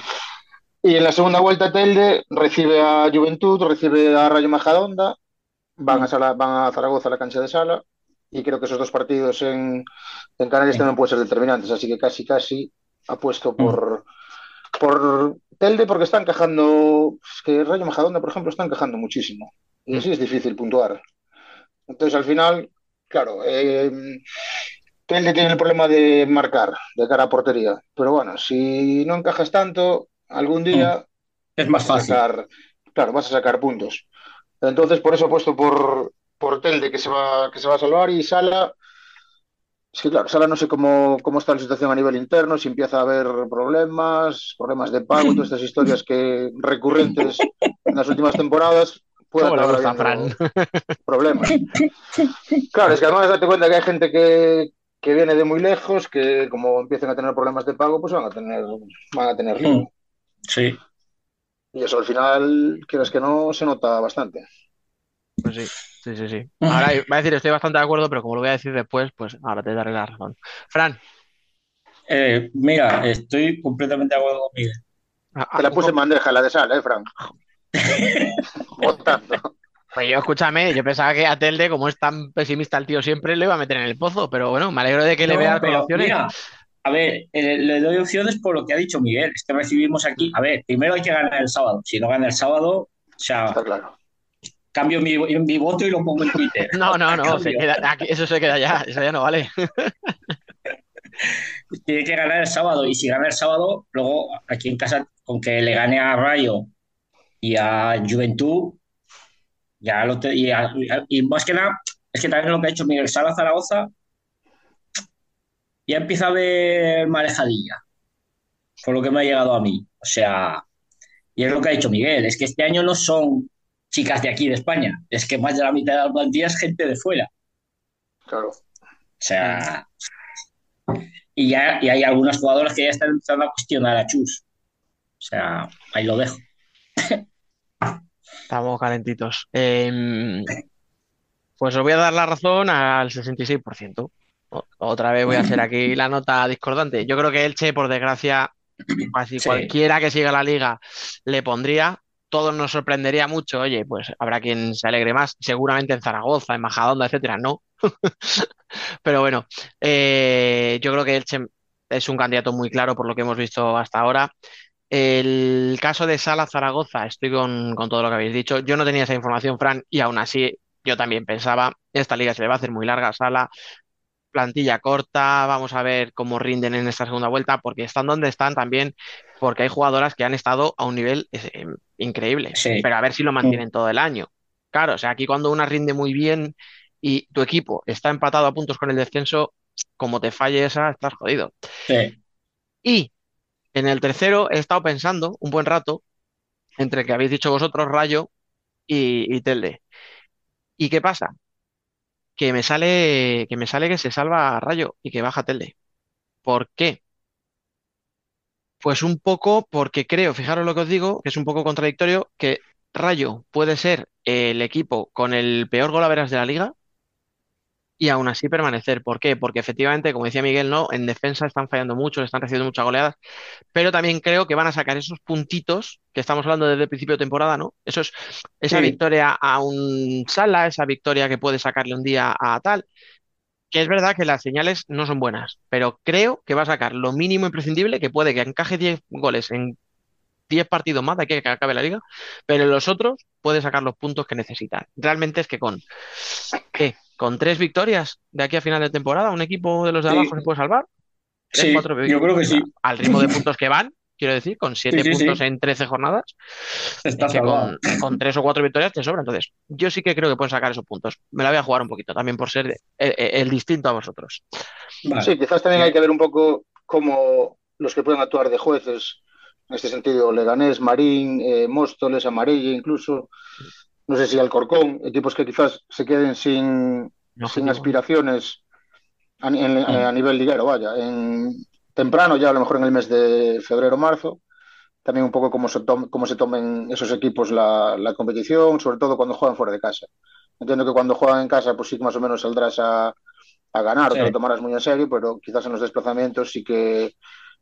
Y en la segunda vuelta Telde recibe a Juventud, recibe a Rayo Majadahonda, van a, Sala- van a Zaragoza a la cancha de Sala y creo que esos dos partidos en, en Canarias Sí. también pueden ser determinantes, así que casi casi apuesto por, por Telde porque está encajando, es que Rayo Majadahonda, por ejemplo, está encajando muchísimo y así es difícil puntuar. Entonces al final, claro, eh, Telde tiene el problema de marcar de cara a portería, pero bueno, si no encajas tanto, algún día Es más fácil. sacar, claro, vas a sacar puntos. Entonces, por eso he puesto por, por Telde que se va, que se va a salvar y Sala. Es que claro, Sala no sé cómo, cómo está la situación a nivel interno, si empieza a haber problemas, problemas de pago, todas estas historias que recurrentes en las últimas temporadas, puede ¿Cómo le acabar habiendo Fran? problemas. Claro, es que además date cuenta que hay gente que, que viene de muy lejos, que como empiezan a tener problemas de pago, pues van a tener, van a tener lío. Mm. Sí. Y eso al final, quieras que no, se nota bastante. Pues sí, sí, sí, sí. Ahora va a decir, estoy bastante de acuerdo, pero como lo voy a decir después, pues ahora te daré la razón. Fran, Eh, mira, estoy completamente de acuerdo con Miguel. a- Te la puse en bandeja, la de sal, ¿eh, Fran? Votando. pues yo escúchame, yo pensaba que a Telde, como es tan pesimista el tío siempre, le iba a meter en el pozo, pero bueno, me alegro de que le No, con pero opciones. mira, a ver, eh, le doy opciones por lo que ha dicho Miguel. Es que recibimos aquí. A ver, primero hay que ganar el sábado. Si no gana el sábado, o sea, Está claro. cambio mi, mi voto y lo pongo en Twitter. No, no, no, se Cambio. queda, aquí- eso se queda ya, eso ya no vale. Tiene que ganar el sábado. Y si gana el sábado, luego aquí en casa, con que le gane a Rayo y a Juventud, ya lo te- y, a- más que nada, es que también lo que ha hecho Miguel Sala Zaragoza, ya empieza a haber marejadilla, por lo que me ha llegado a mí. O sea, y es lo que ha dicho Miguel, es que este año no son chicas de aquí de España, es que más de la mitad de la plantilla es gente de fuera. Claro. O sea, y ya y hay algunas jugadoras que ya están empezando a cuestionar a Chus. O sea, ahí lo dejo. Estamos calentitos. Em, pues os voy a dar la razón al 66%. O- Otra vez voy a hacer aquí la nota discordante. Yo creo que Elche, por desgracia, casi Sí. cualquiera que siga la liga le pondría. Todos nos sorprendería mucho. Oye, pues habrá quien se alegre más. Seguramente en Zaragoza, en Majadahonda, etcétera, no. Pero bueno, eh, yo creo que Elche es un candidato muy claro por lo que hemos visto hasta ahora. El caso de Sala Zaragoza, estoy con, con todo lo que habéis dicho. Yo no tenía esa información, Fran, y aún así yo también pensaba, esta liga se le va a hacer muy larga Sala, plantilla corta, vamos a ver cómo rinden en esta segunda vuelta, porque están donde están también, porque hay jugadoras que han estado a un nivel eh, increíble, Sí. pero a ver si lo mantienen todo el año. Claro, o sea, aquí cuando una rinde muy bien y tu equipo está empatado a puntos con el descenso, como te falle esa, estás jodido. Sí. Y en el tercero he estado pensando un buen rato entre que habéis dicho vosotros, Rayo y, y Telde. ¿Y qué pasa? Que me sale, que me sale que se salva Rayo y que baja Telde. ¿Por qué? Pues un poco porque creo, fijaros lo que os digo, que es un poco contradictorio, que Rayo puede ser el equipo con el peor golaveras de la liga y aún así permanecer. ¿Por qué? Porque efectivamente, como decía Miguel, ¿no? En defensa están fallando mucho, están recibiendo muchas goleadas, pero también creo que van a sacar esos puntitos que estamos hablando desde el principio de temporada, ¿no? Eso es esa Sí. victoria a un Sala, esa victoria que puede sacarle un día a tal, que es verdad que las señales no son buenas, pero creo que va a sacar lo mínimo imprescindible, que puede que encaje 10 goles en 10 partidos más de aquí a que acabe la liga, pero en los otros puede sacar los puntos que necesita. Realmente es que con, ¿qué? Con tres victorias de aquí a final de temporada, un equipo de los de Sí. abajo se puede salvar. Tres, Sí, cuatro yo creo que sí. Al ritmo de puntos que van, quiero decir, con 7 Sí, sí, puntos sí. en 13 jornadas, Está es que salvado. con, con 3 o 4 victorias te sobra. Entonces, yo sí que creo que pueden sacar esos puntos. Me la voy a jugar un poquito también por ser el, el distinto a vosotros. Vale. Sí, quizás también hay que ver un poco cómo los que pueden actuar de jueces, en este sentido, Leganés, Marín, eh, Móstoles, Amarilla, incluso, no sé si Alcorcón, equipos que quizás se queden sin, No, sin aspiraciones a, ni- en- a nivel liguero, vaya, en, temprano, ya a lo mejor en el mes de febrero marzo, también un poco cómo se, cómo se tomen esos equipos la, la competición, sobre todo cuando juegan fuera de casa. Entiendo que cuando juegan en casa, pues sí que más o menos saldrás a, a ganar, o te Sí. lo tomarás muy en serio, pero quizás en los desplazamientos sí que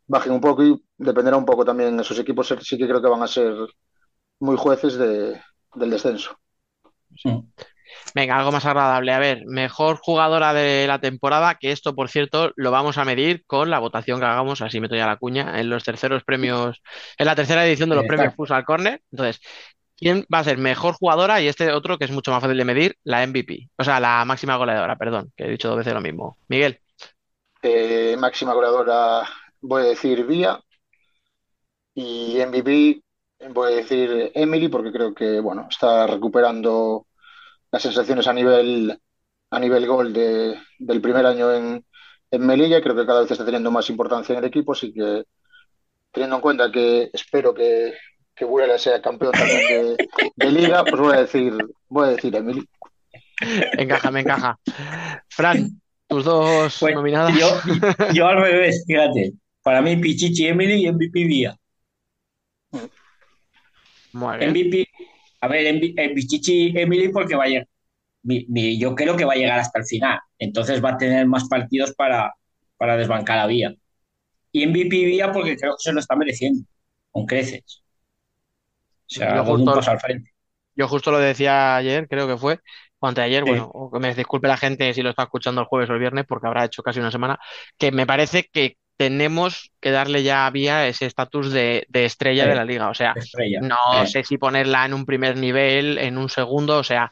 bajen un poco y dependerá un poco también, esos equipos sí que creo que van a ser muy jueces de, del descenso. Mm. Venga, algo más agradable. A ver, mejor jugadora de la temporada, que esto, por cierto, lo vamos a medir con la votación que hagamos, así meto ya la cuña, en los terceros premios, en la tercera edición de los premios. Futsal Corner. Entonces, ¿quién va a ser mejor jugadora? Y este otro, que es mucho más fácil de medir, la MVP. O sea, la máxima goleadora, perdón, que he dicho dos veces lo mismo. Miguel, Eh, máxima goleadora, voy a decir Vía, y MVP voy a decir Emily, porque creo que, bueno, está recuperando las sensaciones a nivel, a nivel gol de, del primer año en, en Melilla. Creo que cada vez está teniendo más importancia en el equipo, así que teniendo en cuenta que espero que, que Burela sea campeón también de, de liga, pues voy a decir, voy a decir Emily. encaja, me encaja. Fran, tus dos Pues nominadas. yo, yo al revés, fíjate. Para mí, Pichichi Emily y MVP Vía. Muy bien. MVP, a ver, MVP eh, Pichichi Emily porque va a llegar. mi- mi- yo creo que va a llegar hasta el final. Entonces va a tener más partidos para, para desbancar a Vía. Y MVP Vía porque creo que se lo está mereciendo. Con creces. O sea, Yo un paso al frente. Yo justo lo decía ayer, creo que fue, o anteayer, Sí. bueno, o que me disculpe la gente si lo está escuchando el jueves o el viernes, porque habrá hecho casi una semana, que me parece que tenemos que darle ya a Vía ese estatus de, de estrella Sí. de la liga. O sea, Estrella. no Sí. sé si ponerla en un primer nivel, en un segundo, o sea,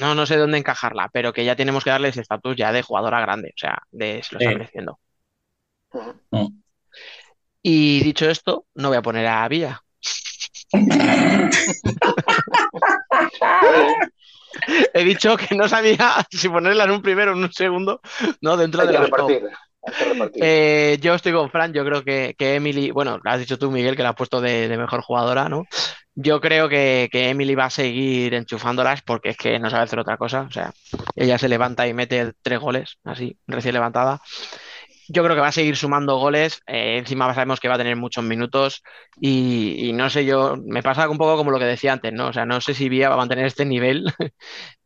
no, no sé dónde encajarla, pero que ya tenemos que darle ese estatus ya de jugadora grande, o sea, de se lo está Sí. mereciendo. Mm. Y dicho esto, no voy a poner a Vía. He dicho que no sabía si ponerla en un primero o en un segundo, no dentro Hay de que Eh, yo estoy con Fran, yo creo que, que Emily, bueno, lo has dicho tú, Miguel, que la has puesto de, mejor jugadora, ¿no? Yo creo que, que Emily va a seguir enchufándolas porque es que no sabe hacer otra cosa. O sea, ella se levanta y mete tres goles, así, recién levantada. Yo creo que va a seguir sumando goles. eh, encima sabemos que va a tener muchos minutos. Y, no sé, yo me pasa un poco como lo que decía antes, ¿no? O sea, no sé si Vía va a mantener este nivel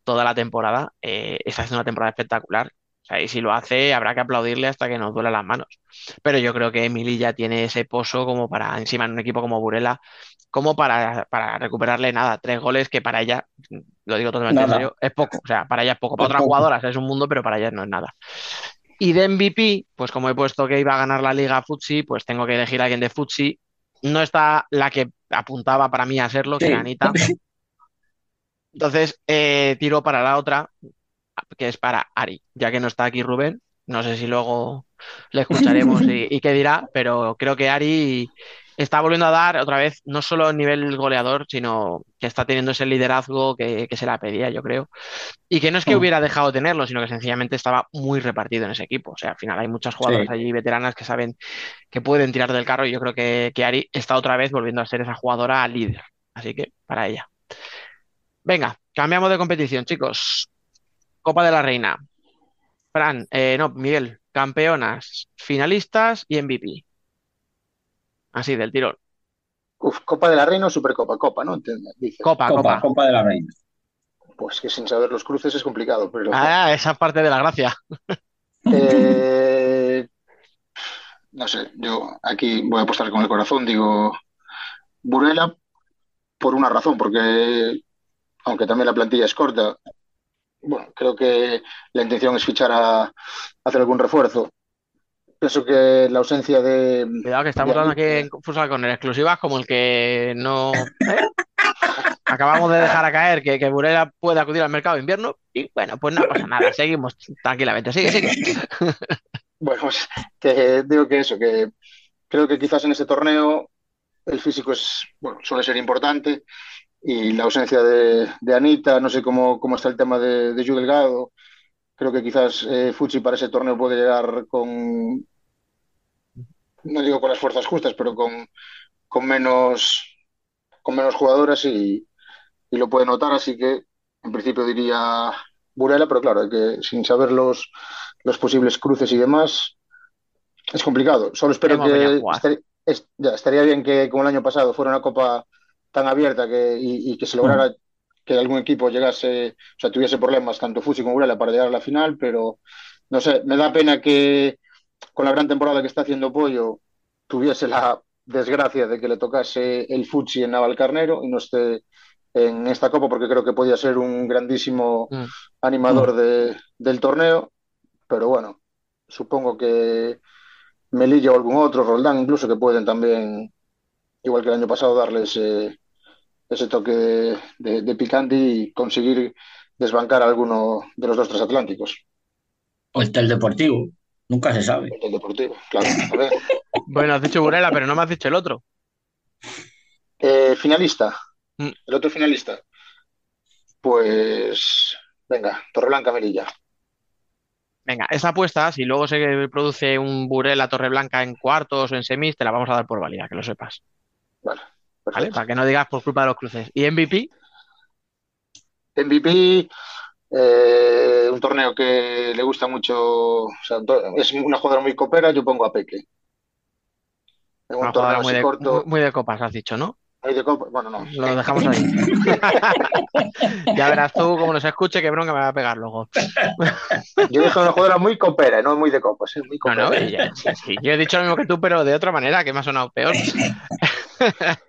toda la temporada. Eh, está haciendo una temporada espectacular. Sea, y si lo hace, habrá que aplaudirle hasta que nos duele las manos. Pero yo creo que Emily ya tiene ese pozo como para, encima en un equipo como Burela, como para, para recuperarle nada, tres goles que para ella, lo digo totalmente en serio, es poco. O sea, para ella es poco. Para Es otras poco. jugadoras es un mundo, pero para ellas no es nada. Y de MVP, pues como he puesto que iba a ganar la Liga Futsi, pues tengo que elegir a alguien de Futsi. No está la que apuntaba para mí a serlo, que era Anita. Entonces, eh, tiro para la otra, que es para Ari, ya que no está aquí Rubén. No sé si luego le escucharemos y, y qué dirá, pero creo que Ari está volviendo a dar otra vez, no solo a nivel goleador, sino que está teniendo ese liderazgo que, que se la pedía, yo creo. Y que no es que Mm. hubiera dejado de tenerlo, sino que sencillamente estaba muy repartido en ese equipo. O sea, al final hay muchas jugadoras Sí. allí veteranas que saben que pueden tirar del carro y yo creo que, que Ari está otra vez volviendo a ser esa jugadora líder. Así que para ella. Venga, cambiamos de competición, chicos. Copa de la Reina. Fran, eh, no, Miguel, campeonas, finalistas y MVP. Así, del tirón. Uf, Copa de la Reina o Supercopa, Copa, ¿no? Entiende- Dice. Copa, Copa, copa. Copa de la Reina. Pues que sin saber los cruces es complicado, pero Ah, esa parte de la gracia. Eh, no sé, yo aquí voy a apostar con el corazón, digo Burela por una razón, porque aunque también la plantilla es corta, bueno, creo que la intención es fichar a, hacer algún refuerzo. Pienso que la ausencia de, Cuidado que estamos de dando aquí en Futsal con exclusivas como el que no... ¿eh? Acabamos de dejar a caer que, que Burela puede acudir al mercado de invierno y bueno, pues no pasa nada, seguimos tranquilamente. Sigue, sigue. Bueno, pues que digo que eso, que creo que quizás en este torneo el físico es, bueno, suele ser importante y la ausencia de, de Anita, no sé cómo, cómo está el tema de, de Yu Delgado. Creo que quizás eh, Fuchi para ese torneo puede llegar con, no digo con las fuerzas justas, pero con, con menos, con menos jugadoras y, y lo puede notar, así que en principio diría Burela, pero claro, hay que, sin saber los, los posibles cruces y demás, es complicado. Solo espero que es- ya, estaría bien que como el año pasado fuera una copa tan abierta que, y, y que se lograra que algún equipo llegase, o sea, tuviese problemas tanto Fusi como Burela para llegar a la final, pero no sé, me da pena que con la gran temporada que está haciendo Pollo tuviese la desgracia de que le tocase el Futsi en Navalcarnero y no esté en esta copa porque creo que podía ser un grandísimo Mm. animador de- del torneo, pero bueno, supongo que Melilla o algún otro, Roldán incluso, que pueden también, igual que el año pasado, darle ese, ese toque de, de- de picante y conseguir desbancar a alguno de los dos transatlánticos. O el Tel Deportivo. Nunca se sabe. El Deportivo, claro. A ver. Bueno, has dicho Burela, pero no me has dicho el otro. Eh, finalista. Mm. El otro finalista. Pues, venga, Torreblanca, Melilla. Venga, esa apuesta, si luego se produce un Burela Torreblanca en cuartos o en semis, te la vamos a dar por válida, que lo sepas. Vale, ¿Vale? perfecto. Para que no digas por culpa de los cruces. ¿Y MVP? MVP, eh, un torneo que le gusta mucho, o sea, es una jugadora muy copera, yo pongo a Peque. En un Una torneo jugadora muy así de, corto, muy de copas, has dicho, ¿no? Bueno, no. Lo dejamos ahí. Ya verás tú cómo nos escuche, qué bronca me va a pegar luego. Yo dije una jugadora muy copera, no muy de copas, ¿eh? Muy No, no, copera. ella- sí, sí, Yo he dicho lo mismo que tú, pero de otra manera, que me ha sonado peor.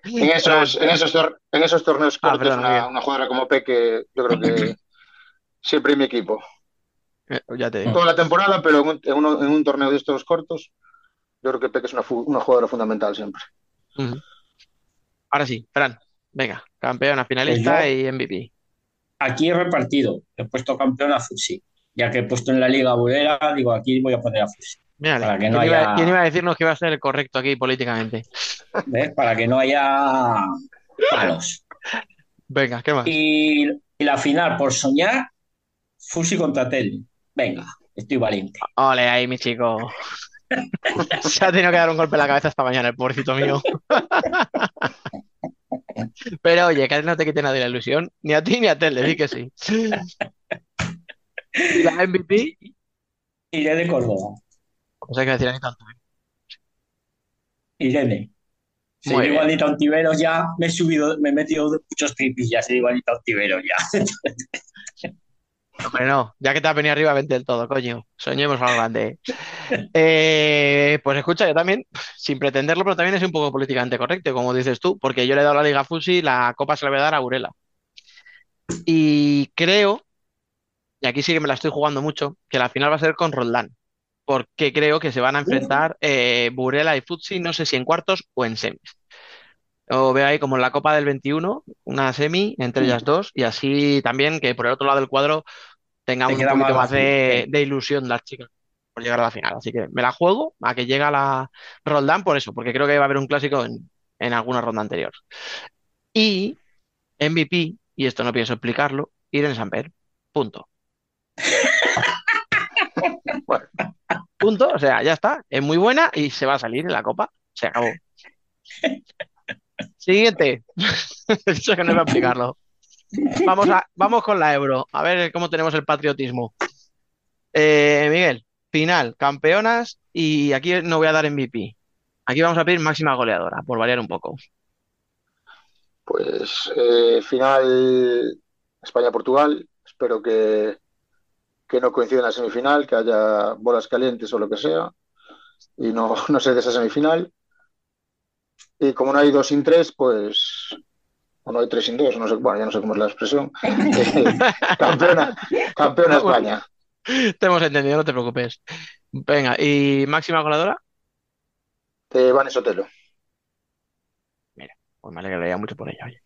En esos, en esos, tor- en esos torneos Ah, cortos, perdón, una, jugadora como Peque, yo creo que siempre en mi equipo. Eh, Ya te digo. Toda la temporada, pero en un, en uno- en un torneo de estos cortos, yo creo que Peque es una, jugadora fundamental siempre. Ahora sí, Fran, venga, campeona, finalista Pues yo- y MVP. Aquí he repartido. He puesto campeón a Fusi. Ya que he puesto en la Liga Burela, digo, aquí voy a poner a Fusi. Mírale, Para que ¿quién, no iba, haya- quién iba a decirnos que iba a ser el correcto aquí políticamente? ¿Ves? Para que no haya palos. Venga, ¿qué más? Y, y la final, por soñar, Fusi contra Tel. Venga, estoy valiente. Ole, ahí, mi chico. Se ha tenido que dar un golpe en la cabeza esta mañana, el pobrecito mío. Pero oye, que no te quite nadie la ilusión, ni a ti ni a Tel, di que sí. Y la MVP, Iré de Córdoba. hay que decir ahí tanto. Irene. Si Muy digo bien. Anita Ontiveros ya, me he subido, me he metido muchos tripillas. Si digo Anita Ontiveros ya. Hombre, no, ya que te has venido arriba, vente del todo, coño. Soñemos algo grande. Eh, pues escucha, yo también, sin pretenderlo, pero también es un poco políticamente correcto, como dices tú, porque yo le he dado la Liga Fusi, la copa se la voy a dar a Burela. Y creo, y aquí sí que me la estoy jugando mucho, que la final va a ser con Roldán, porque creo que se van a enfrentar eh, Burela y Futsi, no sé si en cuartos o en semis. O veo ahí como en la Copa del 21, una semi entre ellas dos, y así también que por el otro lado del cuadro tengamos Te un poquito más de, ilusión las chicas por llegar a la final. Así que me la juego a que llega la Roldán por eso, porque creo que va a haber un clásico en, en alguna ronda anterior. Y MVP, y esto no pienso explicarlo, Irene Samper. Punto. Bueno, Punto, o sea, ya está. Es muy buena y se va a salir en la copa. Se acabó. Siguiente. Dicho que no iba a explicarlo. Vamos, a, vamos con la Euro. A ver cómo tenemos el patriotismo. Eh, Miguel, final, campeonas y aquí no voy a dar MVP. Aquí vamos a pedir máxima goleadora, por variar un poco. pues eh, final España-Portugal. Espero que, que no coincida en la semifinal, que haya bolas calientes o lo que sea, y no, no se de esa semifinal. Y como no hay dos sin tres, pues, o no hay tres sin dos, no sé, bueno, ya no sé cómo es la expresión. Eh, campeona, campeona España. Te hemos entendido, no te preocupes. Venga, ¿y máxima goleadora? Eh, Vane Sotelo. Pues me alegraría mucho por ella, oye.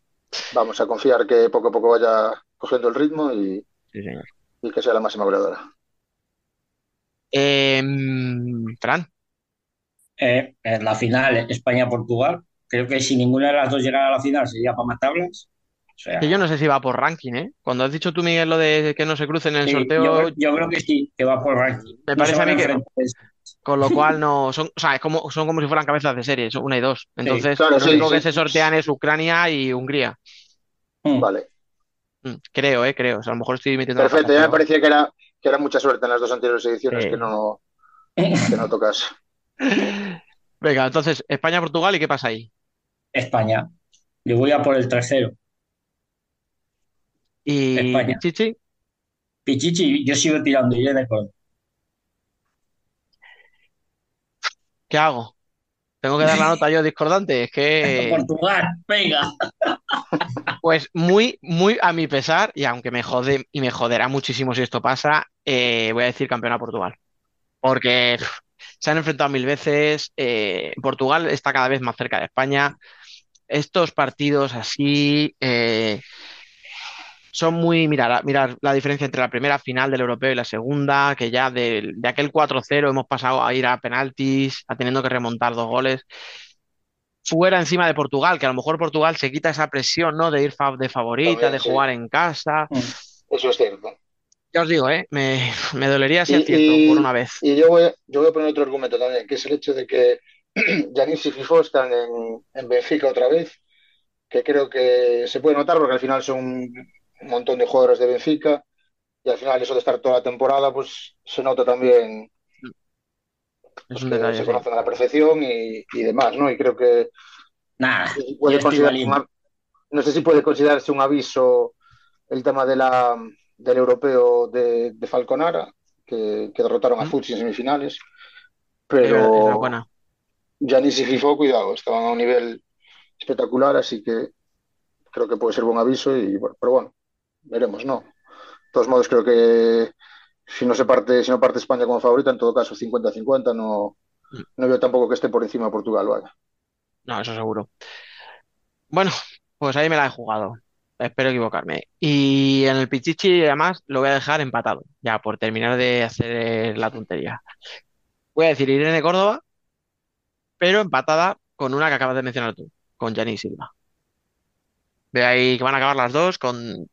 Vamos a confiar que poco a poco vaya cogiendo el ritmo y, Sí, señor. y que sea la máxima goleadora. Em, Fran, Eh, en la final, España-Portugal. Creo que si ninguna de las dos llegara a la final sería para matarlas. O sea, Que yo no sé si va por ranking, ¿eh? Cuando has dicho tú, Miguel, lo de que no se crucen en el sí, sorteo, yo, yo creo que sí, que va por ranking. Me No parece a mí que- con lo cual no son, o sea, es como, son como si fueran cabezas de serie, son una y dos. Entonces, claro, lo sí, único sí. que se sortean es Ucrania y Hungría. Mm. Vale, Mm, Creo, eh, creo. O sea, a lo mejor estoy metiendo perfecto. Ya me parecía que era, que era mucha suerte en las dos anteriores ediciones Sí. que no, que no tocas. Venga, entonces, España-Portugal, ¿y qué pasa ahí? España. Yo voy a por el tercero. Y España. Chichi, Pichichi, yo sigo tirando, iré de Córdoba. ¿qué hago? ¿Tengo que dar la nota yo discordante? Es que, Portugal, venga. pues muy, muy a mi pesar, y aunque me jode y me joderá muchísimo si esto pasa, eh, voy a decir campeón a Portugal. Porque pff, se han enfrentado mil veces, eh, Portugal está cada vez más cerca de España. Estos partidos así eh, son muy. Mirar, mirar la diferencia entre la primera final del europeo y la segunda, que ya de, aquel 4-0 hemos pasado a ir a penaltis, a teniendo que remontar dos goles. Fuera encima de Portugal, que a lo mejor Portugal se quita esa presión, ¿no? De ir de favorita, También, de sí. jugar en casa. Eso es cierto. Ya os digo, ¿eh? Me, me dolería si es cierto, y- por una vez. Y yo voy, yo voy a poner otro argumento también, que es el hecho de que Yanis y Fifo están en, en Benfica otra vez, que creo que se puede notar porque al final son un montón de jugadores de Benfica y al final eso de estar toda la temporada, pues se nota también Es pues, que detalle, se sí. conocen a la perfección y, y demás, ¿no? Y creo que no sé si puede valiente. no sé si puede considerarse un aviso el tema de la, del europeo de, de Falconara, que, que derrotaron a ¿Mm? Futsi en semifinales, Era- pero. Yanis y Fifo, cuidado, estaban a un nivel espectacular, así que creo que puede ser buen aviso, y, pero bueno, veremos, ¿no? De todos modos, creo que si no se parte, si no parte España como favorita, en todo caso 50-50, no, no veo tampoco que esté por encima de Portugal, vaya. No, eso seguro. Bueno, pues ahí me la he jugado. Espero equivocarme. Y en el Pichichi, además, lo voy a dejar empatado, ya por terminar de hacer la tontería. Voy a decir Irene Córdoba, pero empatada con una que acabas de mencionar tú, con Yanni Silva. Ve ahí que van a acabar las dos con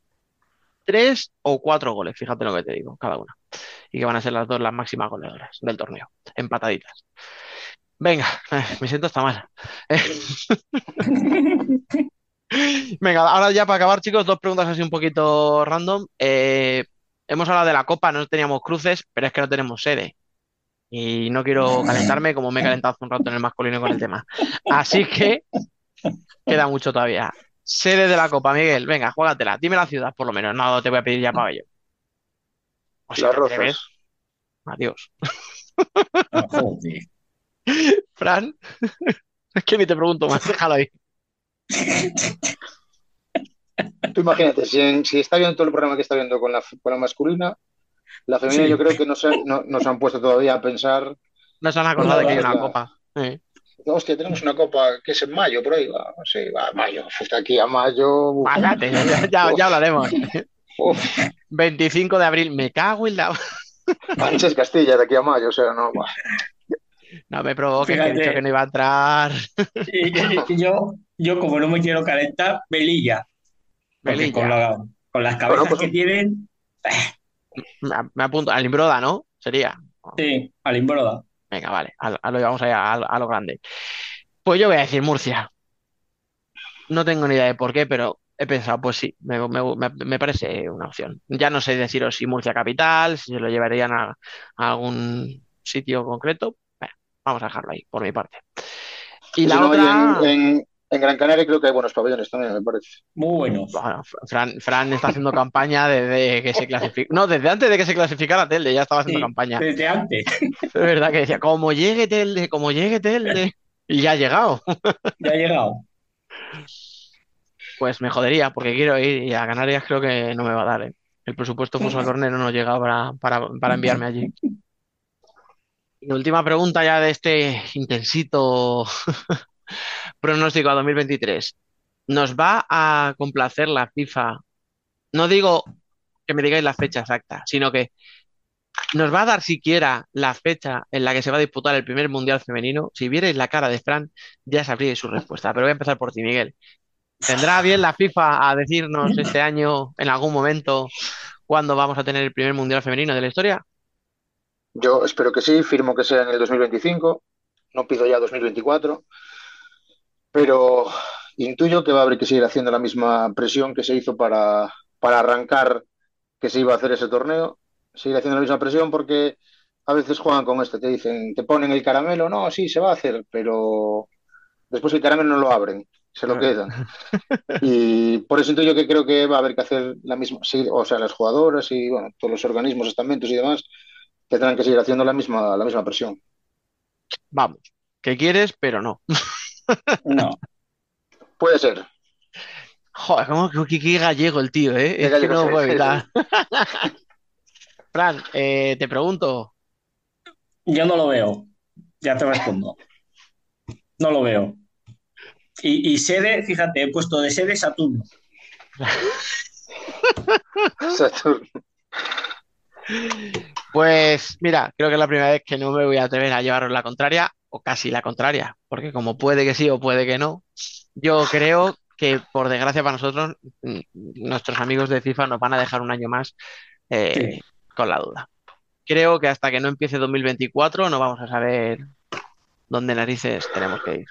tres o cuatro goles, fíjate lo que te digo, cada una. Y que van a ser las dos las máximas goleadoras del torneo, empataditas. Venga, eh, me siento hasta mal. Venga, ahora ya para acabar, chicos, dos preguntas así un poquito random. Eh, hemos hablado de la Copa, no teníamos cruces, pero es que no tenemos sede. Y no quiero calentarme como me he calentado hace un rato en el masculino con el tema. Así que queda mucho todavía. Sede de la Copa, Miguel, venga, juégatela. Dime la ciudad, por lo menos. No te voy a pedir ya pabellón. O si Las te Rozas. atreves, adiós. Joder. Fran, es que ni te pregunto más, déjalo ahí. Tú imagínate, si, en- si está viendo todo el programa que está viendo con la, con la masculina, la femenina Sí. yo creo que no se, no, no se han puesto todavía a pensar, No se han acordado de que hay una Copa. Eh. hostia, tenemos una copa que es en mayo, por ahí, va, sí, va, mayo, hasta aquí a mayo, Cállate, ya, ya- ya hablaremos. uf, 25 de abril, me cago en la... Sánchez Castilla de aquí a mayo, o sea, no, va. No me provoques, que he dicho que no iba a entrar. Yo, yo, como no me quiero calentar, Velilla. Porque Melilla. Con, la- con las cabezas Bueno, pues- que tienen, Me, me apunto. Al Imbroda, ¿no? Sería. sí, al Imbroda. Venga, vale. A, lo- a lo vamos allá, a, lo- a lo grande. Pues yo voy a decir Murcia. No tengo ni idea de por qué, pero he pensado, pues sí, me, me- me- me parece una opción. Ya no sé deciros si Murcia capital, si se lo llevarían a, a algún sitio concreto. Vamos a dejarlo ahí, por mi parte. Y Y la si no, otra. y en, en- en Gran Canaria creo que hay buenos pabellones también, me parece. Muy buenos. Bueno, Fran, Fran está haciendo campaña desde que se clasificó. No, desde antes de que se clasificara Telde, ya estaba haciendo Sí, campaña. desde antes. Es verdad que decía, como llegue Telde, como llegue Telde. Y ya ha llegado. Ya ha llegado. Pues me jodería, porque quiero ir y a Canarias creo que no me va a dar, ¿eh? El presupuesto Futsal Corner no nos llega para, para, para enviarme allí. Y última pregunta ya de este intensito pronóstico a 2023. ¿Nos va a complacer la FIFA? No digo que me digáis la fecha exacta, sino que nos va a dar siquiera la fecha en la que se va a disputar el primer Mundial femenino. Si vierais la cara de Fran, ya sabríais su respuesta. Pero voy a empezar por ti, Miguel. ¿Tendrá bien la FIFA a decirnos este año, en algún momento, cuándo vamos a tener el primer Mundial femenino de la historia? Yo espero que sí, firmo que sea en el 2025, no pido ya 2024, pero intuyo que va a haber que seguir haciendo la misma presión que se hizo para, para arrancar que se iba a hacer ese torneo, seguir haciendo la misma presión porque a veces juegan con esto, te dicen, te ponen el caramelo, no, sí, se va a hacer, pero después el caramelo no lo abren, se lo quedan. Y por eso intuyo que creo que va a haber que hacer la misma, sí, o sea, las jugadoras y bueno, todos los organismos, estamentos y demás, tendrán que seguir haciendo la misma, la misma presión. Vamos, que quieres, pero no. No. Puede ser. Joder, como que, que gallego el tío, ¿eh? Es que gallego no sí, evitar. Fran, eh, te pregunto, Yo no lo veo. Ya te respondo. No lo veo. Y, y sede, fíjate, he puesto de sede Saturno. Saturno. Pues mira, creo que es la primera vez que no me voy a atrever a llevaros la contraria, o casi la contraria, porque como puede que sí o puede que no, yo creo que por desgracia para nosotros, mm, nuestros amigos de FIFA nos van a dejar un año más eh, Sí. con la duda. Creo que hasta que no empiece 2024 no vamos a saber dónde narices tenemos que ir.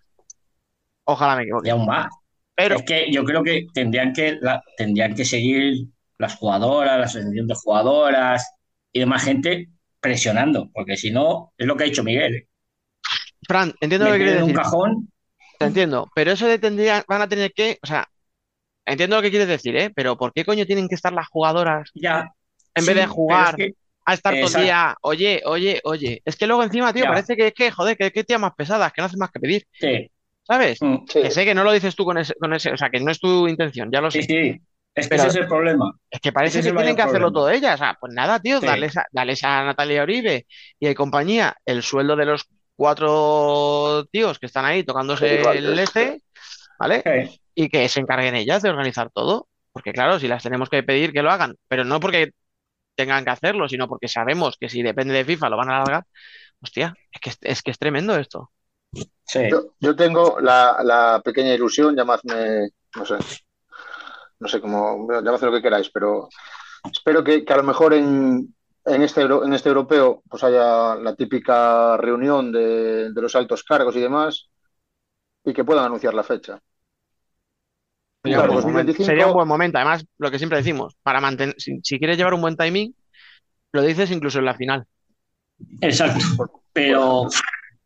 Ojalá me equivoque. Y aún más. Pero Es que yo creo que tendrían que, la- tendrían que seguir las jugadoras, la asociación de jugadoras y demás gente presionando, porque si no, es lo que ha dicho Miguel. Fran, entiendo lo que quieres en un decir. cajón, Te entiendo, pero eso de tendría, van a tener que, o sea, entiendo lo que quieres decir, ¿eh? Pero ¿por qué coño tienen que estar las jugadoras ya. en Sí, vez de jugar es que- a estar todo el día, oye, oye, oye? Es que luego encima, tío, Ya. parece que es que, joder, que, que tías más pesadas, que no hacen más que pedir, sí, ¿sabes? mm, Sí. Que sé que no lo dices tú con ese, con ese, o sea, que no es tu intención, ya lo sí, sé. sí. Es que Pero- ese es el problema. Es que parece Ese que tienen que hacerlo problema. todo ellas. O sea, pues nada, tío, Sí. darles a, Natalia Uribe y a compañía el sueldo de los cuatro tíos que están ahí tocándose el es- este, ¿vale? Sí, y que se encarguen ellas de organizar todo. Porque claro, si las tenemos que pedir que lo hagan, pero no porque tengan que hacerlo, sino porque sabemos que si depende de FIFA lo van a alargar. Hostia, es que es, es que es tremendo esto. sí. Yo, yo tengo la, la pequeña ilusión, llamadme, no sé, no sé cómo, llamadme lo que queráis, pero espero que, que a lo mejor en, en este, en este europeo pues haya la típica reunión de, de los altos cargos y demás y que puedan anunciar la fecha. Sería Claro, un buen momento. 2025 Sería un buen momento. Además, lo que siempre decimos, para mantener, si, si quieres llevar un buen timing, lo dices incluso en la final, Exacto. Pero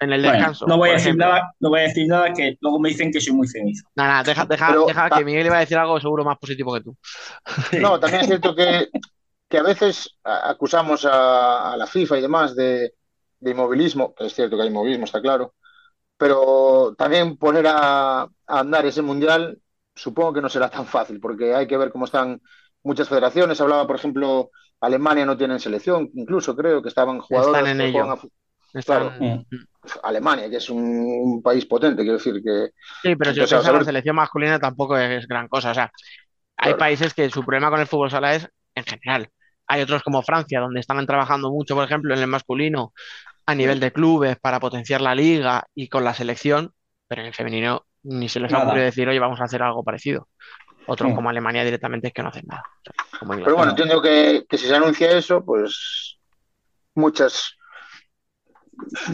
en el bueno, descanso. no voy a decir nada, no voy a decir nada que luego me dicen que soy muy cenizo. Nada, nada, deja, deja, Pero- deja que Miguel iba a decir algo seguro más positivo que tú. No, también es cierto que, que a veces acusamos a, a la FIFA y demás de, de inmovilismo, que es cierto que hay inmovilismo, está claro, pero también poner a, a andar ese mundial supongo que no será tan fácil, porque hay que ver cómo están muchas federaciones. Hablaba, por ejemplo, Alemania no tienen selección, incluso creo que estaban jugadores Están en que ello. juegan a Están- Mm. Alemania, que es un, un país potente, quiero decir que Sí, pero si Entonces, os a piensas, la saber- selección masculina tampoco es gran cosa. O sea, hay Claro. países que su problema con el fútbol sala es en general. Hay otros como Francia, donde están trabajando mucho, por ejemplo, en el masculino a nivel de clubes para potenciar la liga y con la selección, pero en el femenino ni se les ha ocurrido decir, oye, vamos a hacer algo parecido. Otros como Alemania directamente es que no hacen nada. O sea, como Pero bueno, entiendo que, que si se anuncia eso, pues muchas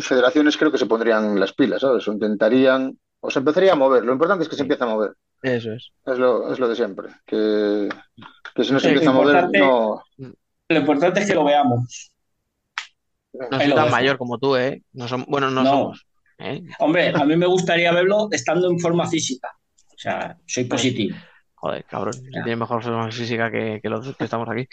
federaciones creo que se pondrían las pilas, ¿sabes? O intentarían, o se empezaría a mover. Lo importante es que se empiece a mover. Eso es. Es lo, es lo de siempre. Que, que si no se empieza a mover, no. Lo importante es que lo veamos. No soy tan mayor como tú, ¿eh? No som- bueno, no, No. somos. ¿eh? Hombre, a mí me gustaría verlo estando en forma física. O sea, soy positivo. Joder, cabrón, tienes mejor forma física que, que los que estamos aquí.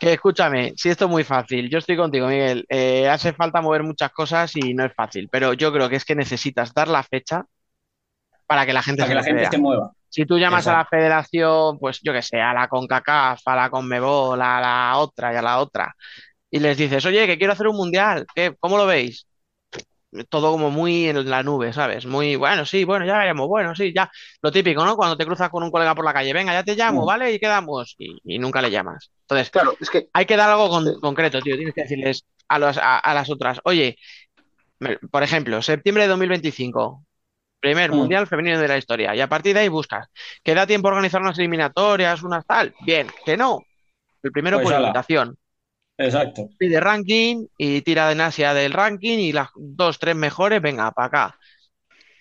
Que escúchame, si esto es muy fácil, yo estoy contigo, Miguel. Eh, hace falta mover muchas cosas y no es fácil, pero yo creo que es que necesitas dar la fecha para que la gente Para se que la gente se mueva. Si tú llamas a la federación, pues yo qué sé, a la CONCACAF, a la CONMEBOL, a la otra y a la otra, y les dices, oye, que quiero hacer un mundial, ¿qué? ¿Cómo lo veis? Todo como muy en la nube, ¿sabes? Muy, bueno, sí, bueno, ya veremos, bueno, sí, ya. Lo típico, ¿no? Cuando te cruzas con un colega por la calle, venga, ya te llamo, Mm. ¿vale? Y quedamos. Y, y nunca le llamas. Entonces, Claro, es que hay que dar algo con- Sí. concreto, tío. Tienes que decirles a, los- a, a las otras, oye, por ejemplo, septiembre de 2025, primer Mm. mundial femenino de la historia. Y a partir de ahí buscas, ¿que da tiempo a organizar unas eliminatorias, unas tal? Bien, que no. El primero Pues por invitación. Exacto. Pide ranking y tira en Asia del ranking y las dos, tres mejores, venga, para acá.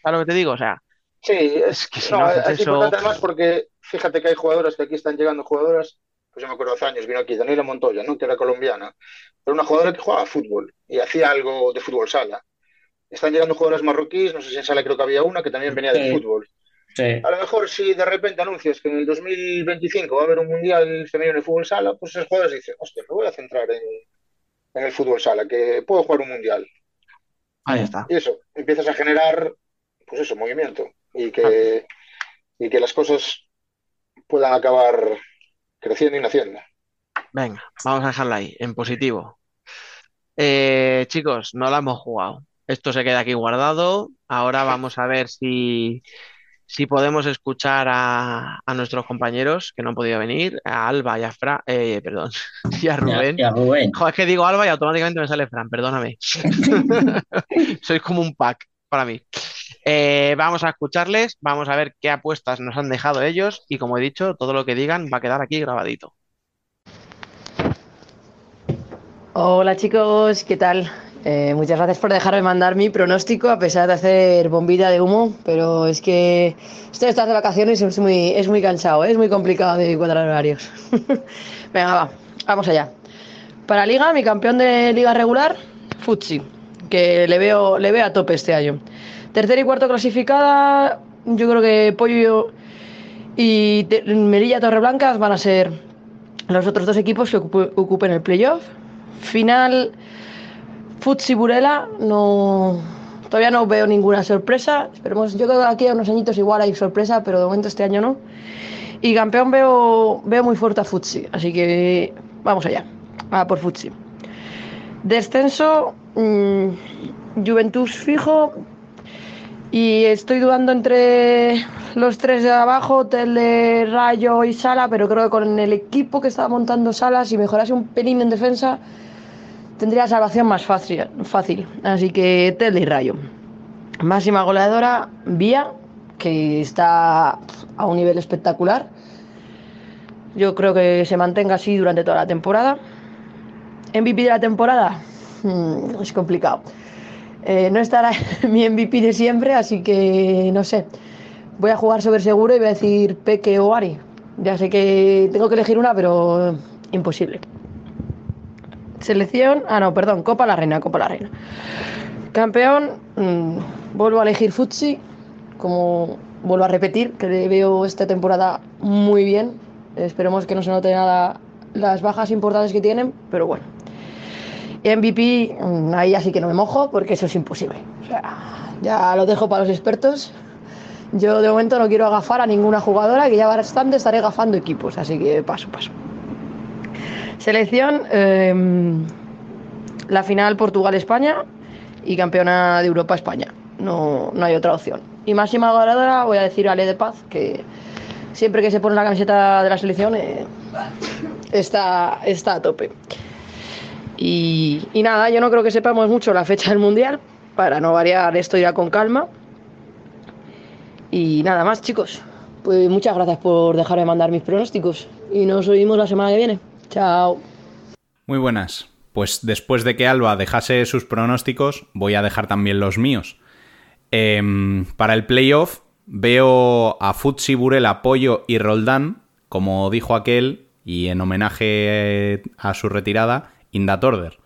¿Sabes lo que te digo? O sea, Sí, es que si no, no haces es eso- importante además porque fíjate que hay jugadoras que aquí están llegando jugadoras, pues yo me acuerdo hace años, vino aquí Daniela Montoya, ¿no? que era colombiana, pero una jugadora que jugaba fútbol y hacía algo de fútbol sala. Están llegando jugadoras marroquíes, no sé si en sala creo que había una que también venía del Sí. fútbol. Sí. A lo mejor si de repente anuncias que en el 2025 va a haber un mundial femenino de fútbol sala, pues esos jugadores dicen, hostia, me voy a centrar en, en el fútbol sala, que puedo jugar un mundial. ahí está. Y eso, empiezas a generar, pues eso, movimiento y que, y que las cosas puedan acabar creciendo y naciendo. Venga, vamos a dejarla ahí, en positivo. Eh, chicos, no la hemos jugado. Esto se queda aquí guardado. Ahora vamos a ver si, si podemos escuchar a, a nuestros compañeros que no han podido venir, a Alba y a Fran, eh, perdón, y a Y a- Rubén. y a Rubén. Joder, es que digo Alba y automáticamente me sale Fran, perdóname. Sois como un pack para mí. Eh, vamos a escucharles, vamos a ver qué apuestas nos han dejado ellos y como he dicho, todo lo que digan va a quedar aquí grabadito. Hola chicos, ¿qué tal? Eh, muchas gracias por dejarme mandar mi pronóstico a pesar de hacer bombilla de humo, pero es que esto de de vacaciones es muy, es muy cansado, ¿eh? es muy complicado de cuadrar horarios. Venga, va, vamos allá. Para Liga, mi campeón de Liga regular, Futsi, que le veo, le a tope este año. Tercera y cuarto clasificada, yo creo que Pollo y Melilla Torreblancas van a ser los otros dos equipos que ocupe- ocupen el playoff. Final, Futsi Burela, no, todavía no veo ninguna sorpresa. Esperemos, yo creo que aquí a unos añitos igual hay sorpresa, pero de momento este año no. Y campeón veo, veo muy fuerte a Futsi, así que vamos allá, a por Futsi. Descenso, mm, Juventus fijo. Y estoy dudando entre los tres de abajo, Tele, Rayo y Sala, pero creo que con el equipo que estaba montando Sala, si mejorase un pelín en defensa, tendría salvación más fácil. fácil. Así que Tele y Rayo. Máxima goleadora, Vía, que está a un nivel espectacular. Yo creo que se mantenga así durante toda la temporada. MVP de la temporada, Hmm, es complicado. Eh, no estará mi MVP de siempre, así que no sé. Voy a jugar sobre seguro y voy a decir Peque o Ari. Ya sé que tengo que elegir una, pero imposible. Selección, ah no, perdón, Copa la Reina, Copa la Reina. Campeón, mm, vuelvo a elegir Futsi, como vuelvo a repetir, que le veo esta temporada muy bien. Esperemos que no se note nada las bajas importantes que tienen, pero bueno. MVP, mm, ahí así que no me mojo porque eso es imposible. O sea, ya lo dejo para los expertos. Yo de momento no quiero agafar a ninguna jugadora, que ya bastante estaré agafando equipos, así que paso, paso. Selección, eh, la final Portugal-España y campeona de Europa España. No, no hay otra opción. Y máxima goleadora voy a decir Ale de Paz, que siempre que se pone la camiseta de la selección eh, está, está a tope. Y, y nada, yo no creo que sepamos mucho la fecha del Mundial. Para no variar, esto irá con calma. Y nada más, chicos. Pues muchas gracias por dejarme mandar mis pronósticos. Y nos oímos la semana que viene. Chao. Muy buenas. Pues después de que Alba dejase sus pronósticos, voy a dejar también los míos. Em, para el playoff veo a Futsi, Burela, Pollo y Roldán, como dijo aquel, y en homenaje a su retirada, Indatorder.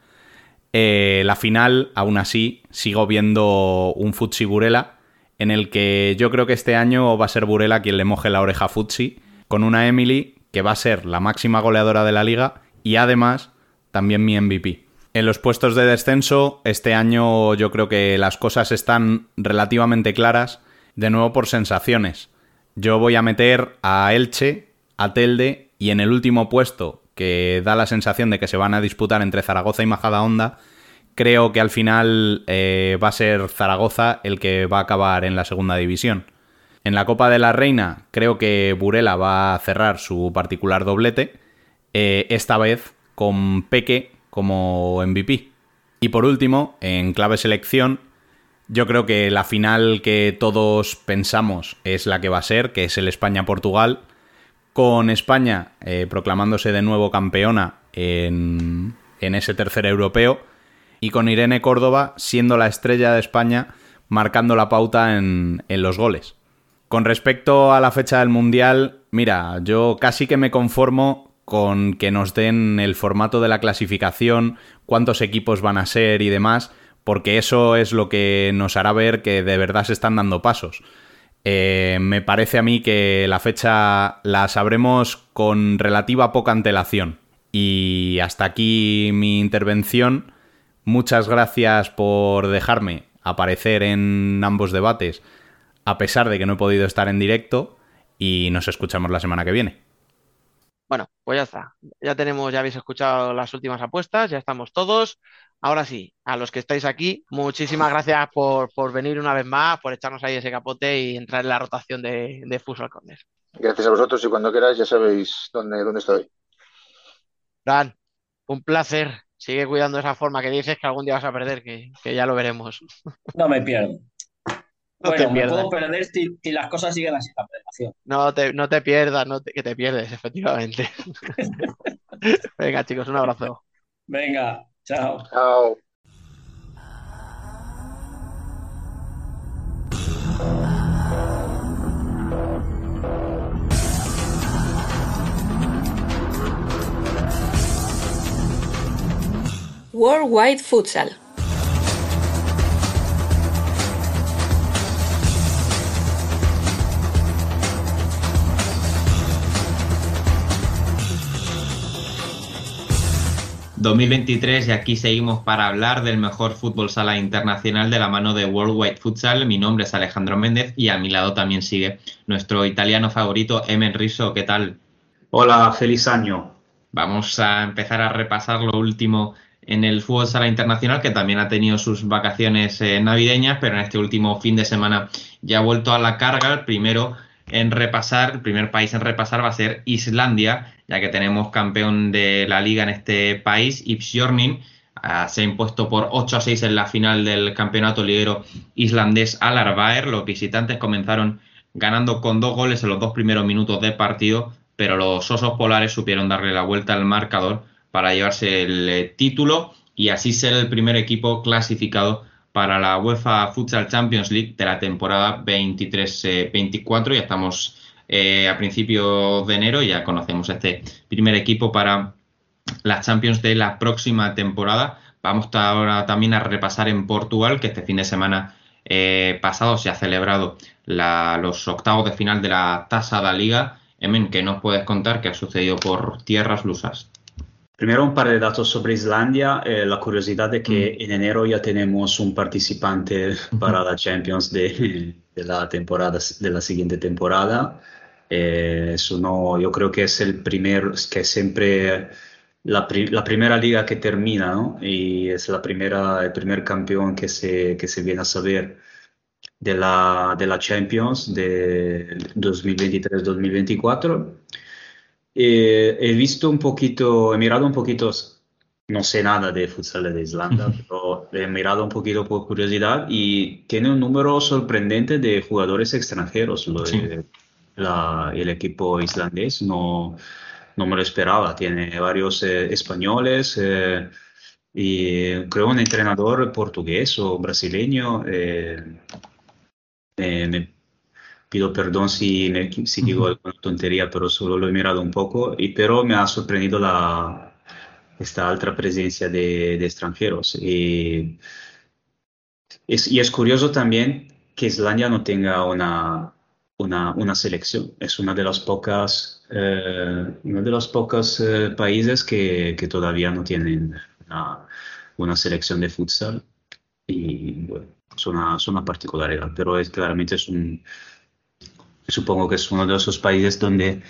Eh, la final, aún así, sigo viendo un Futsi Burela, en el que yo creo que este año va a ser Burela quien le moje la oreja a Futsi, con una Emily que va a ser la máxima goleadora de la liga y además también mi MVP. En los puestos de descenso, este año yo creo que las cosas están relativamente claras, de nuevo por sensaciones. Yo voy a meter a Elche, a Telde y en el último puesto, que da la sensación de que se van a disputar entre Zaragoza y Majadahonda, creo que al final eh, va a ser Zaragoza el que va a acabar en la segunda división. En la Copa de la Reina creo que Burela va a cerrar su particular doblete, eh, esta vez con Peque como MVP. Y por último, en clave selección, yo creo que la final que todos pensamos es la que va a ser, que es el España-Portugal, con España eh, proclamándose de nuevo campeona en, en ese tercer europeo y con Irene Córdoba siendo la estrella de España marcando la pauta en, en los goles. Con respecto a la fecha del Mundial, mira, yo casi que me conformo con que nos den el formato de la clasificación, cuántos equipos van a ser y demás, porque eso es lo que nos hará ver que de verdad se están dando pasos. Eh, me parece a mí que la fecha la sabremos con relativa poca antelación. Y hasta aquí mi intervención. Muchas gracias por dejarme aparecer en ambos debates, a pesar de que no he podido estar en directo. Y nos escuchamos la semana que viene. Bueno, pues ya está. Ya tenemos, ya habéis escuchado las últimas apuestas, ya estamos todos. Ahora sí, a los que estáis aquí, muchísimas gracias por, por venir una vez más, por echarnos ahí ese capote y entrar en la rotación de, de Futsal Corner. Gracias a vosotros y cuando queráis ya sabéis dónde, dónde estoy. Dan, un placer. Sigue cuidando esa forma que dices que algún día vas a perder, que, que ya lo veremos. No me pierdo. No bueno, te me pierdas. puedo perder si, si las cosas siguen así la preparación. No te, no te pierdas, no te- que te pierdes, efectivamente. Venga, chicos, un abrazo. Venga, chao. Chao. Worldwide Futsal. ...2023 y aquí seguimos para hablar del mejor fútbol sala internacional de la mano de Worldwide Futsal. Mi nombre es Alejandro Méndez y a mi lado también sigue nuestro italiano favorito, Emen Riso. ¿Qué tal? Hola, feliz año. Vamos a empezar a repasar lo último en el fútbol sala internacional, que también ha tenido sus vacaciones eh, navideñas, pero en este último fin de semana ya ha vuelto a la carga. El primero en repasar, el primer país en repasar va a ser Islandia, ya que tenemos campeón de la liga en este país, Ipsjornin. Ah, se ha impuesto por 8 a 6 en la final del campeonato liguero islandés al Arbaer. Los visitantes comenzaron ganando con dos goles en los dos primeros minutos de partido, pero los osos polares supieron darle la vuelta al marcador para llevarse el eh, título y así ser el primer equipo clasificado para la UEFA Futsal Champions League de la temporada 23-24. ya estamos eh, a principios de enero, ya conocemos este primer equipo para las Champions de la próxima temporada. Vamos ahora también a repasar en Portugal, que este fin de semana eh, pasado se ha celebrado la- los octavos de final de la Tasa da Liga. Emen, ¿qué nos puedes contar qué ha sucedido por tierras lusas? Primero un par de datos sobre Islandia. Eh, la curiosidad de que en enero ya tenemos un participante para la Champions de, de la temporada, de la siguiente temporada. Eh, eso no, yo creo que es el primer, que siempre la, pri- la primera liga que termina, ¿no? Y es la primera, el primer campeón que se, que se viene a saber de la, de la Champions de 2023-2024. Eh, he visto un poquito, he mirado un poquito, no sé nada de futsal de Islandia, pero he mirado un poquito por curiosidad y tiene un número sorprendente de jugadores extranjeros. Lo de- la- el equipo islandés no, no me lo esperaba. Tiene varios eh, españoles eh, y creo un entrenador portugués o brasileño. eh, eh, me pido perdón si, si digo alguna tontería, pero solo lo he mirado un poco, y, pero me ha sorprendido la, esta alta presencia de, de extranjeros. Y es, y es curioso también que Islandia no tenga una, una, una selección. Es una de las pocas, eh, uno de los pocos eh, países que, que todavía no tienen una, una selección de futsal. Y bueno, es una, es una particularidad, pero es claramente es un, supongo que es uno de esos países donde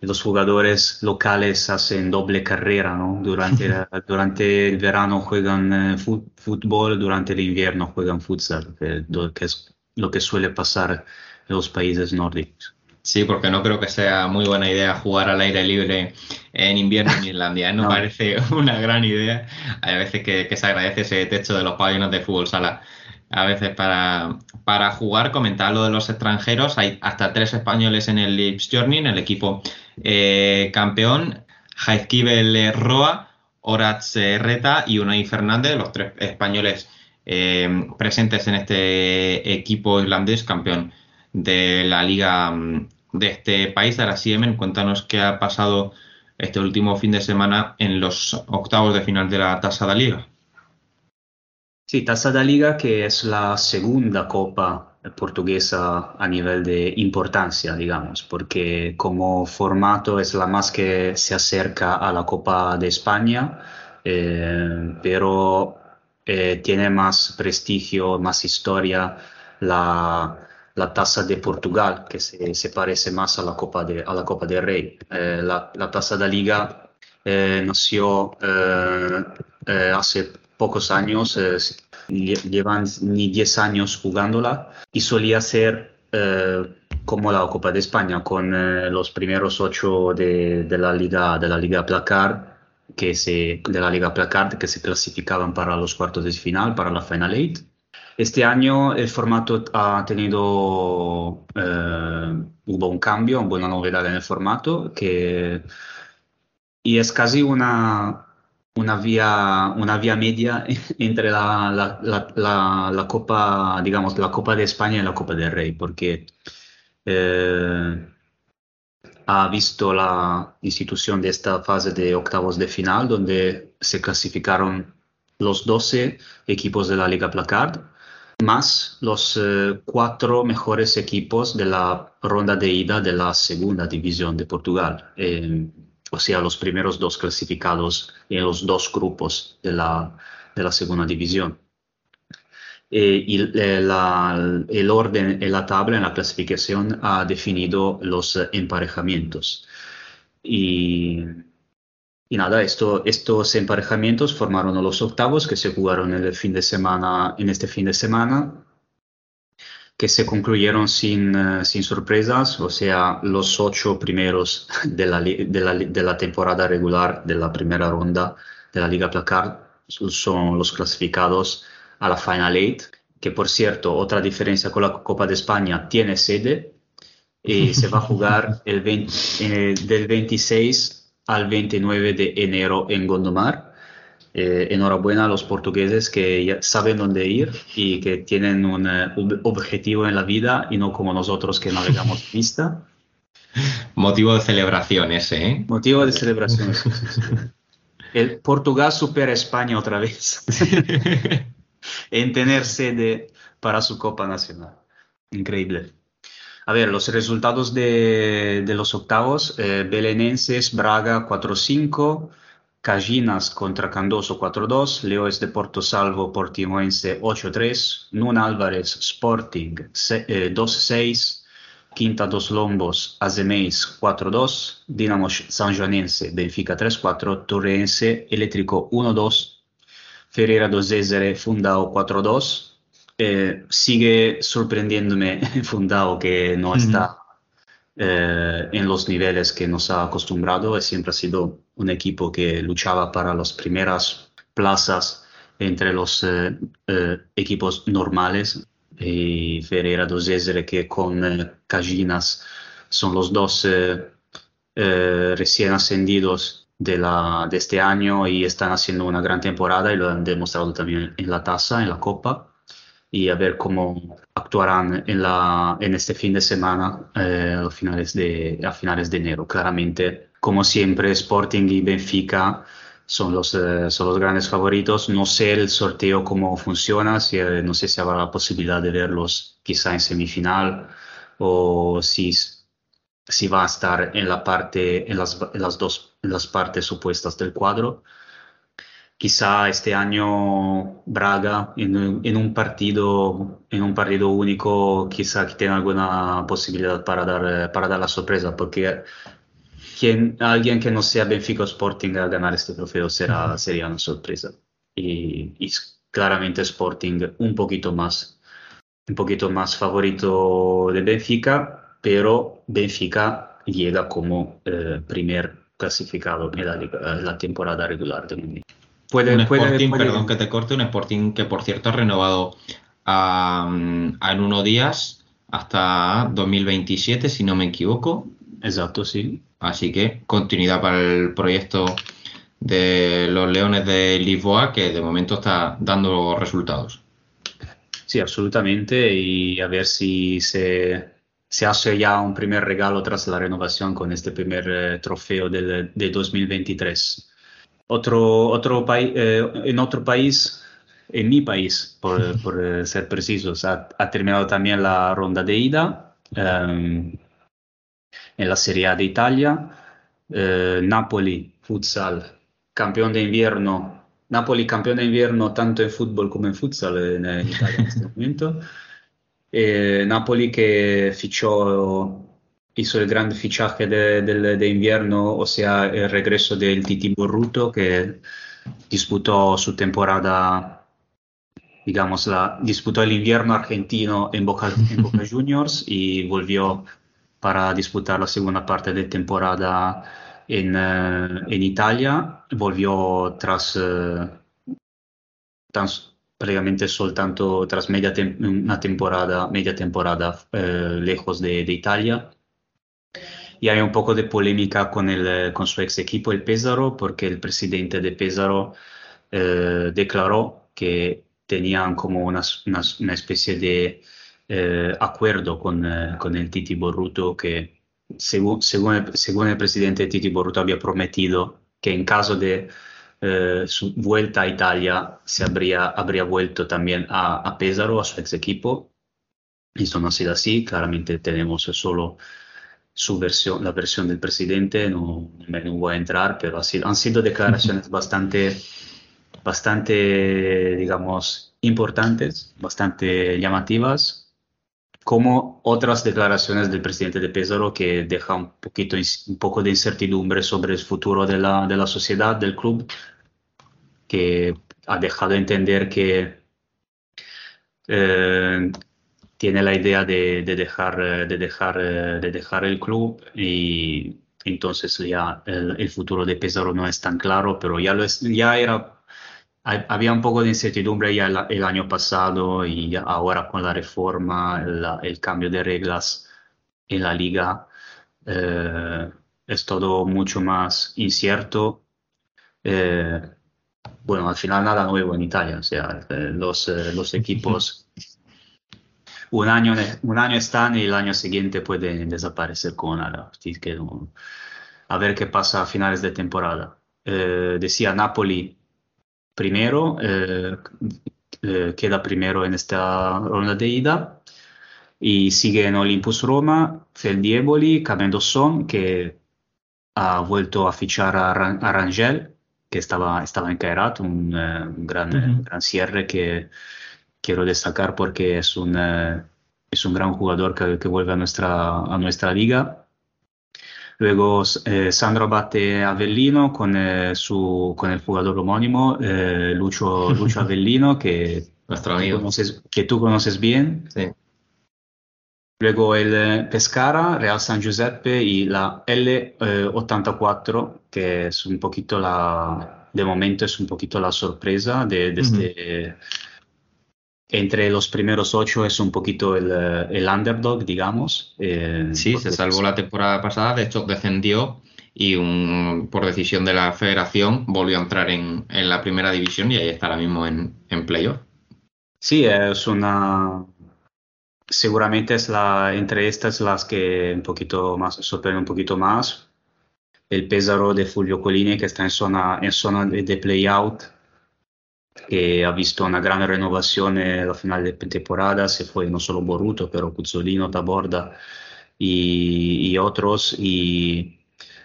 los jugadores locales hacen doble carrera, ¿no? Durante, la- durante el verano juegan eh, fútbol, durante el invierno juegan futsal, que, es lo que suele pasar en los países nórdicos. Sí, porque no creo que sea muy buena idea jugar al aire libre en invierno en Islandia. ¿eh? No, No. parece una gran idea. Hay veces que, que se agradece ese techo de los pabellones de fútbol sala. A veces para, para jugar, comentar lo de los extranjeros, hay hasta tres españoles en el Leipzig en el equipo eh, campeón, Jaizkibel Roa, Horatz Reta y Unai Fernández, los tres españoles eh, presentes en este equipo islandés campeón de la liga mm, de este país. Ahora sí, Emen, cuéntanos qué ha pasado este último fin de semana en los octavos de final de la Tasa de Liga. Sí, Taza da Liga, que es la segunda copa portuguesa a nivel de importancia, digamos, porque como formato es la más que se acerca a la Copa de España, eh, pero eh, tiene más prestigio, más historia la, la Taza de Portugal, que se, se parece más a la Copa de, a la Copa del Rey. Eh, la, la Taza da Liga eh, nació eh, eh, hace pocos años, eh, lle- llevan ni 10 años jugándola y solía ser eh, como la Copa de España, con eh, los primeros ocho de, de la Liga, de la Liga Placard, que se, de la Liga Placard que se clasificaban para los cuartos de final, para la Final Eight. Este año el formato ha tenido, hubo un cambio, una buena novedad en el formato, que, y es casi una, una vía, una vía media entre la, la, la, Copa, digamos, la Copa de España y la Copa del Rey, porque eh, ha visto la institución de esta fase de octavos de final, donde se clasificaron los 12 equipos de la Liga Placard, más los eh, cuatro mejores equipos de la ronda de ida de la segunda división de Portugal. Eh, o sea, los primeros dos clasificados en los dos grupos de la, de la segunda división. Eh, y eh, la- el orden en la tabla, en la clasificación, ha definido los emparejamientos. Y, y nada, esto, estos emparejamientos formaron los octavos que se jugaron el fin de semana, en este fin de semana, que se concluyeron sin, eh, sin sorpresas, o sea, los ocho primeros de la, de la, de la temporada regular de la primera ronda de la Liga Placard son los clasificados a la Final Eight, que por cierto, otra diferencia con la Copa de España, tiene sede y se va a jugar el 20 eh, del 26 al 29 de enero en Gondomar. Eh, enhorabuena a los portugueses que ya saben dónde ir y que tienen un eh, ob- objetivo en la vida y no como nosotros que navegamos pista. Motivo de celebración ese, ¿eh? Motivo de celebración. sí, sí, sí. El Portugal supera a España otra vez en tener sede para su Copa Nacional. Increíble. A ver, los resultados de, de los octavos. eh, Belenenses, Braga 4-5, Caginas contra Candoso 4-2, Leoes de Porto Salvo, Portimonense 8-3, Nun Álvarez, Sporting se- eh, 2-6, Quinta dos Lombos, Azeméis 4-2, Dinamo Sanjoanense, Benfica 3-4, Torrense, Eléctrico 1-2, Ferreira do Zezere, Fundao 4-2. Eh, sigue sorprendiéndome Fundao que no está eh, en los niveles que nos ha acostumbrado. Siempre ha sido un equipo que luchaba para las primeras plazas entre los eh, eh, equipos normales. Y Ferreira do Zezere que con eh, Caginas son los dos eh, recién ascendidos de, este año y están haciendo una gran temporada y lo han demostrado también en la tasa, en la copa y a ver cómo actuarán en, este fin de semana a, finales de, a finales de enero. Claramente, como siempre, Sporting y Benfica son los, eh, son los grandes favoritos. No sé el sorteo cómo funciona, si, eh, no sé si habrá la posibilidad de verlos quizá en semifinal o si, si va a estar en la parte, en las, en las dos en las partes opuestas del cuadro. Quizá este año Braga en, en un partido, en un partido único, quizá que tenga alguna posibilidad para dar, eh, para dar la sorpresa, porque quien, alguien que no sea Benfica o Sporting a ganar este trofeo será, sería una sorpresa. Y, y claramente Sporting un poquito más, un poquito más favorito de Benfica, pero Benfica llega como eh, primer clasificado en la, en la temporada regular del Mundial. Puede, un puede- Sporting, puede- perdón que te corte, un Sporting que por cierto ha renovado a, a en uno días hasta 2027, si no me equivoco. Exacto, sí. Así que continuidad para el proyecto de los Leones de Lisboa, que de momento está dando resultados. Sí, absolutamente. Y a ver si se, se hace ya un primer regalo tras la renovación con este primer eh, trofeo del, de 2023. Otro, otro eh, en otro país, en mi país, por, por, eh, ser precisos, ha, ha terminado también la ronda de ida ehm, en la Serie A de Italia. Eh, Napoli, futsal, campeón de invierno. Napoli campeón de invierno tanto en fútbol como en futsal en, en Italia en este momento. Eh, Napoli que fichó, hizo el gran fichaje de, del- de invierno, o sea, el regreso del Titi Borruto que disputó su temporada, digamos, la, disputó el invierno argentino en Boca, en Boca Juniors y volvió para disputar la segunda parte de temporada en, eh, en Italia. Volvió tras, eh, tras prácticamente soltanto tras media tem- una temporada, media temporada eh, lejos de, de Italia. Y hay un poco de polémica con, el, con su ex equipo, el Pesaro, porque el presidente de Pesaro declaró que tenían como una, una- una especie de eh, acuerdo con, eh, con el Titi Borruto que según, según, el, según el presidente Titi Borruto había prometido que en caso de eh, su vuelta a Italia se habría, habría vuelto también a, a Pesaro, a su ex equipo. Y esto no ha sido así, claramente tenemos solo su versión, la versión del presidente, no, me no voy a entrar, pero ha sido- han sido declaraciones bastante, bastante, digamos, importantes, bastante llamativas, como otras declaraciones del presidente de Pesaro que deja un, poquito, un poco de incertidumbre sobre el futuro de la, de la sociedad, del club, que ha dejado entender que eh, tiene la idea de, de dejar, eh, de, dejar, eh, de dejar el club y entonces ya el, futuro de Pesaro no es tan claro, pero ya, lo es, ya era, había un poco de incertidumbre ya el, el año pasado y ahora con la reforma, el, el cambio de reglas en la liga, eh, es todo mucho más incierto. Eh, bueno, al final nada nuevo en Italia, o sea, eh, los, eh, los equipos un año, un año están y el año siguiente pueden desaparecer con nada. Así que a ver qué pasa a finales de temporada. Eh, decía Napoli primero, eh, eh, queda primero en esta ronda de ida y sigue en Olympus Roma, Feldieboli, Camendosson que ha vuelto a fichar a, Ran- a Rangel que estaba, estaba en Kairat, un, eh, un gran, Ujú. gran cierre que quiero destacar porque es un, eh, es un gran jugador que, que vuelve a nuestra, a nuestra liga. Luego eh, Sandro Batte Avellino con, eh, su, con el jugador homónimo eh, Lucho, Lucho Avellino que, Nuestro que, conoces, que tú conoces bien. Sí. Luego el eh, Pescara, Real San Giuseppe y la L84, que es un poquito la, de momento es un poquito la sorpresa de, de este, entre los primeros ocho es un poquito el, eh, el underdog, digamos. eh, Sí, se salvó la temporada pasada, de hecho descendió y un- por decisión de la federación volvió a entrar en, en la primera división y ahí está ahora mismo en, en playoff. Sí, es una. Seguramente es la, entre estas las que un poquito más, sorprende un poquito más. El Pesaro de Fulvio Colini que está en zona, en zona de, de play-out, que ha visto una gran renovación en la final de temporada. Se fue no solo Boruto, pero Cuzzolino, Taborda y, y otros. Y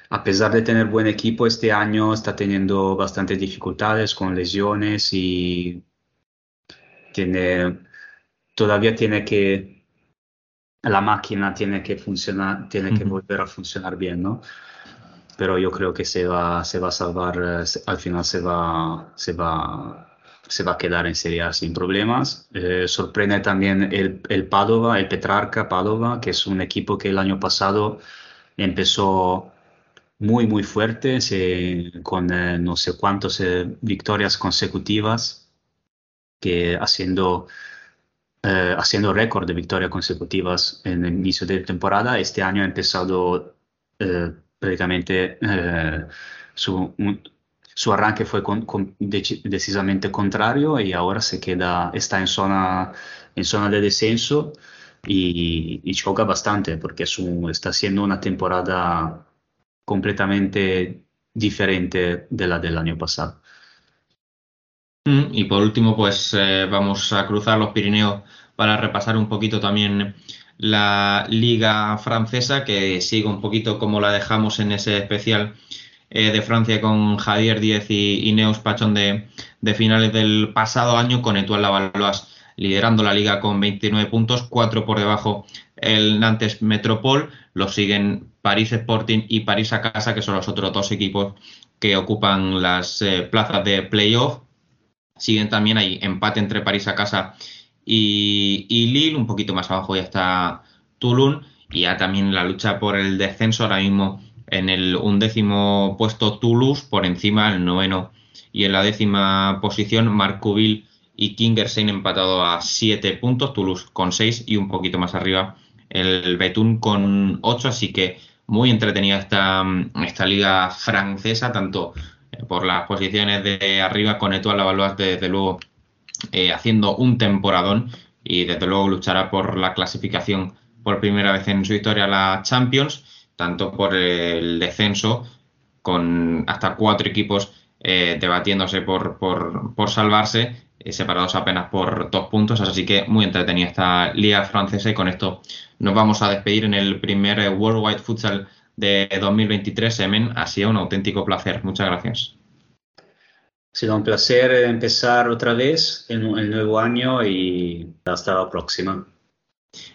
a pesar de tener buen equipo, este año está teniendo bastantes dificultades con lesiones y tiene, todavía tiene que, la máquina tiene que funcionar, tiene que volver a funcionar bien, ¿no? pero yo creo que se va, se va a salvar, eh, al final se va, se va, se va a quedar en Serie A sin problemas. Eh, sorprende también el, el Padova, el Petrarca Padova, que es un equipo que el año pasado empezó muy, muy fuerte, con eh, no sé cuántas victorias consecutivas, que haciendo, eh, haciendo récord de victorias consecutivas en el inicio de temporada. Este año ha empezado eh, prácticamente eh, su, su arranque fue con- con- deci- decisamente contrario y ahora se queda, está en zona, en zona de descenso y, y choca bastante porque está siendo una temporada completamente diferente de la del año pasado. Mm, Y por último, pues eh, vamos a cruzar los Pirineos para repasar un poquito también la liga francesa, que sigue un poquito como la dejamos en ese especial eh, de Francia con Javier Díez y, Neus Pachón de, finales del pasado año, con Etoile Lavalois liderando la liga con 29 puntos, 4 por debajo el Nantes Metropol, lo siguen París Sporting y París a casa, que son los otros dos equipos que ocupan las eh, plazas de playoff. Siguen también ahí empate entre París a casa y, y Lille, un poquito más abajo ya está Toulon y ya también la lucha por el descenso ahora mismo en el undécimo puesto Toulouse, por encima el noveno. Y en la décima posición Marcouville y Kingersheim empatado a 7 puntos, Toulouse con 6 y un poquito más arriba el Betún con 8, así que muy entretenida esta, esta liga francesa, tanto eh, por las posiciones de arriba con Etoile Lavalois desde luego eh, haciendo un temporadón y desde luego luchará por la clasificación por primera vez en su historia a la Champions, tanto por el descenso con hasta cuatro equipos eh, debatiéndose por, por, por salvarse, eh, separados apenas por dos puntos, así que muy entretenida esta liga francesa y con esto nos vamos a despedir en el primer eh, Worldwide Futsal de 2023. Semen, ha sido un auténtico placer. Muchas gracias. Ha sido un placer empezar otra vez en el nuevo año y hasta la próxima.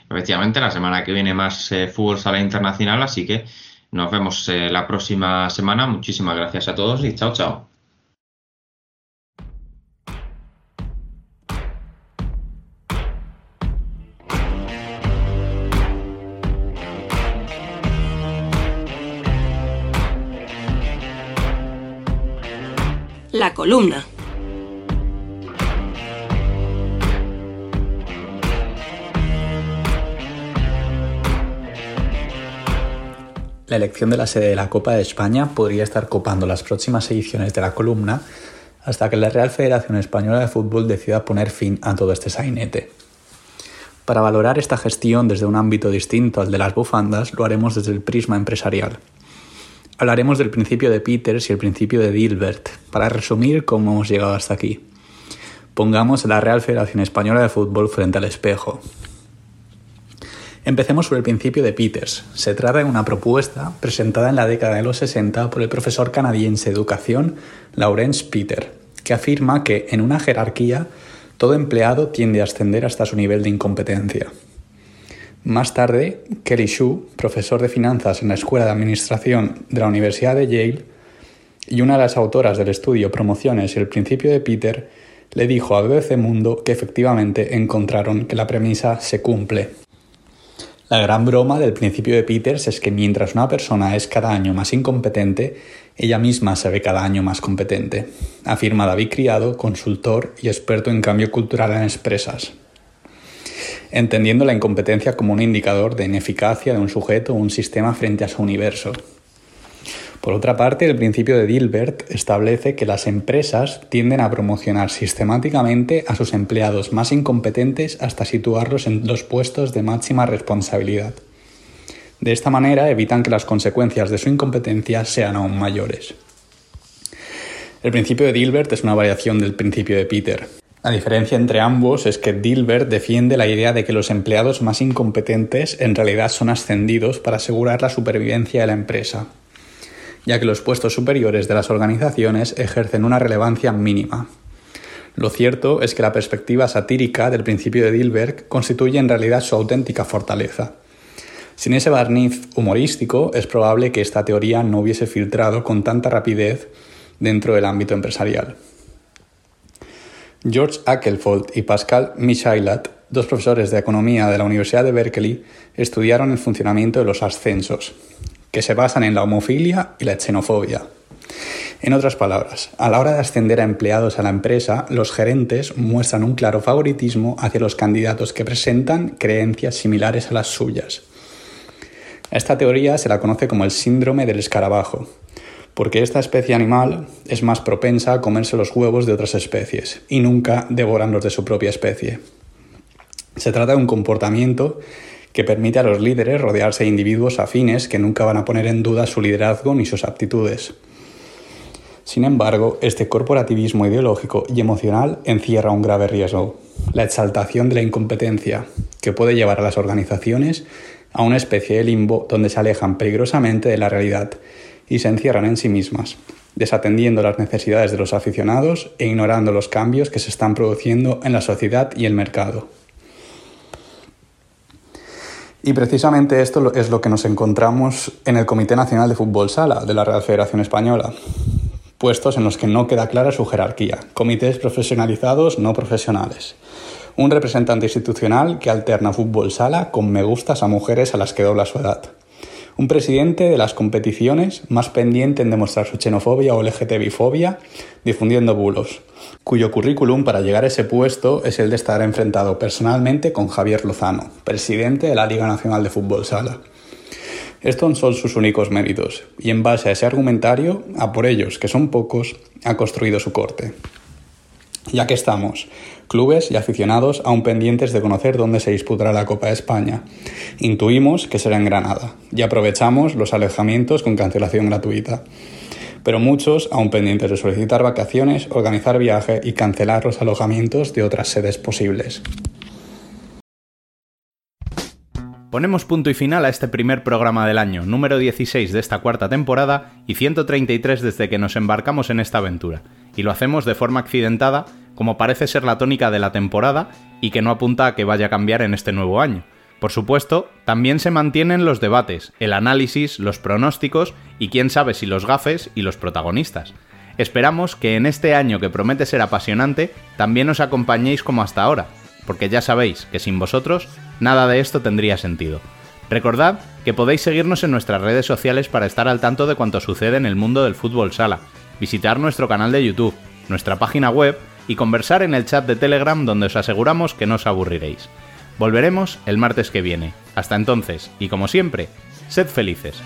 Efectivamente, la semana que viene más eh, fútbol sala internacional, así que nos vemos eh, la próxima semana. Muchísimas gracias a todos y chao, chao. La columna. La elección de la sede de la Copa de España podría estar copando las próximas ediciones de la columna hasta que la Real Federación Española de Fútbol decida poner fin a todo este sainete. Para valorar esta gestión desde un ámbito distinto al de las bufandas, lo haremos desde el prisma empresarial. Hablaremos del principio de Peters y el principio de Dilbert, para resumir cómo hemos llegado hasta aquí. Pongamos a la Real Federación Española de Fútbol frente al espejo. Empecemos por el principio de Peters. Se trata de una propuesta presentada en la década de los 60 por el profesor canadiense de educación Laurence Peter, que afirma que en una jerarquía todo empleado tiende a ascender hasta su nivel de incompetencia. Más tarde, Kelly Shu, profesor de finanzas en la Escuela de Administración de la Universidad de Yale y una de las autoras del estudio Promociones y el principio de Peter, le dijo a BBC Mundo que efectivamente encontraron que la premisa se cumple. La gran broma del principio de Peters es que mientras una persona es cada año más incompetente, ella misma se ve cada año más competente, afirma David Criado, consultor y experto en cambio cultural en empresas entendiendo la incompetencia como un indicador de ineficacia de un sujeto o un sistema frente a su universo. Por otra parte, el principio de Dilbert establece que las empresas tienden a promocionar sistemáticamente a sus empleados más incompetentes hasta situarlos en los puestos de máxima responsabilidad. De esta manera evitan que las consecuencias de su incompetencia sean aún mayores. El principio de Dilbert es una variación del principio de Peter, la diferencia entre ambos es que Dilbert defiende la idea de que los empleados más incompetentes en realidad son ascendidos para asegurar la supervivencia de la empresa, ya que los puestos superiores de las organizaciones ejercen una relevancia mínima. Lo cierto es que la perspectiva satírica del principio de Dilbert constituye en realidad su auténtica fortaleza. Sin ese barniz humorístico, es probable que esta teoría no hubiese filtrado con tanta rapidez dentro del ámbito empresarial. George Ackelfold y Pascal Michailat, dos profesores de economía de la Universidad de Berkeley, estudiaron el funcionamiento de los ascensos, que se basan en la homofilia y la xenofobia. En otras palabras, a la hora de ascender a empleados a la empresa, los gerentes muestran un claro favoritismo hacia los candidatos que presentan creencias similares a las suyas. Esta teoría se la conoce como el síndrome del escarabajo, porque esta especie animal es más propensa a comerse los huevos de otras especies y nunca devoran los de su propia especie. Se trata de un comportamiento que permite a los líderes rodearse de individuos afines que nunca van a poner en duda su liderazgo ni sus aptitudes. Sin embargo, este corporativismo ideológico y emocional encierra un grave riesgo, la exaltación de la incompetencia, que puede llevar a las organizaciones a una especie de limbo donde se alejan peligrosamente de la realidad y se encierran en sí mismas, desatendiendo las necesidades de los aficionados e ignorando los cambios que se están produciendo en la sociedad y el mercado. Y precisamente esto es lo que nos encontramos en el Comité Nacional de Fútbol Sala de la Real Federación Española, puestos en los que no queda clara su jerarquía, comités profesionalizados no profesionales, un representante institucional que alterna fútbol sala con me gustas a mujeres a las que dobla su edad, un presidente de las competiciones más pendiente en demostrar su xenofobia o LGTBI-fobia difundiendo bulos, cuyo currículum para llegar a ese puesto es el de estar enfrentado personalmente con Javier Lozano, presidente de la Liga Nacional de Fútbol Sala. Estos son sus únicos méritos, y en base a ese argumentario, a por ellos, que son pocos, ha construido su corte. Ya que estamos, clubes y aficionados aún pendientes de conocer dónde se disputará la Copa de España. Intuimos que será en Granada y aprovechamos los alejamientos con cancelación gratuita. Pero muchos aún pendientes de solicitar vacaciones, organizar viaje y cancelar los alojamientos de otras sedes posibles. Ponemos punto y final a este primer programa del año, número 16 de esta cuarta temporada y 133 desde que nos embarcamos en esta aventura. Y lo hacemos de forma accidentada, como parece ser la tónica de la temporada y que no apunta a que vaya a cambiar en este nuevo año. Por supuesto, también se mantienen los debates, el análisis, los pronósticos y quién sabe si los gafes y los protagonistas. Esperamos que en este año que promete ser apasionante también os acompañéis como hasta ahora, porque ya sabéis que sin vosotros nada de esto tendría sentido. Recordad que podéis seguirnos en nuestras redes sociales para estar al tanto de cuanto sucede en el mundo del fútbol sala, visitar nuestro canal de YouTube, nuestra página web y conversar en el chat de Telegram donde os aseguramos que no os aburriréis. Volveremos el martes que viene. Hasta entonces, y como siempre, sed felices.